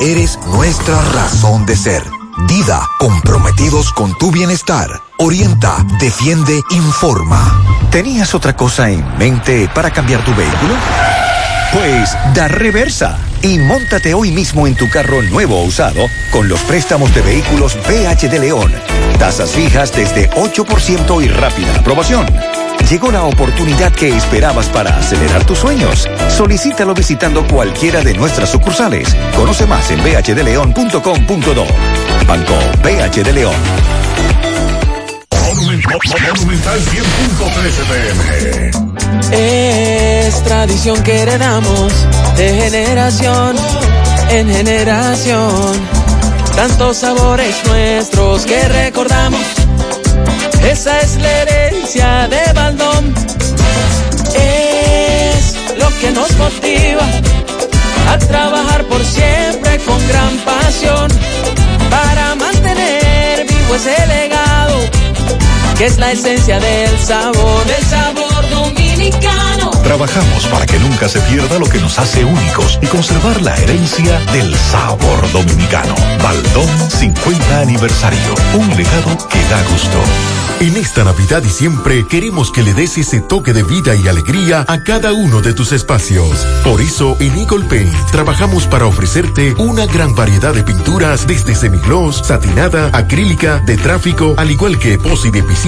eres nuestra razón de ser. Dida, comprometidos con tu bienestar. Orienta, defiende, informa. ¿Tenías otra cosa en mente para cambiar tu vehículo? Pues da reversa y móntate hoy mismo en tu carro nuevo o usado con los préstamos de vehículos BH de León. Tasas fijas desde 8% y rápida aprobación. Llegó la oportunidad que esperabas para acelerar tus sueños. Solicítalo visitando cualquiera de nuestras sucursales. Conoce más en bhdleon.com.do. Banco BH de León. Monumental 100.13 pm. Es tradición que heredamos de generación en generación. Tantos sabores nuestros que recordamos. Esa es la herencia a trabajar por siempre con gran pasión. Para mantener vivo ese legado que es la esencia del sabor, del sabor dominicano. Trabajamos para que nunca se pierda lo que nos hace únicos y conservar la herencia del sabor dominicano. Baldón 50 aniversario. Un legado que da gusto. En esta Navidad y siempre queremos que le des ese toque de vida y alegría a cada uno de tus espacios. Por eso en Eagle Paint trabajamos para ofrecerte una gran variedad de pinturas desde semigloss, satinada, acrílica, de tráfico, al igual que epoxi de piscina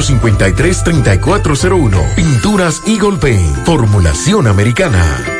809-853-3401. Pinturas Eagle Paint, formulación americana.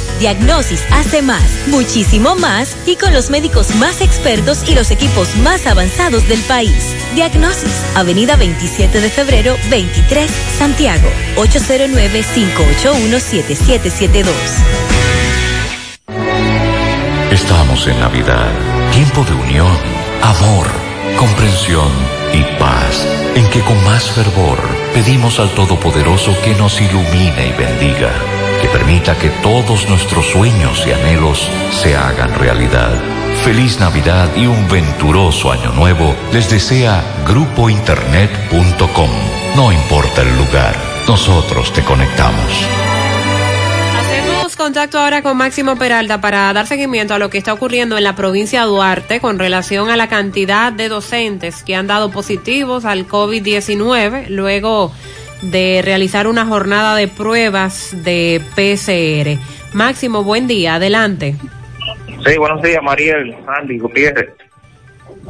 Diagnosis hace más, muchísimo más y con los médicos más expertos y los equipos más avanzados del país. Diagnosis, Avenida 27 de febrero, 23, Santiago, 809-581-7772. Estamos en Navidad, tiempo de unión, amor, comprensión y paz, en que con más fervor pedimos al Todopoderoso que nos ilumine y bendiga, que permita que todos nuestros sueños y anhelos se hagan realidad. Feliz Navidad y un venturoso año nuevo les desea grupointernet.com. No importa el lugar, nosotros te conectamos. Hacemos contacto ahora con Máximo Peralta para dar seguimiento a lo que está ocurriendo en la provincia de Duarte con relación a la cantidad de docentes que han dado positivos al COVID-19 luego de realizar una jornada de pruebas de PCR. Máximo, buen día, adelante. Sí, buenos días, Mariel, Andy, Gutiérrez.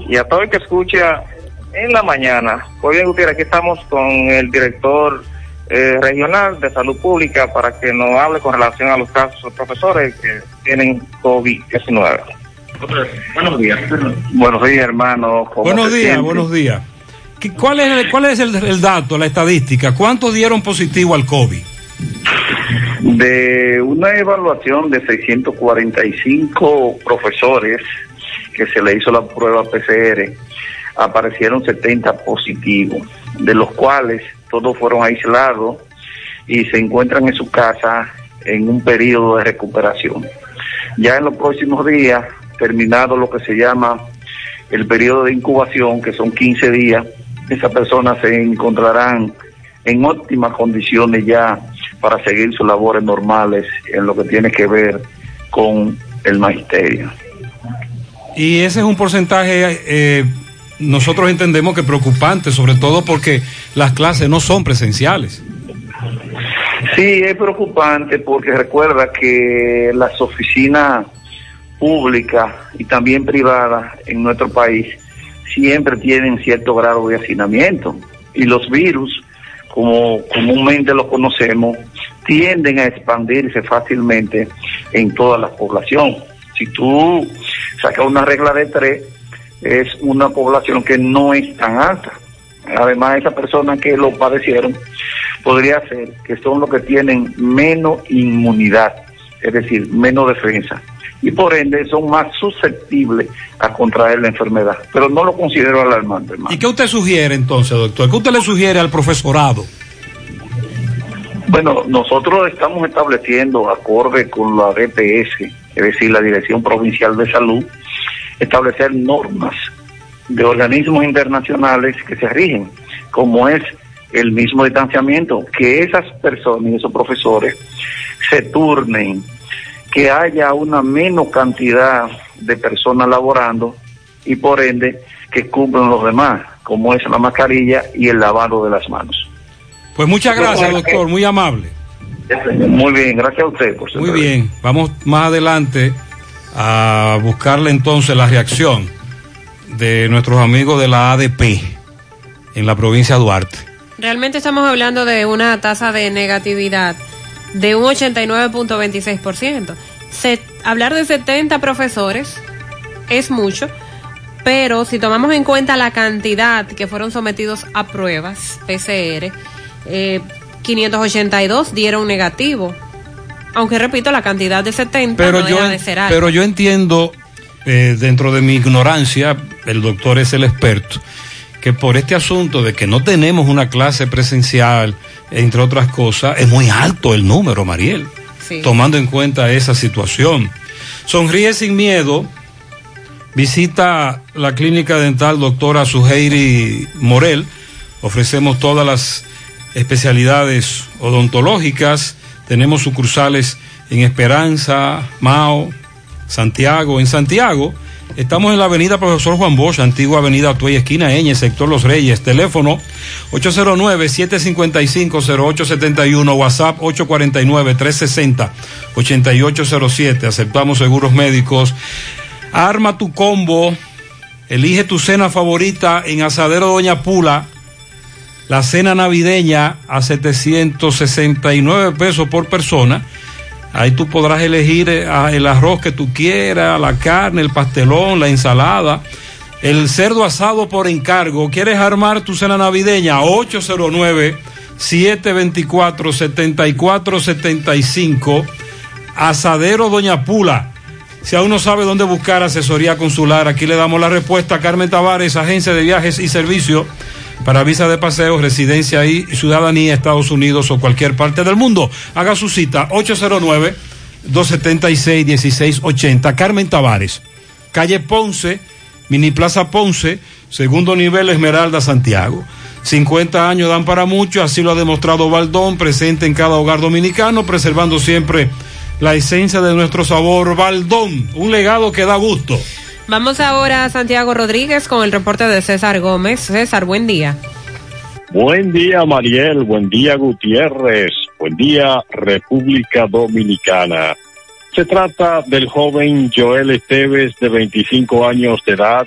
Y a todo el que escucha en la mañana. Pues bien, Gutiérrez, aquí estamos con el director eh, regional de salud pública para que nos hable con relación a los casos de profesores que tienen COVID-19. Buenos días. Buenos días, hermano. ¿Cómo Buenos días, siente? buenos días. ¿Qué- ¿Cuál es, cuál es el, el dato, la estadística? ¿Cuántos dieron positivo al COVID? De una evaluación de 645 profesores que se le hizo la prueba PCR, aparecieron 70 positivos, de los cuales todos fueron aislados y se encuentran en su casa en un periodo de recuperación. Ya en los próximos días, terminado lo que se llama el periodo de incubación, que son 15 días, esas personas se encontrarán en óptimas condiciones ya para seguir sus labores normales en lo que tiene que ver con el magisterio. Y ese es un porcentaje, eh, nosotros entendemos que preocupante, sobre todo porque las clases no son presenciales. Sí, es preocupante porque recuerda que las oficinas públicas y también privadas en nuestro país siempre tienen cierto grado de hacinamiento. Y los virus, como comúnmente los conocemos, tienden a expandirse fácilmente en toda la población. Si tú sacas una regla de tres, es una población que no es tan alta. Además, esas personas que lo padecieron podría ser que son los que tienen menos inmunidad, es decir, menos defensa. Y por ende son más susceptibles a contraer la enfermedad. Pero no lo considero alarmante, hermano. ¿Y qué usted sugiere entonces, doctor? ¿Qué usted le sugiere al profesorado? Bueno, nosotros estamos estableciendo, acorde con la DPS, es decir, la Dirección Provincial de Salud, establecer normas de organismos internacionales que se rigen, como es el mismo distanciamiento, que esas personas y esos profesores se turnen, que haya una menos cantidad de personas laborando y por ende que cumplan los demás, como es la mascarilla y el lavado de las manos. Pues muchas gracias, doctor, muy amable. Muy bien, gracias a usted por su Muy bien, vamos más adelante a buscarle entonces la reacción de nuestros amigos de la ADP en la provincia de Duarte. Realmente estamos hablando de una tasa de negatividad de un 89.26%. Se, hablar de 70 profesores es mucho, pero si tomamos en cuenta la cantidad que fueron sometidos a pruebas PCR, eh, 582 dieron negativo. Aunque repito, la cantidad de 70 Pero no yo, deja de ser pero yo entiendo, eh, dentro de mi ignorancia, el doctor es el experto, que por este asunto de que no tenemos una clase presencial, entre otras cosas, es muy alto el número, Mariel, Sí. tomando en cuenta esa situación. Sonríe sin miedo, visita la clínica dental doctora Suheiri Morel, ofrecemos todas las especialidades odontológicas, tenemos sucursales en Esperanza, Mao, Santiago. En Santiago estamos en la avenida Profesor Juan Bosch, antigua avenida Tuey, esquina Eñe, sector Los Reyes. Teléfono 809-755-0871, WhatsApp 849-360-8807. Aceptamos seguros médicos. Arma tu combo. Elige tu cena favorita en Asadero Doña Pula. La cena navideña a 769 pesos por persona. Ahí tú podrás elegir eh, el arroz que tú quieras, la carne, el pastelón, la ensalada, el cerdo asado por encargo. ¿Quieres armar tu cena navideña? 809-724-7475. Asadero Doña Pula. Si aún no sabe dónde buscar asesoría consular, aquí le damos la respuesta. Carmen Tavares, agencia de viajes y servicio para visa de paseo, residencia y ciudadanía, Estados Unidos o cualquier parte del mundo. Haga su cita 809-276-1680. Carmen Tavares, calle Ponce, Mini Plaza Ponce, segundo nivel Esmeralda, Santiago. 50 años dan para mucho, así lo ha demostrado Baldón, presente en cada hogar dominicano, preservando siempre la esencia de nuestro sabor. Baldón, un legado que da gusto. Vamos ahora a Santiago Rodríguez con el reporte de César Gómez. César, buen día. Buen día, Mariel. Buen día, Gutiérrez. Buen día, República Dominicana. Se trata del joven Joel Esteves, de 25 años de edad,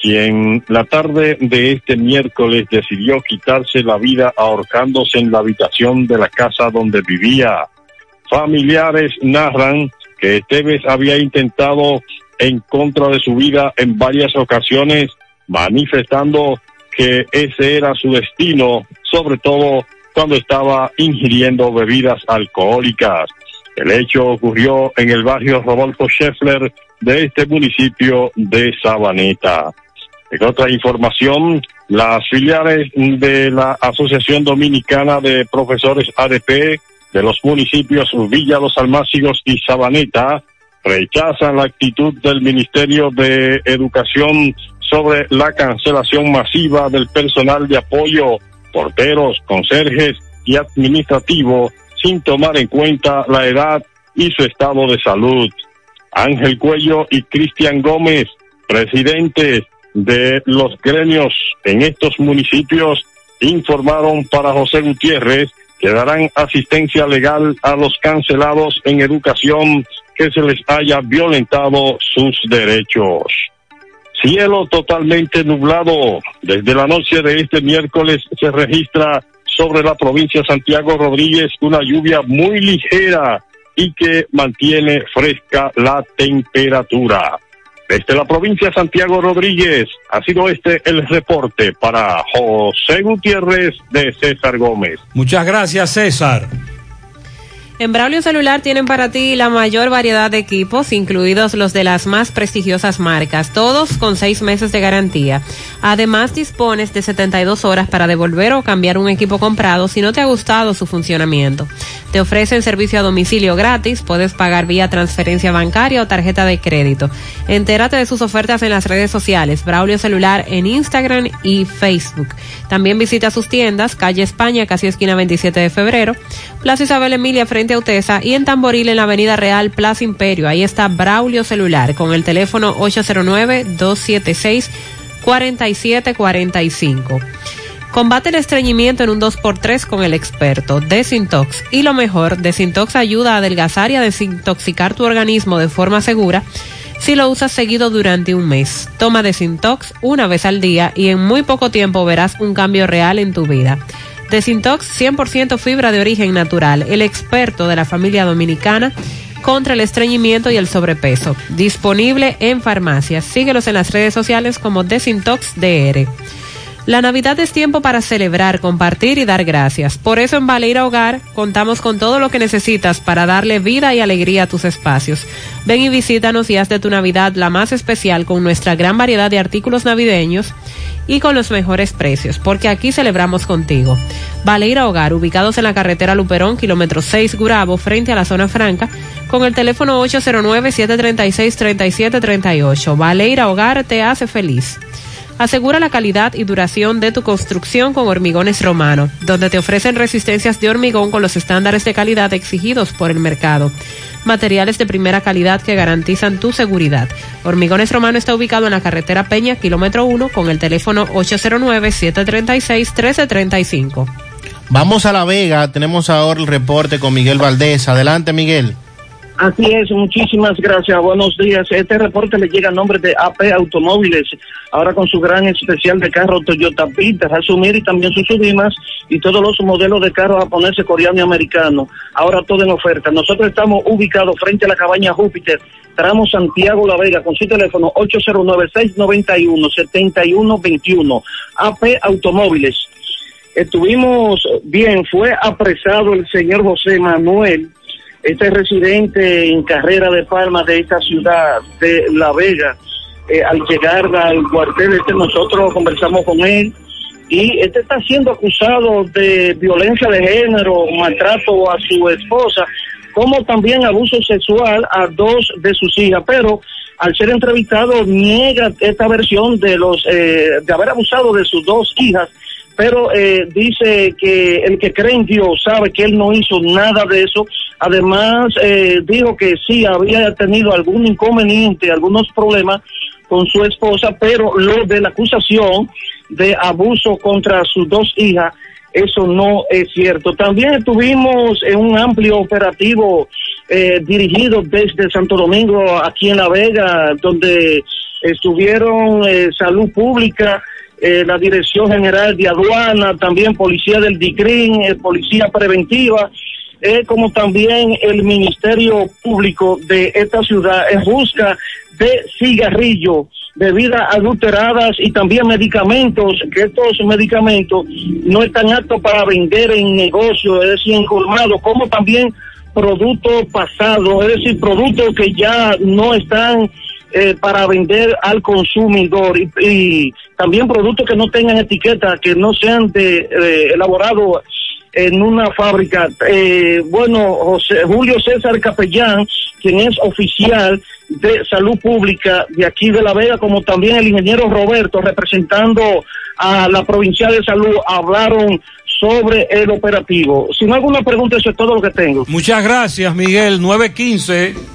quien la tarde de este miércoles decidió quitarse la vida ahorcándose en la habitación de la casa donde vivía. Familiares narran que Esteves había intentado en contra de su vida en varias ocasiones, manifestando que ese era su destino, sobre todo cuando estaba ingiriendo bebidas alcohólicas. El hecho ocurrió en el barrio Rodolfo Scheffler de este municipio de Sabaneta. En otra información, las filiales de la Asociación Dominicana de Profesores ADP de los municipios Villa Los Almácigos y Sabaneta rechazan la actitud del Ministerio de Educación sobre la cancelación masiva del personal de apoyo, porteros, conserjes y administrativo, sin tomar en cuenta la edad y su estado de salud. Ángel Cuello y Cristian Gómez, presidentes de los gremios en estos municipios, informaron para José Gutiérrez que darán asistencia legal a los cancelados en educación que se les haya violentado sus derechos. Cielo totalmente nublado. Desde la noche de este miércoles se registra sobre la provincia de Santiago Rodríguez una lluvia muy ligera y que mantiene fresca la temperatura. Desde la provincia Santiago Rodríguez ha sido este el reporte para José Gutiérrez de César Gómez. Muchas gracias, César. En Braulio Celular tienen para ti la mayor variedad de equipos, incluidos los de las más prestigiosas marcas, todos con seis meses de garantía. Además, dispones de 72 horas para devolver o cambiar un equipo comprado si no te ha gustado su funcionamiento. Te ofrecen servicio a domicilio gratis, puedes pagar vía transferencia bancaria o tarjeta de crédito. Entérate de sus ofertas en las redes sociales, Braulio Celular en Instagram y Facebook. También visita sus tiendas, calle España, casi esquina 27 de febrero, Plaza Isabel Emilia frente y en Tamboril en la Avenida Real Plaza Imperio. Ahí está Braulio Celular con el teléfono 809-276-4745. Combate el estreñimiento en un 2x3 con el experto Desintox. Y lo mejor, Desintox ayuda a adelgazar y a desintoxicar tu organismo de forma segura si lo usas seguido durante un mes. Toma Desintox una vez al día y en muy poco tiempo verás un cambio real en tu vida. Desintox 100% fibra de origen natural, el experto de la familia dominicana contra el estreñimiento y el sobrepeso. Disponible en farmacias. Síguelos en las redes sociales como Desintox DR. La Navidad es tiempo para celebrar, compartir y dar gracias. Por eso en Baleira Hogar contamos con todo lo que necesitas para darle vida y alegría a tus espacios. Ven y visítanos y haz de tu Navidad la más especial con nuestra gran variedad de artículos navideños y con los mejores precios, porque aquí celebramos contigo. Baleira Hogar, ubicados en la carretera Luperón, kilómetro 6 Gurabo, frente a la zona franca, con el teléfono 809-736-3738. Baleira Hogar te hace feliz. Asegura la calidad y duración de tu construcción con Hormigones Romano, donde te ofrecen resistencias de hormigón con los estándares de calidad exigidos por el mercado. Materiales de primera calidad que garantizan tu seguridad. Hormigones Romano está ubicado en la carretera Peña, kilómetro 1, con el teléfono 809-736-1335. Vamos a La Vega, tenemos ahora el reporte con Miguel Valdés. Adelante, Miguel. Así es, muchísimas gracias. Buenos días. Este reporte le llega a nombre de AP Automóviles, ahora con su gran especial de carro Toyota Peter, Asumir y también sus subimas y todos los modelos de carro japonés, coreano y americano. Ahora todo en oferta. Nosotros estamos ubicados frente a la cabaña Júpiter, tramo Santiago La Vega, con su teléfono 809-691-7121. AP Automóviles. Estuvimos bien, fue apresado el señor José Manuel este residente en carrera de Palma de esta ciudad de La Vega, eh, al llegar al cuartel, este, nosotros conversamos con él y este está siendo acusado de violencia de género, maltrato a su esposa, como también abuso sexual a dos de sus hijas, pero al ser entrevistado niega esta versión de los eh, de haber abusado de sus dos hijas pero eh, dice que el que cree en Dios sabe que él no hizo nada de eso. Además, eh, dijo que sí había tenido algún inconveniente, algunos problemas con su esposa, pero lo de la acusación de abuso contra sus dos hijas, eso no es cierto. También estuvimos en un amplio operativo eh, dirigido desde Santo Domingo aquí en La Vega, donde estuvieron salud pública, eh, la Dirección General de Aduana, también Policía del DICRIN, eh, Policía Preventiva, eh, como también el Ministerio Público de esta ciudad en busca de cigarrillos, bebidas adulteradas y también medicamentos, que estos medicamentos no están aptos para vender en negocio, es decir, en colmado, como también productos pasados, es decir, productos que ya no están eh, para vender al consumidor y, también productos que no tengan etiqueta, que no sean de, eh, elaborados en una fábrica. Eh, bueno, José, Julio César Capellán, quien es oficial de salud pública de aquí de La Vega, como también el ingeniero Roberto, representando a la provincial de salud, hablaron sobre el operativo. Si no alguna pregunta, eso es todo lo que tengo. Muchas gracias, Miguel. 915.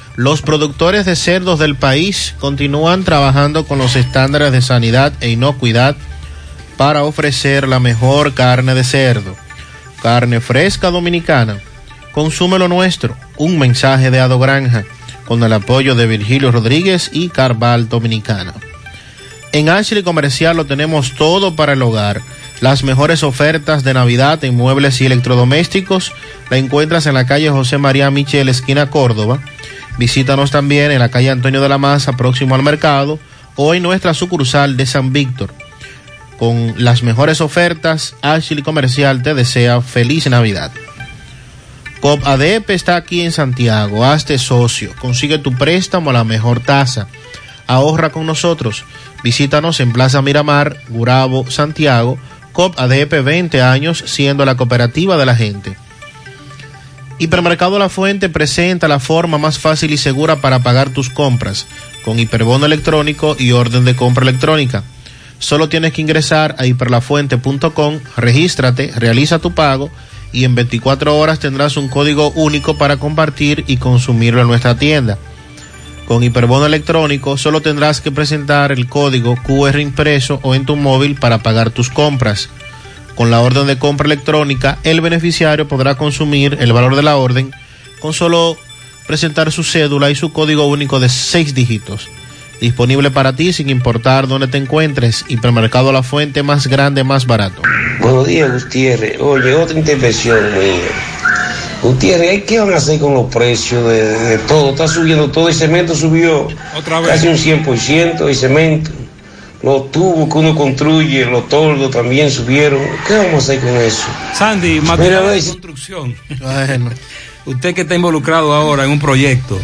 los productores de cerdos del país continúan trabajando con los estándares de sanidad e inocuidad para ofrecer la mejor carne de cerdo. Carne fresca dominicana. Consume lo nuestro. Un mensaje de Ado Granja con el apoyo de Virgilio Rodríguez y Carval Dominicana. En Ashley Comercial lo tenemos todo para el hogar. Las mejores ofertas de Navidad en muebles y electrodomésticos la encuentras en la calle José María Michel, esquina Córdoba. Visítanos también en la calle Antonio de la Maza, próximo al mercado, o en nuestra sucursal de San Víctor. Con las mejores ofertas, Ashley Comercial te desea feliz Navidad. COP ADP está aquí en Santiago. Hazte socio. Consigue tu préstamo a la mejor tasa. Ahorra con nosotros. Visítanos en Plaza Miramar, Gurabo, Santiago. COP ADP 20 años siendo la cooperativa de la gente. Hipermercado La Fuente presenta la forma más fácil y segura para pagar tus compras con hiperbono electrónico y orden de compra electrónica. Solo tienes que ingresar a hiperlafuente.com, regístrate, realiza tu pago y en 24 horas tendrás un código único para compartir y consumirlo en nuestra tienda. Con hiperbono electrónico solo tendrás que presentar el código QR impreso o en tu móvil para pagar tus compras. Con la orden de compra electrónica, el beneficiario podrá consumir el valor de la orden con solo presentar su cédula y su código único de 6 dígitos. Disponible para ti sin importar dónde te encuentres. Hipermercado La Fuente más grande, más barato. Buenos días, Gutiérrez. Oye, otra intervención mía. Gutiérrez, ¿qué van a hacer con los precios de, de todo? Está subiendo todo. El cemento subió Otra casi un 100% el cemento. Los tubos que uno construye, los toldos también subieron. ¿Qué vamos a hacer con eso? Sandy, Mira, material de construcción. Usted que está involucrado ahora en un proyecto,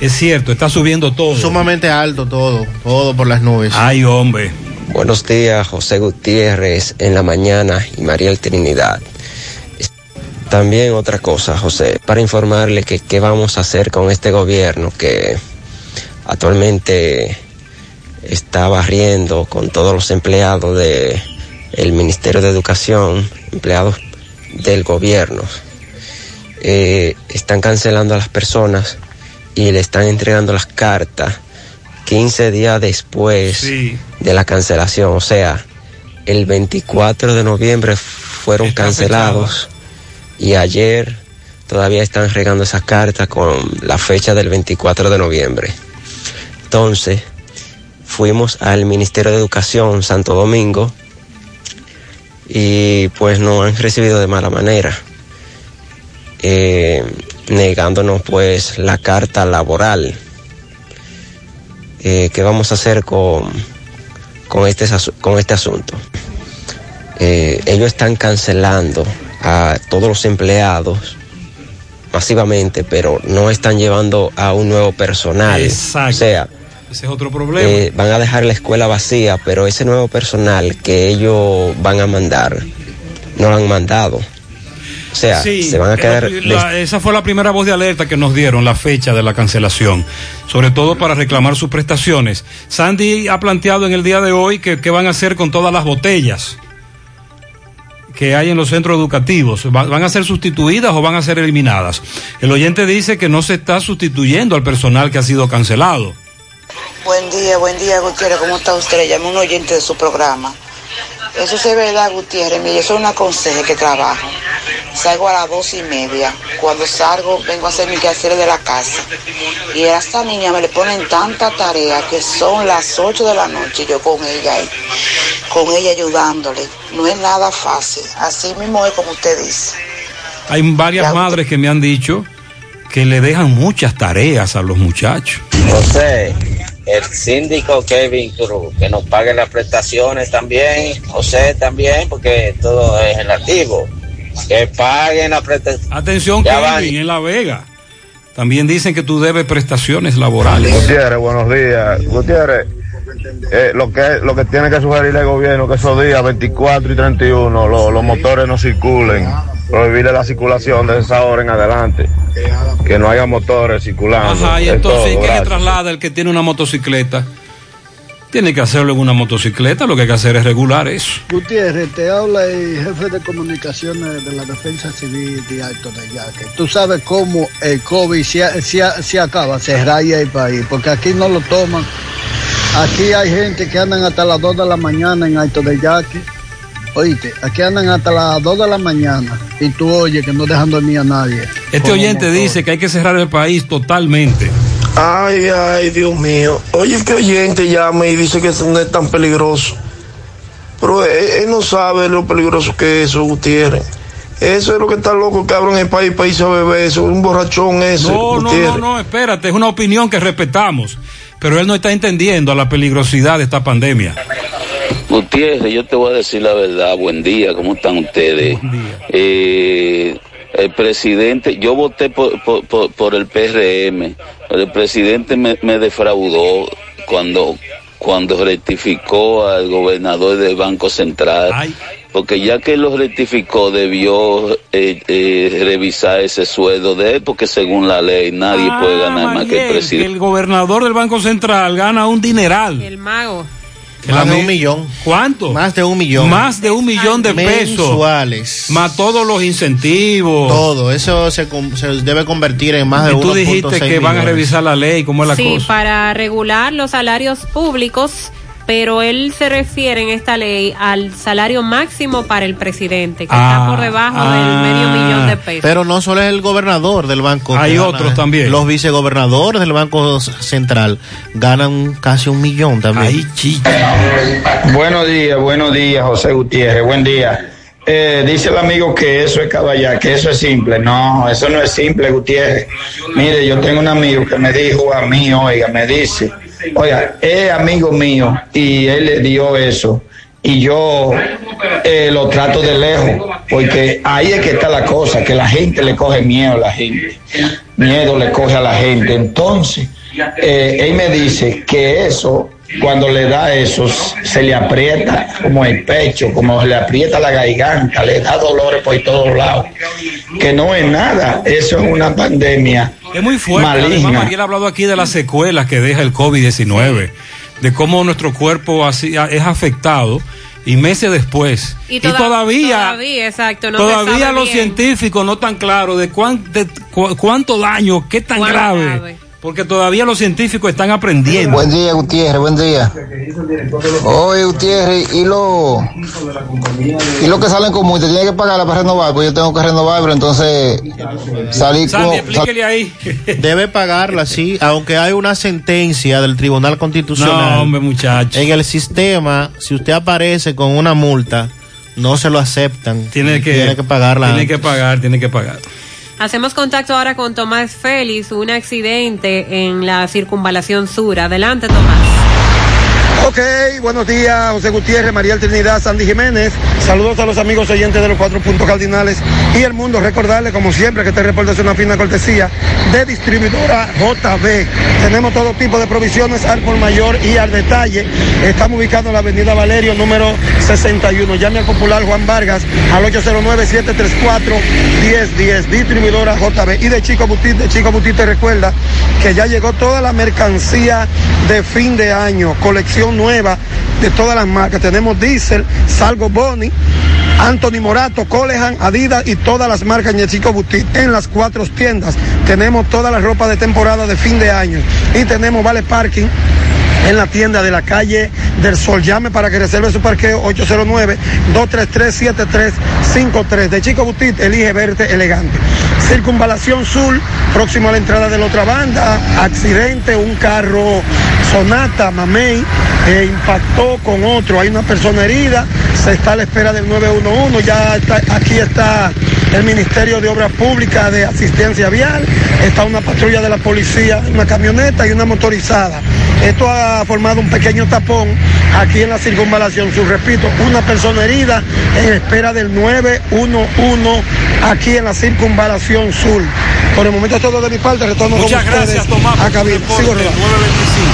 es cierto, está subiendo todo. Sumamente alto todo, todo por las nubes. Ay, hombre. Buenos días, José Gutiérrez en la mañana y Mariel Trinidad. También otra cosa, José, para informarle que qué vamos a hacer con este gobierno que actualmente está barriendo con todos los empleados de el Ministerio de Educación, empleados del gobierno. Eh, están cancelando a las personas y le están entregando las cartas 15 días después Sí. de la cancelación. O sea, el 24 de noviembre fueron cancelados y ayer todavía están regando esas cartas con la fecha del 24 de noviembre. Entonces, fuimos al Ministerio de Educación Santo Domingo y pues nos han recibido de mala manera, eh, negándonos pues la carta laboral. Eh, ¿Qué vamos a hacer con, con, este, con este asunto? Eh, ellos están cancelando a todos los empleados masivamente, pero no están llevando a un nuevo personal. Exacto. O sea, Ese es otro problema. eh, van a dejar la escuela vacía, pero ese nuevo personal que ellos van a mandar, no lo han mandado. O sea, Sí, se van a quedar... la- esa fue la primera voz de alerta que nos dieron, la fecha de la cancelación, sobre todo para reclamar sus prestaciones. Sandy ha planteado en el día de hoy que, que van a hacer con todas las botellas que hay en los centros educativos. ¿Va- ¿Van a ser sustituidas o van a ser eliminadas? El oyente dice que no se está sustituyendo al personal que ha sido cancelado. Buen día, buen día, Gutiérrez. ¿Cómo está usted? Le llamo un oyente de su programa. Eso es verdad, Gutiérrez. Mire, yo soy una conseje que trabajo. Salgo a las dos y media. Cuando salgo, vengo a hacer mi quehacer de la casa. Y a esta niña me le ponen tanta tarea que son las ocho de la noche yo con ella ahí, con ella ayudándole. No es nada fácil. Así mismo es como usted dice. Hay varias madres que me han dicho que le dejan muchas tareas a los muchachos. José, el síndico Kevin Cruz, que nos pague las prestaciones también, José también, porque todo es relativo. Que paguen las prestaciones. Atención, Ya van. Kevin, en La Vega. También dicen que tú debes prestaciones laborales. Gutiérrez, buenos días. Gutiérrez, eh, lo, que, lo que tiene que sugerir el gobierno que esos días 24 y 31 lo- los motores no circulen, prohibirle la circulación de esa hora en adelante, que no haya motores circulando. Ajá, y Es entonces, todo, ¿y qué le gracias. traslada el que tiene una motocicleta? tiene que hacerlo en una motocicleta, lo que hay que hacer es regular eso. Gutiérrez, te habla el jefe de comunicaciones de la Defensa Civil de Alto de Yaque. Tú sabes cómo el COVID se, se- se acaba, se raya el país, porque aquí no lo toman. Aquí hay gente que andan hasta las 2 de la mañana en Alto de Yaque. Oíste, aquí andan hasta las 2 de la mañana y tú oyes que no dejan dormir a nadie. Este oyente motor. dice que hay que cerrar el país totalmente. Ay, ay, Dios mío. Oye, que oyente llama y dice que eso no es tan peligroso. Pero él, él no sabe lo peligroso que es eso, Gutiérrez. Eso es lo que está loco, cabrón, en el país, país a beber. Eso es un borrachón ese, No, no, no, no, espérate, es una opinión que respetamos, pero él no está entendiendo la peligrosidad de esta pandemia. Gutiérrez, yo te voy a decir la verdad. Buen día, ¿cómo están ustedes? Eh, el presidente, yo voté por, por, por- por el PRM, pero el presidente me, me defraudó cuando, cuando rectificó al gobernador del Banco Central. Porque ya que lo rectificó, debió eh, eh, revisar ese sueldo de él, porque según la ley nadie puede ganar más que el presidente. el gobernador del Banco Central gana un dineral. El mago. Más de un millón. ¿Cuánto? Más de un millón. Más de un millón de pesos. Mensuales. Más todos los incentivos. Todo, eso se, se debe convertir en más de y tú 1.6 dijiste que van a revisar la ley, ¿cómo es la Sí, cosa? para regular los salarios públicos, pero él se refiere en esta ley al salario máximo para el presidente, que Ah, está por debajo del medio millón de pesos. Pero no solo es el gobernador del banco. Hay gana, otros también. Los vicegobernadores del Banco Central ganan casi un millón también. Buenos días, buenos días, José Gutiérrez, buen día. Eh, dice el amigo que eso es caballar, que eso es simple. No, eso no es simple, Gutiérrez. Mire, yo tengo un amigo que me dijo a mí, oiga, me dice, oiga, es amigo mío y él le dio eso. Y yo eh, lo trato de lejos, porque ahí es que está la cosa, que la gente le coge miedo a la gente. Miedo le coge a la gente. Entonces, eh, él me dice que eso, cuando le da eso, se le aprieta como el pecho, como le aprieta la garganta, le da dolores por todos lados. Que no es nada, eso es una pandemia Es muy fuerte. Además, maligna. Mariel ha hablado aquí de las secuelas que deja el COVID-19, de cómo nuestro cuerpo así, es afectado y meses después. Y, toda- todavía, todavía, exacto, no todavía los bien. científicos no están claros de, cuán- de cu- cuánto daño, qué tan Cuán grave, grave. Porque todavía los científicos están aprendiendo. Buen día, Gutiérrez, buen día. Oye, Gutiérrez, y lo, y lo que salen con multa, tiene que pagarla para renovar, pues yo tengo que renovar, pero entonces salí con... ahí. Debe pagarla, sí, aunque hay una sentencia del Tribunal Constitucional. No, hombre, muchacho. En el sistema, si usted aparece con una multa, no se lo aceptan. Tiene que, tiene que pagarla. Tiene antes. que pagar, tiene que pagar. Hacemos contacto ahora con Tomás Félix, un accidente en la circunvalación sur. Adelante, Tomás. Ok, buenos días, José Gutiérrez, María Trinidad, Sandy Jiménez. Saludos a los amigos oyentes de los cuatro puntos cardinales y el mundo. Recordarle, como siempre, que este reporte es una fina cortesía de distribuidora JB. Tenemos todo tipo de provisiones al por mayor y al detalle. Estamos ubicados en la avenida Valerio, número 61. Llame al popular Juan Vargas al 809-734-1010. Distribuidora JB. Y de Chico Butit, de Chico Butit te recuerda que ya llegó toda la mercancía de fin de año, colección nueva de todas las marcas. Tenemos Diesel, Salgo Boni, Anthony Morato, Colehan, Adidas y todas las marcas de Chico Butit en las cuatro tiendas. Tenemos toda la ropa de temporada de fin de año y tenemos Vale Parking en la tienda de la calle del Sol. Llame para que reserve su parqueo 809-233-7353. De Chico Butit, elige verte elegante. Circunvalación Sur, próximo a la entrada de la otra banda. Accidente, un carro Sonata, Mamey, eh, impactó con otro. Hay una persona herida, se está a la espera del 911. Ya está, aquí está el Ministerio de Obras Públicas de Asistencia Vial. Está una patrulla de la policía, una camioneta y una motorizada. Esto ha formado un pequeño tapón aquí en la circunvalación sur. Repito, una persona herida en espera del 911 aquí en la circunvalación sur. Por el momento es todo de mi parte. Retorno Muchas con gracias, Tomás. a cabina. Sigo rodando. 925.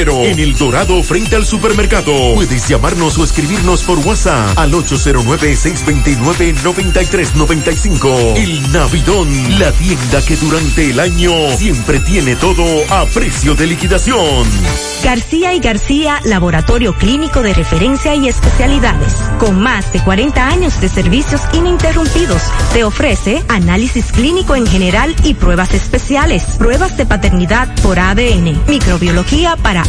en El Dorado, frente al supermercado. Puedes llamarnos o escribirnos por WhatsApp al 809-629-9395. El Navidón, la tienda que durante el año siempre tiene todo a precio de liquidación. García y García, laboratorio clínico de referencia y especialidades. Con más de 40 años de servicios ininterrumpidos, te ofrece análisis clínico en general y pruebas especiales, pruebas de paternidad por ADN, microbiología para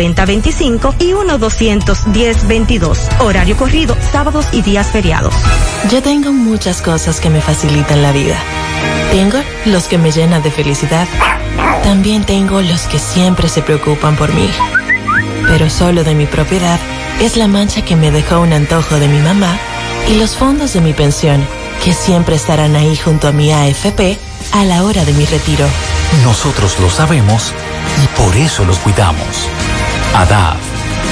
809-575-9025 y 1-210-22. Horario corrido, sábados y días feriados. Yo tengo muchas cosas que me facilitan la vida. Tengo los que me llenan de felicidad. También tengo los que siempre se preocupan por mí. Pero solo de mi propiedad es la mancha que me dejó un antojo de mi mamá y los fondos de mi pensión, que siempre estarán ahí junto a mi AFP a la hora de mi retiro. Nosotros lo sabemos y por eso los cuidamos. ADAF,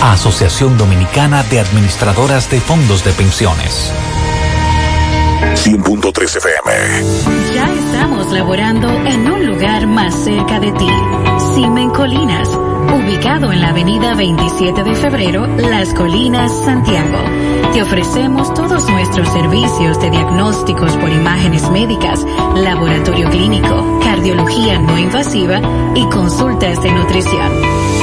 Asociación Dominicana de Administradoras de Fondos de Pensiones. 100.3 FM. Ya estamos laborando en un lugar más cerca de ti. Simen Colinas, ubicado en la avenida 27 de febrero, Las Colinas, Santiago. Te ofrecemos todos nuestros servicios de diagnósticos por imágenes médicas, laboratorio clínico, cardiología no invasiva y consultas de nutrición.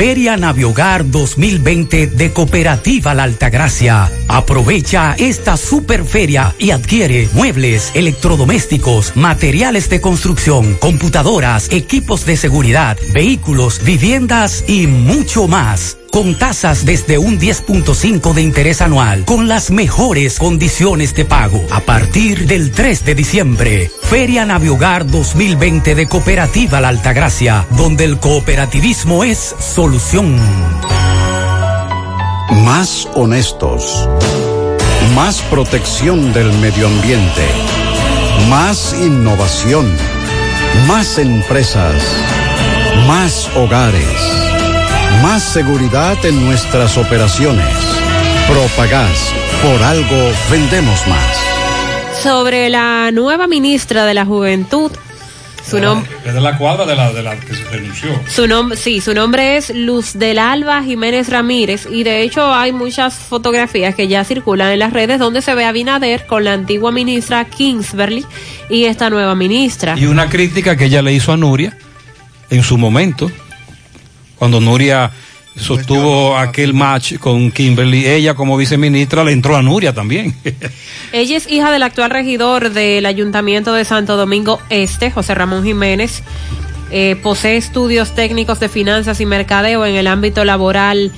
Feria Naviogar 2020 de Cooperativa La Altagracia. Aprovecha esta superferia y adquiere muebles, electrodomésticos, materiales de construcción, computadoras, equipos de seguridad, vehículos, viviendas y mucho más con tasas desde un 10.5 de interés anual, con las mejores condiciones de pago. A partir del 3 de diciembre, Feria Naviogar 2020 de Cooperativa La Altagracia, donde el cooperativismo es solución. Más honestos. Más protección del medio ambiente. Más innovación. Más empresas. Más hogares. Más seguridad en nuestras operaciones. Propagás. Por algo vendemos más. Sobre la nueva ministra de la Juventud, su nombre... Es de la cuadra de la, de la que se renunció. Su nombre, sí, su nombre es Luz del Alba Jiménez Ramírez y de hecho hay muchas fotografías que ya circulan en las redes donde se ve a Binader con la antigua ministra Kingsbury y esta nueva ministra. Y una crítica que ella le hizo a Nuria en su momento, cuando Nuria sostuvo aquel match con Kimberly, ella como viceministra le entró a Nuria también. Ella es hija del actual regidor del Ayuntamiento de Santo Domingo Este, José Ramón Jiménez. Eh, posee estudios técnicos de finanzas y mercadeo en el ámbito laboral.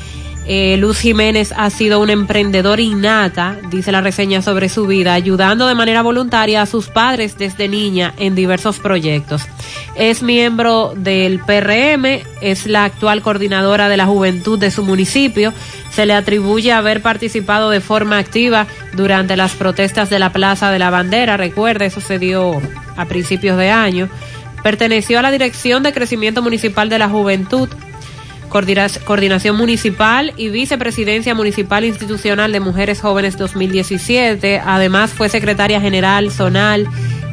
Eh, Luz Jiménez ha sido una emprendedora innata, dice la reseña sobre su vida, ayudando de manera voluntaria a sus padres desde niña en diversos proyectos. Es miembro del PRM, es la actual coordinadora de la juventud de su municipio. Se le atribuye haber participado de forma activa durante las protestas de la Plaza de la Bandera. Recuerde, eso se dio a principios de año. Perteneció a la Dirección de Crecimiento Municipal de la Juventud, Coordinación Municipal y Vicepresidencia Municipal Institucional de Mujeres Jóvenes 2017. Además fue secretaria general zonal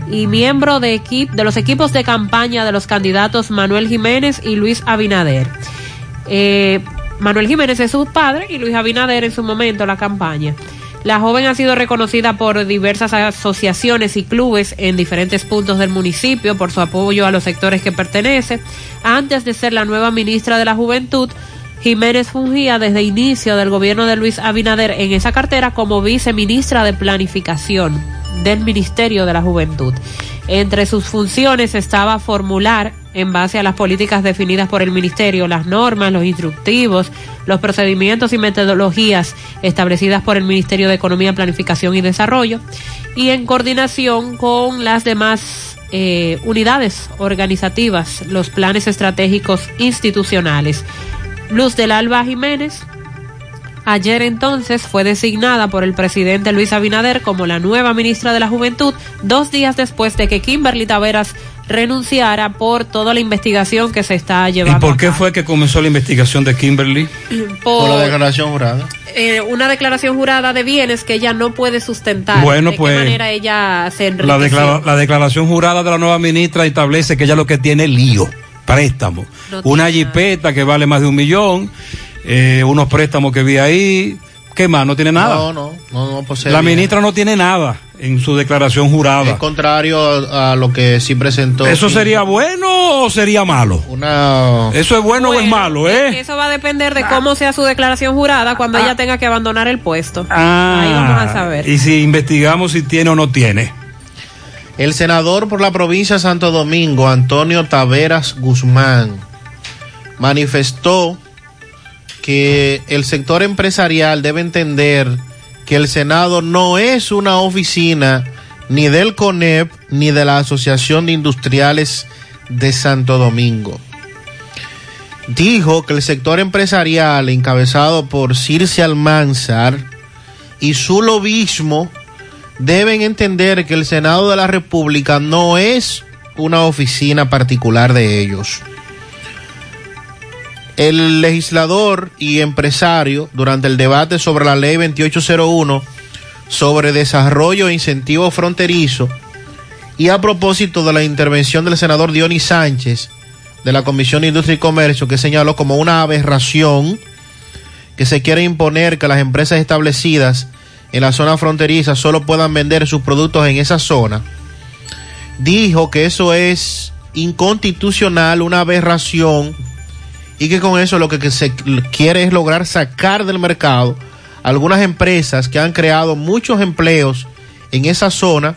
y miembro de, de los equipos de campaña de los candidatos Manuel Jiménez y Luis Abinader. Eh, Manuel Jiménez es su padre y Luis Abinader en su momento la campaña. La joven ha sido reconocida por diversas asociaciones y clubes en diferentes puntos del municipio por su apoyo a los sectores que pertenece. Antes de ser la nueva ministra de la Juventud, Jiménez fungía desde inicio del gobierno de Luis Abinader en esa cartera como viceministra de Planificación del Ministerio de la Juventud. Entre sus funciones estaba formular, en base a las políticas definidas por el Ministerio, las normas, los instructivos, los procedimientos y metodologías establecidas por el Ministerio de Economía, Planificación y Desarrollo, y en coordinación con las demás eh, unidades organizativas, los planes estratégicos institucionales. Luz del Alba Jiménez, ayer entonces fue designada por el presidente Luis Abinader como la nueva ministra de la Juventud, dos días después de que Kimberly Taveras renunciara por toda la investigación que se está ¿Y llevando. por qué fue que comenzó la investigación de Kimberly? Por, Por la declaración jurada. eh, una declaración jurada de bienes que ella no puede sustentar. Bueno, ¿De pues, qué manera ella se La, declara- la declaración jurada de la nueva ministra establece que ella lo que tiene es lío, préstamo. No Una jipeta que vale más de un millón, eh, unos préstamos que vi ahí. ¿Qué más? No tiene nada. No, no, no, no posee la bien. ministra no tiene nada en su declaración Es jurada. contrario a, lo que sí presentó. ¿Eso sí, sería bueno o sería malo? Una. ¿Eso es bueno, o es malo, eh? Eso va a depender de cómo sea su declaración jurada cuando ella tenga que abandonar el puesto. Ah, Ahí vamos a saber. Y si investigamos si tiene o no tiene. El senador por la provincia de Santo Domingo, Antonio Taveras Guzmán, manifestó que el sector empresarial debe entender que el Senado no es una oficina ni del CONEP ni de la Asociación de Industriales de Santo Domingo. Dijo que el sector empresarial encabezado por Circe Almanzar y su lobismo deben entender que el Senado de la República no es una oficina particular de ellos. El legislador y empresario, durante el debate sobre la ley 2801 sobre desarrollo e incentivo fronterizo, y a propósito de la intervención del senador Dionis Sánchez de la Comisión de Industria y Comercio, que señaló como una aberración que se quiere imponer que las empresas establecidas en la zona fronteriza solo puedan vender sus productos en esa zona, dijo que eso es inconstitucional, una aberración, y que con eso lo que se quiere es lograr sacar del mercado algunas empresas que han creado muchos empleos en esa zona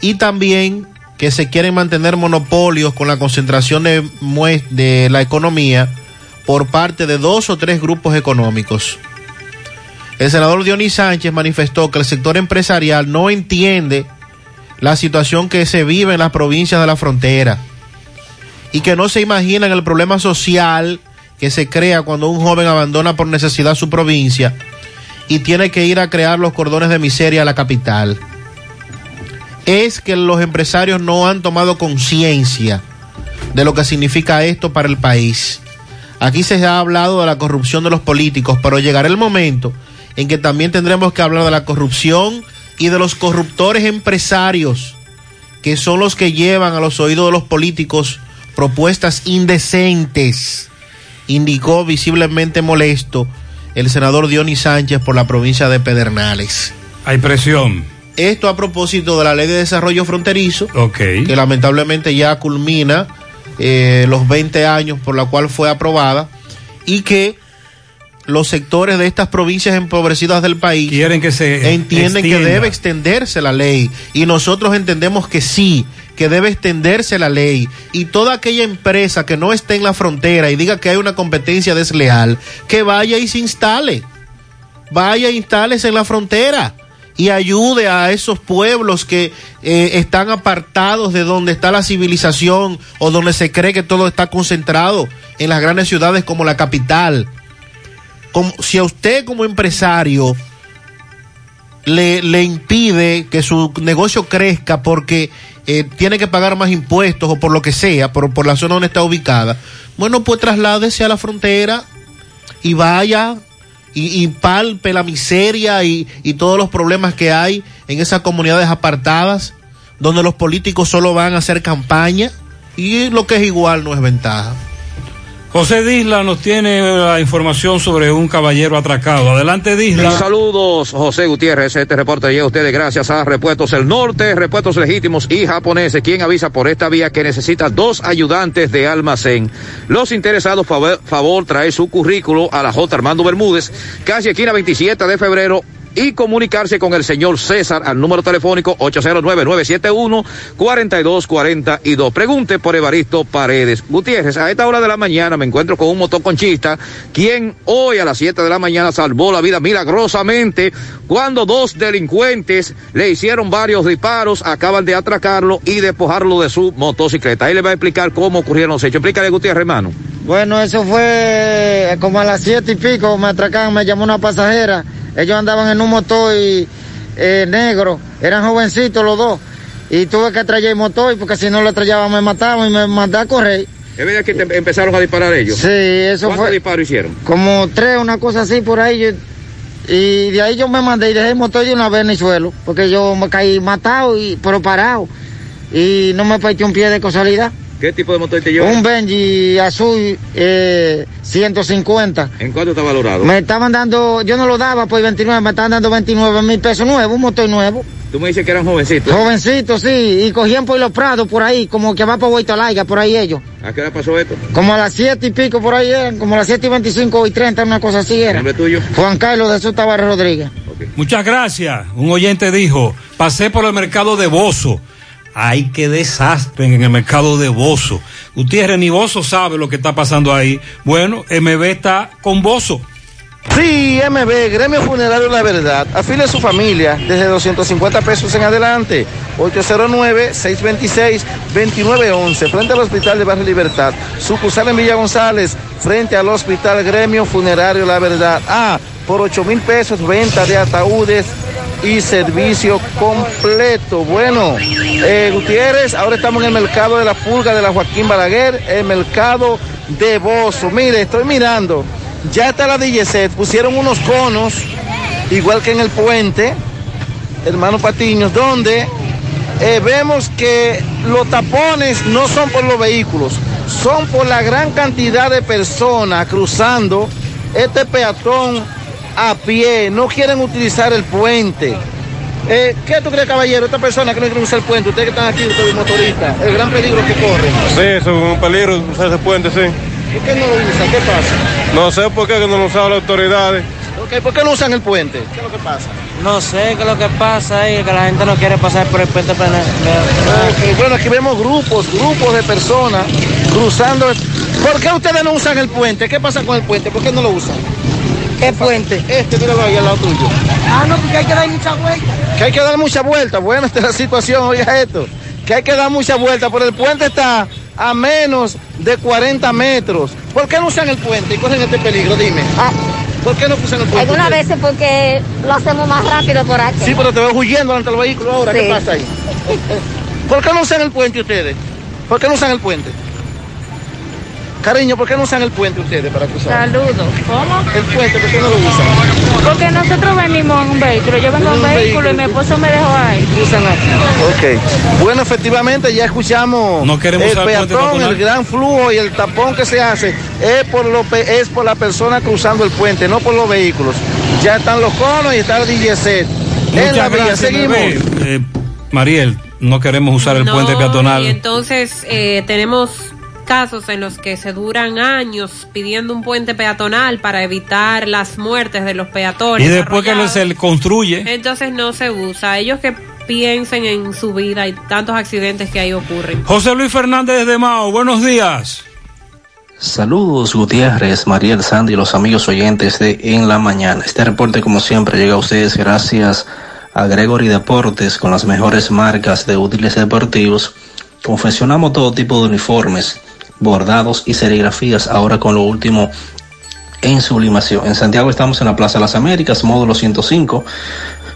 y también que se quieren mantener monopolios con la concentración de la economía por parte de dos o tres grupos económicos. El senador Dionis Sánchez manifestó que el sector empresarial no entiende la situación que se vive en las provincias de la frontera y que no se imaginan el problema social que se crea cuando un joven abandona por necesidad su provincia y tiene que ir a crear los cordones de miseria a la capital. Es que los empresarios no han tomado conciencia de lo que significa esto para el país. Aquí se ha hablado de la corrupción de los políticos, pero llegará el momento en que también tendremos que hablar de la corrupción y de los corruptores empresarios, que son los que llevan a los oídos de los políticos propuestas indecentes, indicó visiblemente molesto el senador Dionis Sánchez por la provincia de Pedernales. Hay presión. Esto a propósito de la ley de desarrollo fronterizo, que lamentablemente ya culmina eh, los 20 años por la cual fue aprobada y que los sectores de estas provincias empobrecidas del país Quieren que se entienden que debe extenderse la ley y nosotros entendemos que sí, que debe extenderse la ley y toda aquella empresa que no esté en la frontera y diga que hay una competencia desleal, que vaya y se instale, vaya e instálese en la frontera y ayude a esos pueblos que eh, están apartados de donde está la civilización o donde se cree que todo está concentrado en las grandes ciudades como la capital. Como, si a usted como empresario le, le impide que su negocio crezca porque eh, tiene que pagar más impuestos o por lo que sea, por, por la zona donde está ubicada, bueno, pues trasládese a la frontera y vaya y, y palpe la miseria y, y todos los problemas que hay en esas comunidades apartadas donde los políticos solo van a hacer campaña y lo que es igual no es ventaja. José Disla nos tiene la información sobre un caballero atracado. Adelante, Disla. Saludos, José Gutiérrez. Este reporte llega a ustedes gracias a Repuestos El Norte, Repuestos Legítimos y Japoneses, quien avisa por esta vía que necesita dos ayudantes de almacén. Los interesados, favor, favor traer su currículo a la J. Armando Bermúdez, calle esquina 27 de febrero, y comunicarse con el señor César al número telefónico 809-971-4242. Pregunte por Evaristo Paredes. Gutiérrez, a esta hora de la mañana me encuentro con un motoconchista, quien hoy a las 7 de la mañana salvó la vida milagrosamente cuando dos delincuentes le hicieron varios disparos, acaban de atracarlo y despojarlo de su motocicleta. Ahí le va a explicar cómo ocurrieron los hechos. Explícale, Gutiérrez, hermano. Bueno, eso fue como a las siete y pico, me atracaron, me llamó una pasajera ellos andaban en un motor y, eh, negro, eran jovencitos los dos. Y tuve que traer el motor porque si no lo traía me mataban y me mandé a correr. ¿Es verdad que te empezaron a disparar ellos? Sí, eso ¿Cuántos fue. disparos hicieron? Como tres, una cosa así por ahí. yo- y de ahí yo me mandé y dejé el motor de una vez en el suelo. Porque yo me caí matado, y, pero parado. Y no me partí un pie de casualidad. ¿Qué tipo de motor te llevó? Un Benji azul eh, 150. ¿En cuánto está valorado? Me estaban dando, yo no lo daba por 29, me estaban dando 29 mil pesos nuevos, un motor nuevo. Tú me dices que eran jovencitos. Jovencito, sí, y cogían por los prados por ahí, como que va por Vuelta Laiga, por ahí ellos. ¿A qué hora pasó esto? Como a las 7 y pico por ahí eran, como a las 7 y 25 y 30, una cosa así era. ¿Nombre tuyo? Juan Carlos de Jesús Tavares Rodríguez. Muchas gracias. Un oyente dijo, pasé por el mercado de Bozo. Ay, qué desastre en el mercado de Bozo. Gutiérrez ni Bozo sabe lo que está pasando ahí. Bueno, MB está con Bozo. Sí, MB, Gremio Funerario La Verdad. Afile a su familia desde 250 pesos en adelante. 809-626-2911, frente al Hospital de Barrio Libertad. Sucursal en Villa González, frente al Hospital Gremio Funerario La Verdad. Ah, por 8 mil pesos, venta de ataúdes y servicio completo. Bueno, eh, Gutiérrez, ahora estamos en el mercado de la pulga de la Joaquín Balaguer, el mercado de Bozo. Mire, estoy mirando, ya está la DJZ, pusieron unos conos, igual que en el puente, hermano Patiños, donde eh, vemos que los tapones no son por los vehículos, son por la gran cantidad de personas cruzando este peatón a pie, no quieren utilizar el puente. Eh, ¿Qué tú crees, caballero? Esta persona que no quiere usar el puente, ustedes que están aquí, ustedes motoristas, el gran peligro que corren. Sí, eso es un peligro usar ese puente, sí. ¿Por qué no lo usan? ¿Qué pasa? No sé por qué que no lo usaban las autoridades. Ok, ¿Por qué no usan el puente? ¿Qué es lo que pasa? No sé qué es lo que pasa es que la gente no quiere pasar por el puente plana- Ok, bueno, aquí vemos grupos, grupos de personas cruzando. ¿Por qué ustedes no usan el puente? ¿Qué pasa con el puente? ¿Por qué no lo usan? ¿Qué puente? Este, míralo ahí al lado tuyo. Ah, no, porque hay que dar mucha vuelta. Que hay que dar mucha vuelta. Bueno, esta es la situación, oiga esto. Que hay que dar mucha vuelta, pero el puente está a menos de 40 metros. ¿Por qué no usan el puente y corren este peligro? Dime. ¿Por qué no usan el puente? Algunas veces porque lo hacemos más rápido por aquí. Sí, pero te veo huyendo ante el vehículo ahora. ¿Qué pasa ahí? ¿Por qué no usan el puente ustedes? ¿Por qué no usan el puente? Cariño, ¿por qué no usan el puente ustedes para cruzar? Saludos. ¿Cómo? El puente, ¿por qué no lo usan? Porque nosotros venimos en un vehículo. Yo vengo en un Un vehículo y mi esposo me dejó ahí. Cruzan aquí. Ok. Bueno, efectivamente, ya escuchamos No queremos el usar el puente peatón, peatonal. el gran flujo y el tapón que se hace es por, lo, pe- es por la persona cruzando el puente, no por los vehículos. Ya están los conos y está el DJC. En la vía, gracias, seguimos. Eh, Mariel, no queremos usar el No, puente Y peatonal. entonces eh, tenemos casos en los que se duran años pidiendo un puente peatonal para evitar las muertes de los peatones. Y después que se le construye. Entonces no se usa. Ellos que piensen en su vida y tantos accidentes que ahí ocurren. José Luis Fernández de Mao, buenos días. Saludos Gutiérrez, Mariel Sandy y los amigos oyentes de En la Mañana. Este reporte como siempre llega a ustedes gracias a Gregory Deportes con las mejores marcas de útiles deportivos. Confeccionamos todo tipo de uniformes, bordados y serigrafías ahora con lo último en sublimación. En Santiago estamos en la Plaza de las Américas, módulo 105,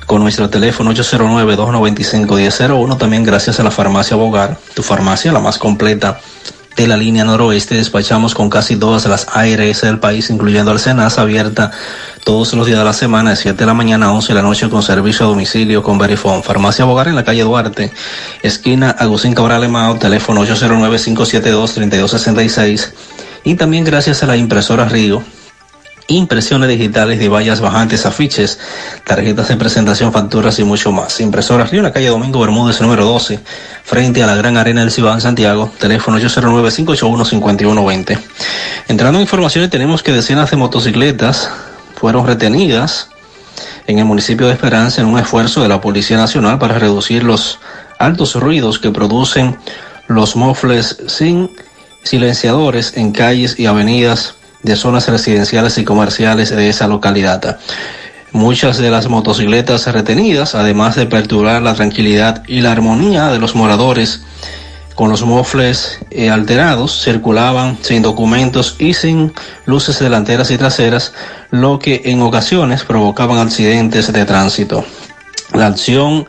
con nuestro teléfono 809-295-1001. También gracias a la farmacia Bogar, tu farmacia, la más completa de la línea noroeste. Despachamos con casi todas las ARS del país, incluyendo Alcenas, abierta todos los días de la semana, de 7 de la mañana a 11 de la noche, con servicio a domicilio con Verifone. Farmacia Bogar en la calle Duarte, esquina Agustín Cabral Emao, teléfono 809-572-3266. Y también gracias a la impresora Río, impresiones digitales de vallas bajantes, afiches, tarjetas de presentación, facturas y mucho más. Impresora Río en la calle Domingo Bermúdez, número 12, frente a la Gran Arena del Cibao en Santiago, teléfono 809-581-5120. Entrando en informaciones, tenemos que decenas de motocicletas fueron retenidas en el municipio de Esperanza en un esfuerzo de la Policía Nacional para reducir los altos ruidos que producen los mofles sin silenciadores en calles y avenidas de zonas residenciales y comerciales de esa localidad. Muchas de las motocicletas retenidas, además de perturbar la tranquilidad y la armonía de los moradores, con los mofles eh, alterados, circulaban sin documentos y sin luces delanteras y traseras, lo que en ocasiones provocaban accidentes de tránsito. La acción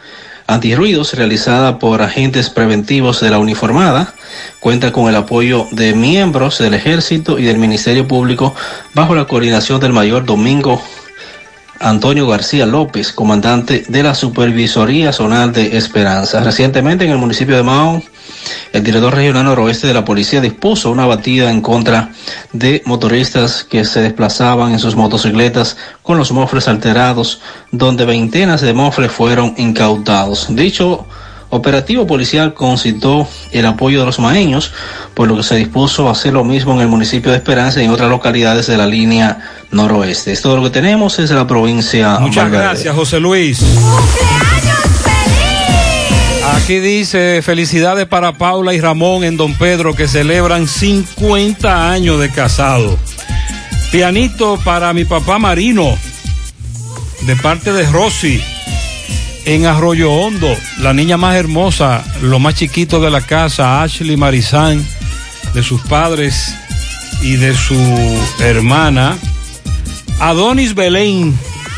antirruidos realizada por agentes preventivos de la uniformada cuenta con el apoyo de miembros del ejército y del Ministerio Público bajo la coordinación del mayor Domingo Antonio García López, comandante de la Supervisoría Zonal de Esperanza. Recientemente en el municipio de Mao, el director regional noroeste de la policía dispuso una batida en contra de motoristas que se desplazaban en sus motocicletas con los mofles alterados, donde veintenas de mofles fueron incautados. Dicho operativo policial concitó el apoyo de los maeños, por lo que se dispuso a hacer lo mismo en el municipio de Esperanza y en otras localidades de la línea noroeste. Es todo lo que tenemos desde la provincia. Muchas gracias, José Luis. Aquí dice felicidades para Paula y Ramón en Don Pedro que celebran 50 años de casado. Pianito para mi papá Marino de parte de Rosy en Arroyo Hondo, la niña más hermosa, lo más chiquito de la casa, Ashley Marizán, de sus padres y de su hermana. Adonis Belén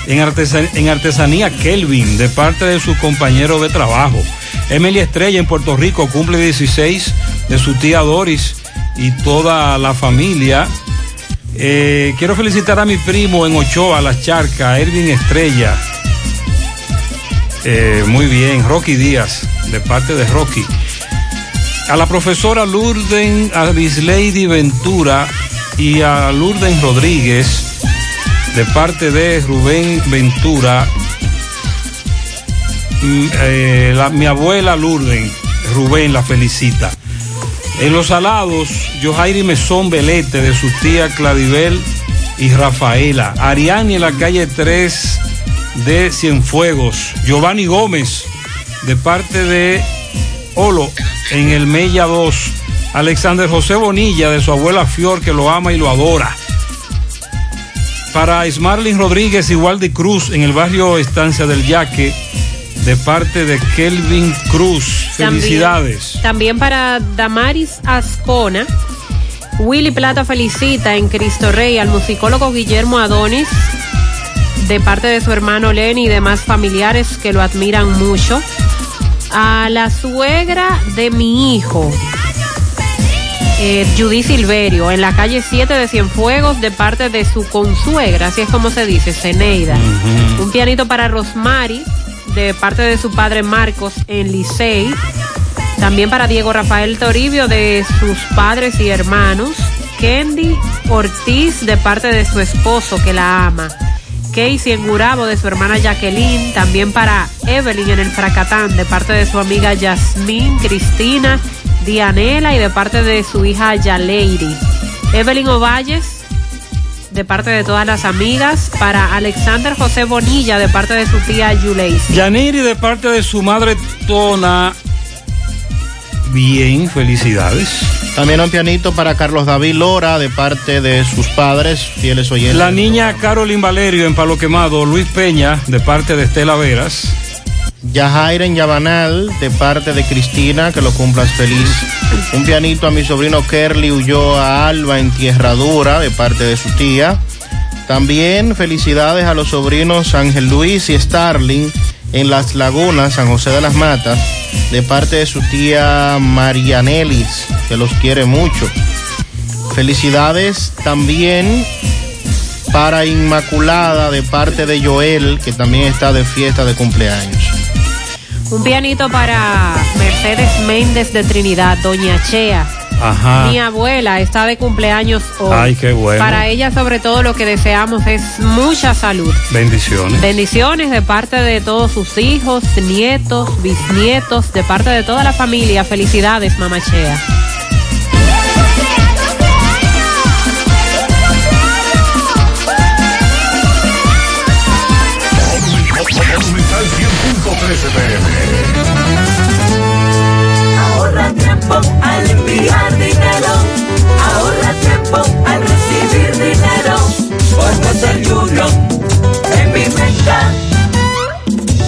en, en artesanía Kelvin de parte de su compañero de trabajo. Emily Estrella en Puerto Rico cumple 16 de su tía Doris y toda la familia. Eh, quiero felicitar a mi primo en Ochoa, Las Charcas, Ervin Estrella. Eh, muy bien, Rocky Díaz, de parte de Rocky. A la profesora Lourden, a Ventura y a Lourden Rodríguez, de parte de Rubén Ventura. Eh, la- mi abuela Lourden, Rubén la felicita. En los alados, Johairi Mesón Belete de su tía Claribel y Rafaela. Ariani en la calle 3 de Cienfuegos. Giovanni Gómez de parte de Olo en el Mella 2. Alexander José Bonilla de su abuela Fior que lo ama y lo adora. Para Ismarlin Rodríguez y Waldi Cruz en el barrio Estancia del Yaque de parte de Kelvin Cruz. También- Felicidades. También, para Damaris Ascona. Willy Plata felicita en Cristo Rey al musicólogo Guillermo Adonis de parte de su hermano Lenny y demás familiares que lo admiran mucho. A la suegra de mi hijo, eh, Judy Silverio, en la calle 7 de Cienfuegos, de parte de su consuegra, así es como se dice, Ceneida. Un pianito para Rosmary, de parte de su padre Marcos, en Licey. También para Diego Rafael Toribio, de sus padres y hermanos. Kendi Ortiz, de parte de su esposo, que la ama. Casey en Gurabo, de su hermana Jacqueline. También para Evelyn en el Fracatán, de parte de su amiga Yasmín, Cristina, Dianela y de parte de su hija Yaleiri. Evelyn Ovalles, de parte de todas las amigas. Para Alexander José Bonilla, de parte de su tía Yuleisi. Yaniri de parte de su madre Tona. Bien, felicidades. También un pianito para Carlos David Lora de parte de sus padres, fieles oyentes. La niña Carolyn Valerio en Palo Quemado, Luis Peña de parte de Estela Veras. Yajaira en Yabanal de parte de Cristina, que lo cumplas feliz. Un pianito a mi sobrino Kerly Ulloa Alba en Tierra Dura de parte de su tía. También felicidades a los sobrinos Ángel Luis y Starling en Las Lagunas, San José de las Matas, de parte de su tía Marianelis, que los quiere mucho. Felicidades también para Inmaculada de parte de Joel, que también está de fiesta de cumpleaños. Un pianito para Mercedes Méndez de Trinidad, Doña Chea. Ajá. Mi abuela está de cumpleaños hoy. Ay, qué bueno. Para ella, sobre todo, lo que deseamos es mucha salud. Bendiciones. Bendiciones de parte de todos sus hijos, nietos, bisnietos, de parte de toda la familia. Felicidades, mamá 100.13 pm. Ahorra tiempo al enviar dinero. Ahorra tiempo al recibir dinero. Por Western Union. En mi venta.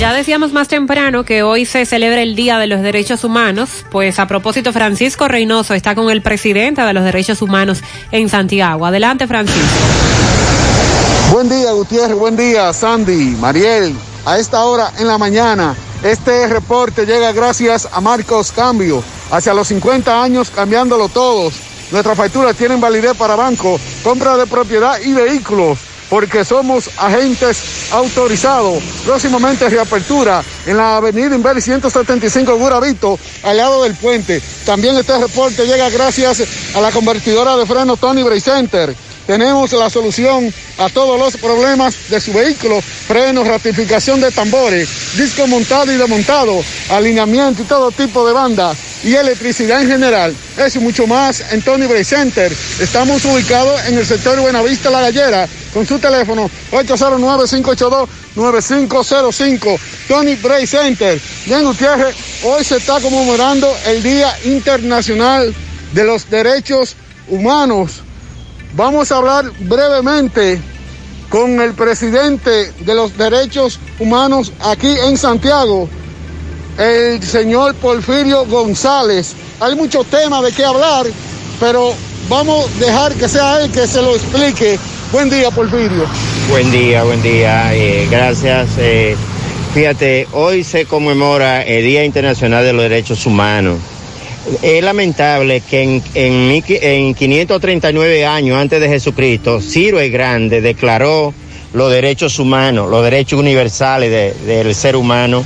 Ya decíamos más temprano que hoy se celebra el Día de los Derechos Humanos, pues a propósito Francisco Reynoso está con el presidente de los Derechos Humanos en Santiago. Adelante Francisco. Buen día, Gutiérrez. Buen día, Sandy, Mariel. A esta hora en la mañana, este reporte llega gracias a Marcos Cambio. Hacia los 50 años, cambiándolo todos. Nuestras facturas tienen validez para banco, compra de propiedad y vehículos, porque somos agentes autorizados. Próximamente reapertura en la avenida Inver 175 Guravito, al lado del puente. También este reporte llega gracias a la convertidora de freno Tony Bray Center. Tenemos la solución a todos los problemas de su vehículo, frenos, ratificación de tambores, disco montado y desmontado, alineamiento y todo tipo de banda y electricidad en general. Eso y mucho más en Tony Bray Center. Estamos ubicados en el sector Buenavista La Gallera con su teléfono 809-582-9505. Tony Bray Center. Bien, Gutiérrez, hoy se está conmemorando el Día Internacional de los Derechos Humanos. Vamos a hablar brevemente con el presidente de los derechos humanos aquí en Santiago, el señor Porfirio González. Hay muchos temas de qué hablar, pero vamos a dejar que sea él que se lo explique. Buen día, Porfirio. Buen día, buen día. eh, gracias. eh, fíjate, hoy se conmemora el Día Internacional de los Derechos Humanos. Es lamentable que en, en, en 539 años antes de Jesucristo, Ciro el Grande declaró los derechos humanos, los derechos universales de- del ser humano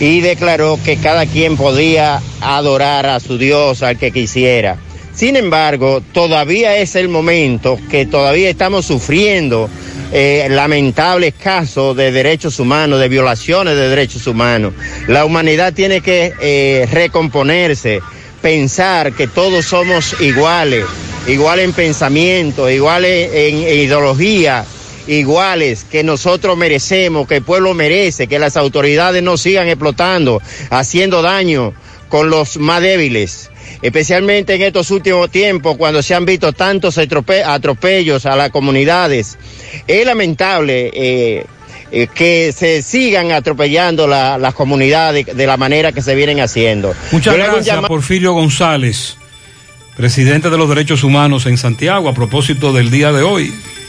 y declaró que cada quien podía adorar a su Dios, al que quisiera. Sin embargo, todavía es el momento que todavía estamos sufriendo eh, lamentables casos de derechos humanos, de violaciones de derechos humanos. La humanidad tiene que eh, recomponerse, pensar que todos somos iguales, iguales en pensamiento, iguales en, ideología, iguales, que nosotros merecemos, que el pueblo merece, que las autoridades no sigan explotando, haciendo daño con los más débiles. Especialmente en estos últimos tiempos, cuando se han visto tantos atrope- atropellos a las comunidades. Es lamentable eh, eh, que se sigan atropellando la- las comunidades de la manera que se vienen haciendo. Muchas gracias, llamado- Porfirio González, presidente de los Derechos Humanos en Santiago, a propósito del día de hoy.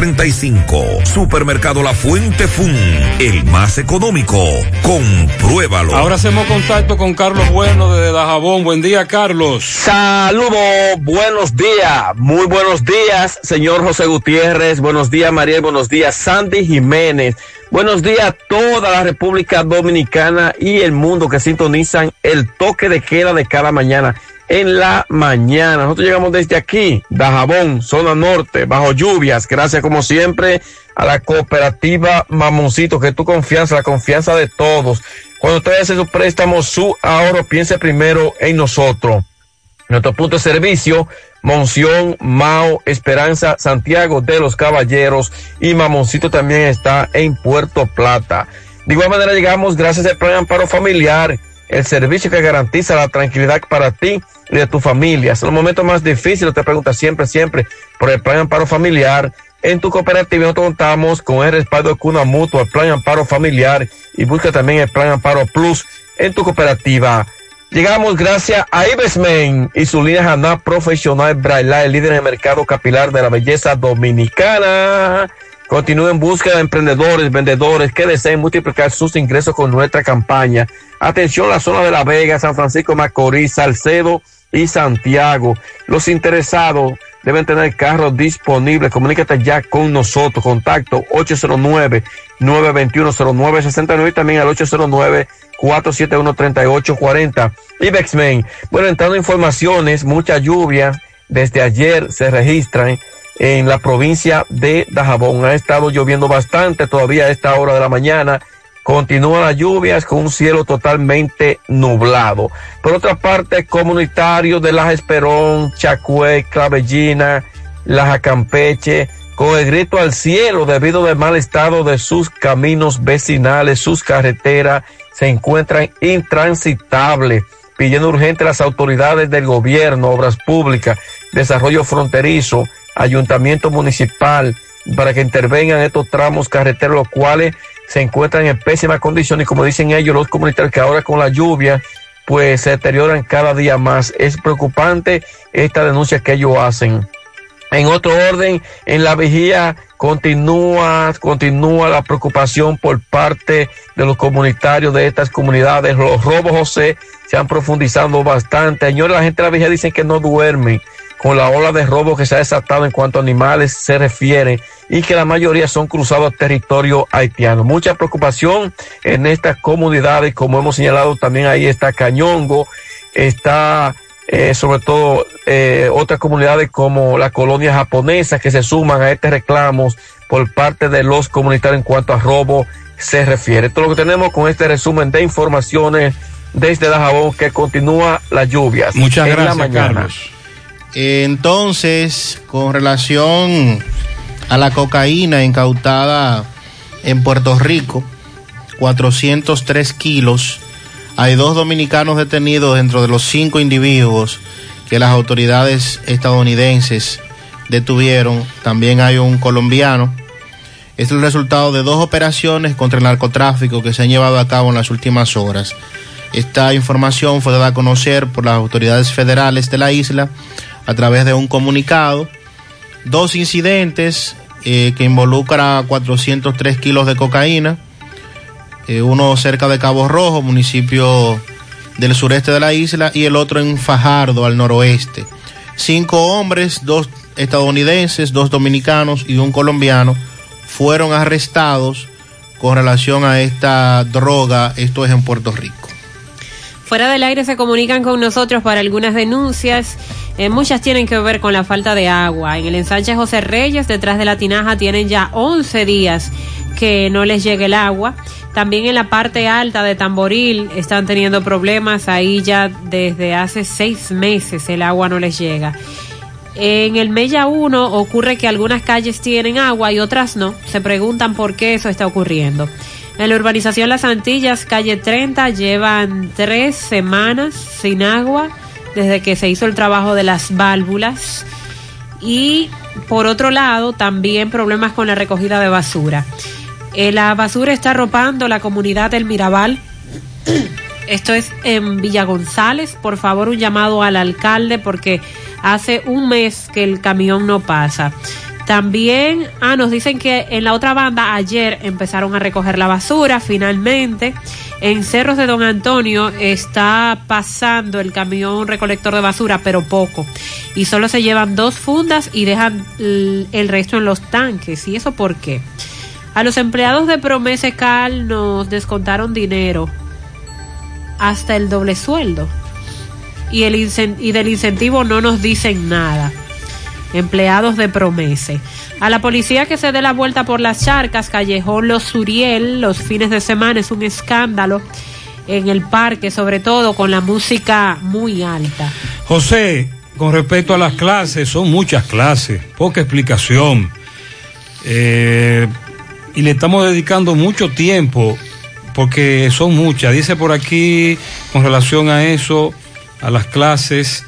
335. Supermercado La Fuente Fun, el más económico. Compruébalo. Ahora hacemos contacto con Carlos Bueno de Dajabón. Buen día, Carlos. Saludos, buenos días, muy buenos días, señor José Gutiérrez, buenos días, Mariel, buenos días, Sandy Jiménez, buenos días a toda la República Dominicana y el mundo que sintonizan el toque de queda de cada mañana. En la mañana, nosotros llegamos desde aquí, Dajabón, zona norte, bajo lluvias, gracias como siempre a la cooperativa Mamoncito, que tu confianza, la confianza de todos. Cuando usted hace su préstamo, su ahorro, piense primero en nosotros. Nuestro punto de servicio, Monción, Mao, Esperanza, Santiago de los Caballeros y Mamoncito también está en Puerto Plata. De igual manera llegamos gracias al Plan Amparo Familiar, el servicio que garantiza la tranquilidad para ti y de tu familia. En los momentos más difíciles te preguntas siempre, siempre por el Plan Amparo Familiar. En tu cooperativa nosotros contamos con el respaldo de Cuna Mutua, el Plan Amparo Familiar y busca también el Plan Amparo Plus en tu cooperativa. Llegamos gracias a Ibesmen y su línea Haná Profesional Braille, el líder en el mercado capilar de la belleza dominicana. Continúe en búsqueda de emprendedores, vendedores que deseen multiplicar sus ingresos con nuestra campaña. Atención, la zona de La Vega, San Francisco Macorís, Salcedo y Santiago. Los interesados deben tener carros disponibles. Comunícate ya con nosotros. Contacto 809-921-0969 y también al 809-471-3840. Ibexmen. Bueno, entrando informaciones, mucha lluvia desde ayer se registran en la provincia de Dajabón. Ha estado lloviendo bastante todavía a esta hora de la mañana. Continúan las lluvias con un cielo totalmente nublado. Por otra parte, comunitarios de Laja Esperón, Chacué, Clavellina, Laja Campeche, con el grito al cielo debido al mal estado de sus caminos vecinales, sus carreteras se encuentran intransitables, pidiendo urgente a las autoridades del gobierno, obras públicas, desarrollo fronterizo, ayuntamiento municipal, para que intervengan estos tramos carreteros, los cuales se encuentran en pésimas condiciones, como dicen ellos, los comunitarios, que ahora con la lluvia, pues se deterioran cada día más. Es preocupante esta denuncia que ellos hacen. En otro orden, en la vigía continúa, continúa la preocupación por parte de los comunitarios de estas comunidades. Los robos, José, se han profundizado bastante. Señores, la gente de la vigía dicen que no duermen con la ola de robo que se ha desatado en cuanto a animales se refiere y que la mayoría son cruzados a territorio haitiano. Mucha preocupación en estas comunidades, como hemos señalado también ahí está Cañongo, está eh, sobre todo eh, otras comunidades como la colonia japonesa que se suman a estos reclamos por parte de los comunitarios en cuanto a robo se refiere. Todo lo que tenemos con este resumen de informaciones desde Dajabón que continúa las lluvias. Muchas en la gracias, mañana. Carlos. Entonces, con relación a la cocaína incautada en Puerto Rico, 403 kilos, hay dos dominicanos detenidos dentro de los cinco individuos que las autoridades estadounidenses detuvieron. También hay un colombiano. Es el resultado de dos operaciones contra el narcotráfico que se han llevado a cabo en las últimas horas. Esta información fue dada a conocer por las autoridades federales de la isla a través de un comunicado. Dos incidentes eh, que involucran 403 kilos de cocaína, eh, uno cerca de Cabo Rojo, municipio del sureste de la isla, y el otro en Fajardo, al noroeste. Cinco hombres, dos estadounidenses, dos dominicanos y un colombiano fueron arrestados con relación a esta droga, esto es en Puerto Rico. Fuera del aire se comunican con nosotros para algunas denuncias. Eh, muchas tienen que ver con la falta de agua. En el ensanche José Reyes, detrás de la tinaja, tienen ya 11 días que no les llegue el agua. También en la parte alta de Tamboril están teniendo problemas. Ahí ya desde hace seis meses el agua no les llega. En el Mella 1 ocurre que algunas calles tienen agua y otras no. Se preguntan por qué eso está ocurriendo. En la urbanización Las Antillas, calle 30, llevan tres semanas sin agua desde que se hizo el trabajo de las válvulas. Y por otro lado, también problemas con la recogida de basura. Eh, la basura está arropando la comunidad del Mirabal. Esto es en Villa González. Por favor, un llamado al alcalde porque hace un mes que el camión no pasa. También, ah, nos dicen que en la otra banda ayer empezaron a recoger la basura, finalmente. En Cerros de Don Antonio está pasando el camión recolector de basura, pero poco. Y solo se llevan dos fundas y dejan el resto en los tanques. ¿Y eso por qué? A los empleados de Promese Cal nos descontaron dinero hasta el doble sueldo. Y, el y del incentivo no nos dicen nada empleados de Promese. A la policía que se dé la vuelta por las charcas, Callejón Los Suriel, los fines de semana es un escándalo. en el parque, sobre todo con la música muy alta. José, con respecto a las clases, son muchas clases, poca explicación. Eh, y le estamos dedicando mucho tiempo porque son muchas. Dice por aquí, con relación a eso, a las clases,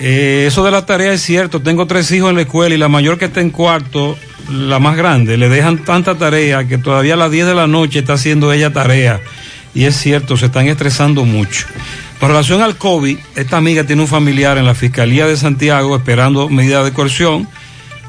eh, eso de la tarea es cierto. Tengo tres hijos en la escuela y la mayor que está en cuarto, la más grande, le dejan tanta tarea que todavía a las 10 de la noche está haciendo ella tarea. Y es cierto, se están estresando mucho. Con relación al COVID, esta amiga tiene un familiar en la Fiscalía de Santiago esperando medida de coerción,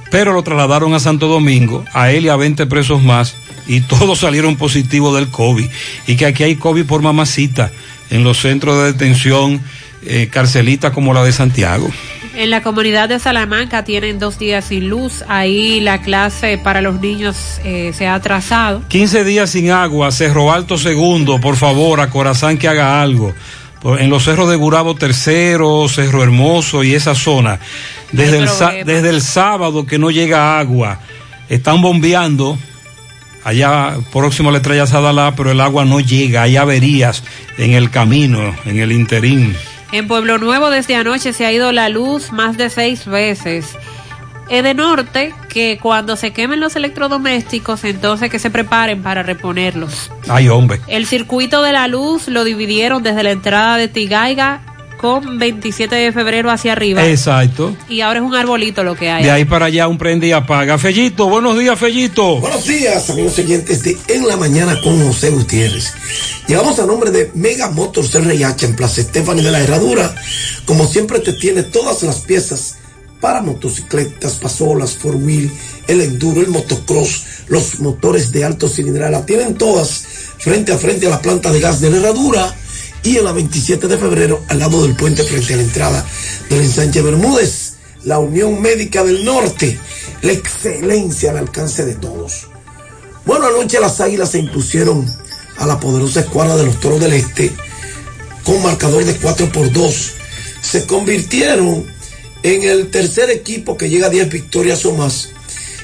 pero lo trasladaron a Santo Domingo, a él y a 20 presos más, y todos salieron positivos del COVID. Y que aquí hay COVID por mamacita en los centros de detención eh, carcelitas como la de Santiago. En la comunidad de Salamanca tienen dos días sin luz. Ahí la clase para los niños eh, se ha atrasado. 15 días sin agua, Cerro Alto segundo, por favor, a Corazán que haga algo. En los cerros de Gurabo tercero, Cerro Hermoso y esa zona. Desde el, desde el sábado que no llega agua, están bombeando allá próximo a la estrella Sadalá, pero el agua no llega, hay averías en el camino, en el interín. En Pueblo Nuevo desde anoche se ha ido la luz más de seis veces. Edenorte, que cuando se quemen los electrodomésticos, entonces que se preparen para reponerlos. Ay, hombre. El circuito de la luz lo dividieron desde la entrada de Tigaiga con 27 de febrero hacia arriba. Exacto. Y ahora es un arbolito lo que hay. De ahí para allá un prende y apaga. Fellito, buenos días, Fellito. Buenos días, amigos oyentes de En la Mañana con José Gutiérrez. Llegamos a nombre de Mega Motors RIH en Plaza Estefani de la Herradura. Como siempre te tiene todas las piezas para motocicletas, pasolas, four wheel, el enduro, el motocross, los motores de alto cilindrada. La tienen todas frente a frente a la planta de gas de la Herradura y en la 27 de febrero al lado del puente frente a la entrada del ensanche Bermúdez. La Unión Médica del Norte, la excelencia al alcance de todos. Bueno, anoche las águilas se impusieron a la poderosa escuadra de los toros del este con marcador de 4 por 2. Se convirtieron en el tercer equipo que llega a 10 victorias o más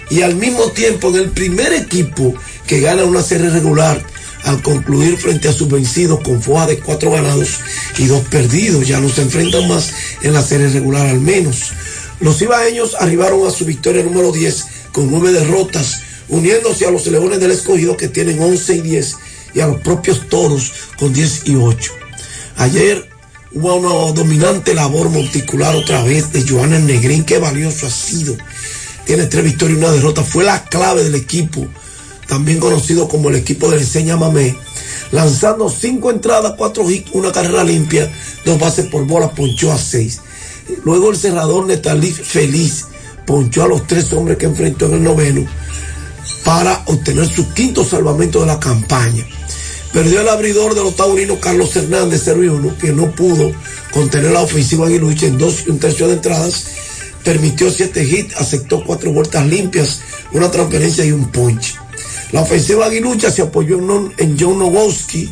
y al mismo tiempo en el primer equipo que gana una serie regular al concluir frente a sus vencidos con foja de cuatro ganados y dos perdidos. Ya no se enfrentan más en la serie regular al menos. Los ibaeños arribaron a su victoria número 10 con nueve derrotas, uniéndose a los Leones del Escogido que tienen 11 y 10 y a los propios Toros con 10 y 8. Ayer hubo una dominante labor monticular otra vez de Joana Negrín, qué valioso ha sido. Tiene tres victorias y una derrota, fue la clave del equipo, también conocido como el equipo de Enseña Mamé, lanzando cinco entradas, cuatro hits, una carrera limpia, dos bases por bola, ponchó a seis. Luego el cerrador Netalí Feliz ponchó a los tres hombres que enfrentó en el noveno para obtener su quinto salvamento de la campaña. Perdió el abridor de los taurinos Carlos Hernández, 0 y 1, que no pudo contener la ofensiva aguilucha en dos y un tercio de entradas. Permitió siete hits, aceptó cuatro vueltas limpias, una transferencia y un ponche. La ofensiva aguilucha se apoyó en, John Nowowski,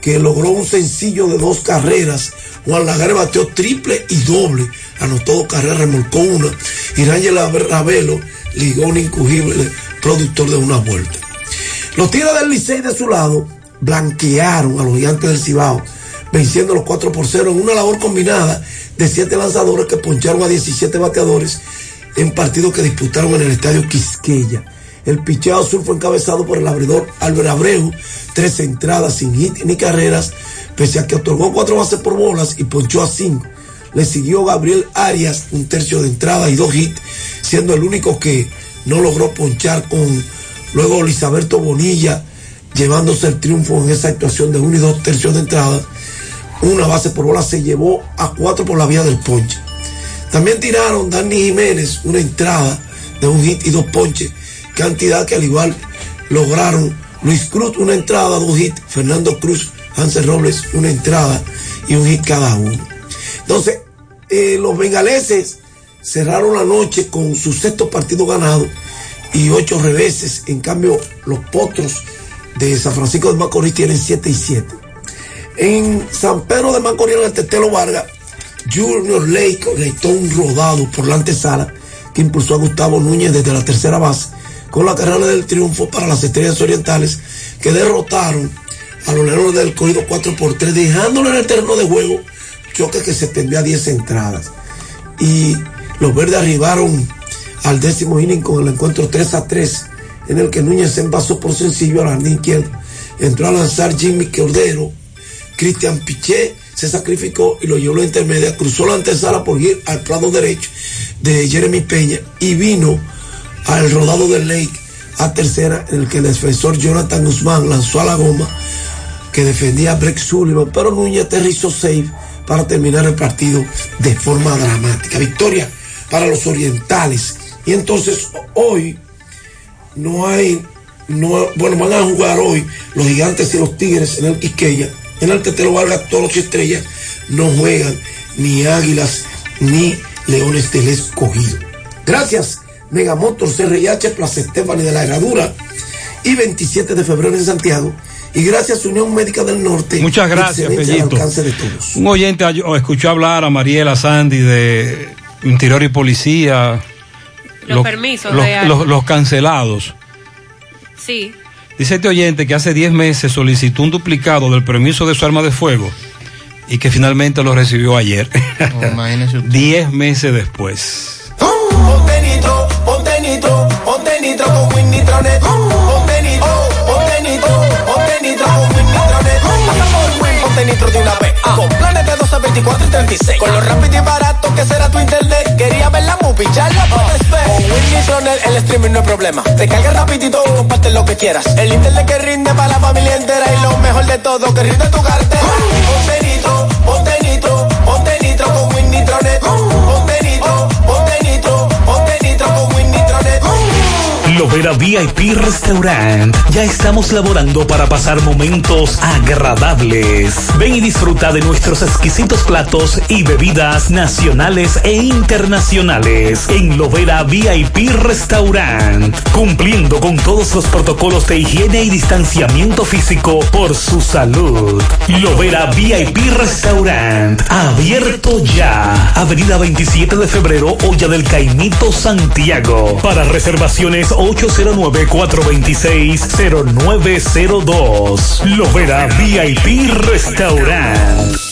que logró un sencillo de dos carreras. Juan Lagarde bateó triple y doble, anotó dos carreras, remolcó una. Y Rangel Ravelo ligó un incugible productor de una vuelta. Los Tigres del Licey de su lado blanquearon a los gigantes del Cibao, venciendo los 4 por 0 en una labor combinada de 7 lanzadores que poncharon a 17 bateadores en partidos que disputaron en el estadio Quisqueya. El picheo azul fue encabezado por el abridor Álvaro Abreu, tres entradas sin hit ni carreras, pese a que otorgó cuatro bases por bolas y ponchó a cinco. Le siguió Gabriel Arias, un tercio de entrada y dos hits, siendo el único que no logró ponchar con luego Lisaberto Bonilla, llevándose el triunfo en esa actuación de uno y dos tercios de entrada. Una base por bola se llevó a cuatro por la vía del ponche. También tiraron Dani Jiménez una entrada de un hit y dos ponches, cantidad que al igual lograron Luis Cruz una entrada, dos hits, Fernando Cruz, Hansel Robles una entrada y un hit cada uno. Entonces, eh, los bengaleses cerraron la noche con su sexto partido ganado y ocho reveses. En cambio, los potros de San Francisco de Macorís tienen 7 y 7. En San Pedro de Macorís, en el Tetelo Vargas, Junior Lake conectó un rodado por la antesala que impulsó a Gustavo Núñez desde la tercera base con la carrera del triunfo para las estrellas orientales que derrotaron a los Leones del corrido 4 por 3 dejándolo en el terreno de juego, choque que se extendió a 10 entradas. Y los verdes arribaron al décimo inning con el encuentro 3 a 3, en el que Núñez se envasó por sencillo al jardín izquierdo. Entró a lanzar Jimmy Cordero, Cristian Piché se sacrificó y lo llevó a la intermedia, cruzó la antesala por ir al plano derecho de Jeremy Peña y vino al rodado del Lake a tercera, en el que el defensor Jonathan Guzmán lanzó a la goma que defendía a Breck Sullivan, pero Núñez aterrizó safe para terminar el partido de forma dramática. Victoria para los orientales. Y entonces hoy no hay, no, bueno, van a jugar hoy los gigantes y los tigres en el Quisqueya. En el Tetelo Vargas, todos los estrellas no juegan ni águilas ni leones del escogido. Gracias, Megamotor CRIH, Plaza Estefani de la Herradura y 27 de febrero en Santiago. Y gracias Unión Médica del Norte. Muchas gracias, todos. Un oyente escuchó hablar a Mariela Sandy de Interior y Policía. Los permisos los, de- los- los cancelados. Sí. Dice este oyente que hace 10 meses solicitó un duplicado del permiso de su arma de fuego y que finalmente lo recibió ayer. imagínese 10 meses después. Nitronet. Ponte nitro, ponte nitro, ponte nitro con Win, ponte nitro de una vez. Con planes de 12, 24 y 36. Con lo rápido y barato que será tu internet. Quería ver la movie, ya la puedes ver. Con Win Nitronet el streaming no es problema. Te carga rapidito y comparte lo que quieras. El internet que rinde para la familia entera. Y lo mejor de todo, que rinde tu cartera. Ponte nitro, ponte nitro, ponte nitro con Win Nitronet. Ponte Lovera VIP Restaurant. Ya estamos laborando para pasar momentos agradables. Ven y disfruta de nuestros exquisitos platos y bebidas nacionales e internacionales en Lovera VIP Restaurant. Cumpliendo con todos los protocolos de higiene y distanciamiento físico por su salud. Lovera VIP Restaurant. Abierto ya. Avenida 27 de febrero, Olla del Caimito, Santiago. Para reservaciones 809-426-0902. Lovera VIP Restaurant.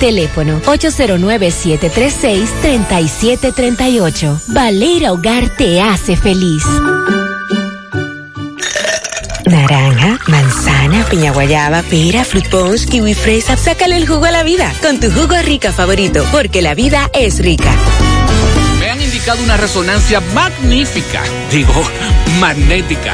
Teléfono 809-736-3738. Baleira Hogar te hace feliz. Naranja, manzana, piña guayaba, pera, fruit punch, kiwi fresa. Sácale el jugo a la vida con tu jugo rica favorito, porque la vida es rica. Me han indicado una resonancia magnífica, digo, magnética.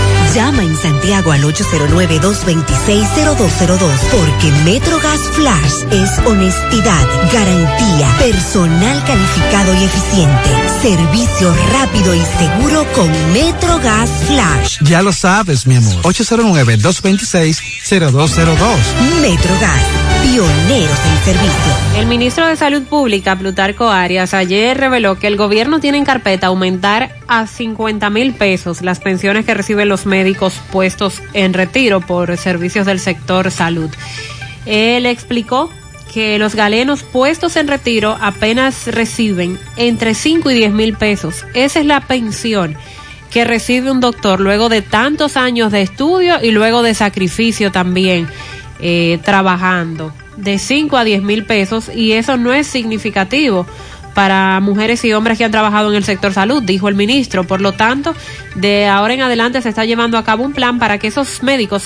Llama en Santiago al 809-226-0202 porque MetroGas Flash es honestidad, garantía, personal calificado y eficiente, servicio rápido y seguro con MetroGas Flash. Ya lo sabes, mi amor. 809-226-0202. MetroGas, pioneros en servicio. El ministro de Salud Pública, Plutarco Arias, ayer reveló que el gobierno tiene en carpeta aumentar a 50 mil pesos las pensiones que reciben los médicos puestos en retiro por servicios del sector salud. Él explicó que los galenos puestos en retiro apenas reciben entre 5 y 10 mil pesos. Esa es la pensión que recibe un doctor luego de tantos años de estudio y luego de sacrificio también eh, trabajando de 5 a 10 mil pesos y eso no es significativo para mujeres y hombres que han trabajado en el sector salud, dijo el ministro. Por lo tanto, de ahora en adelante se está llevando a cabo un plan para que esos médicos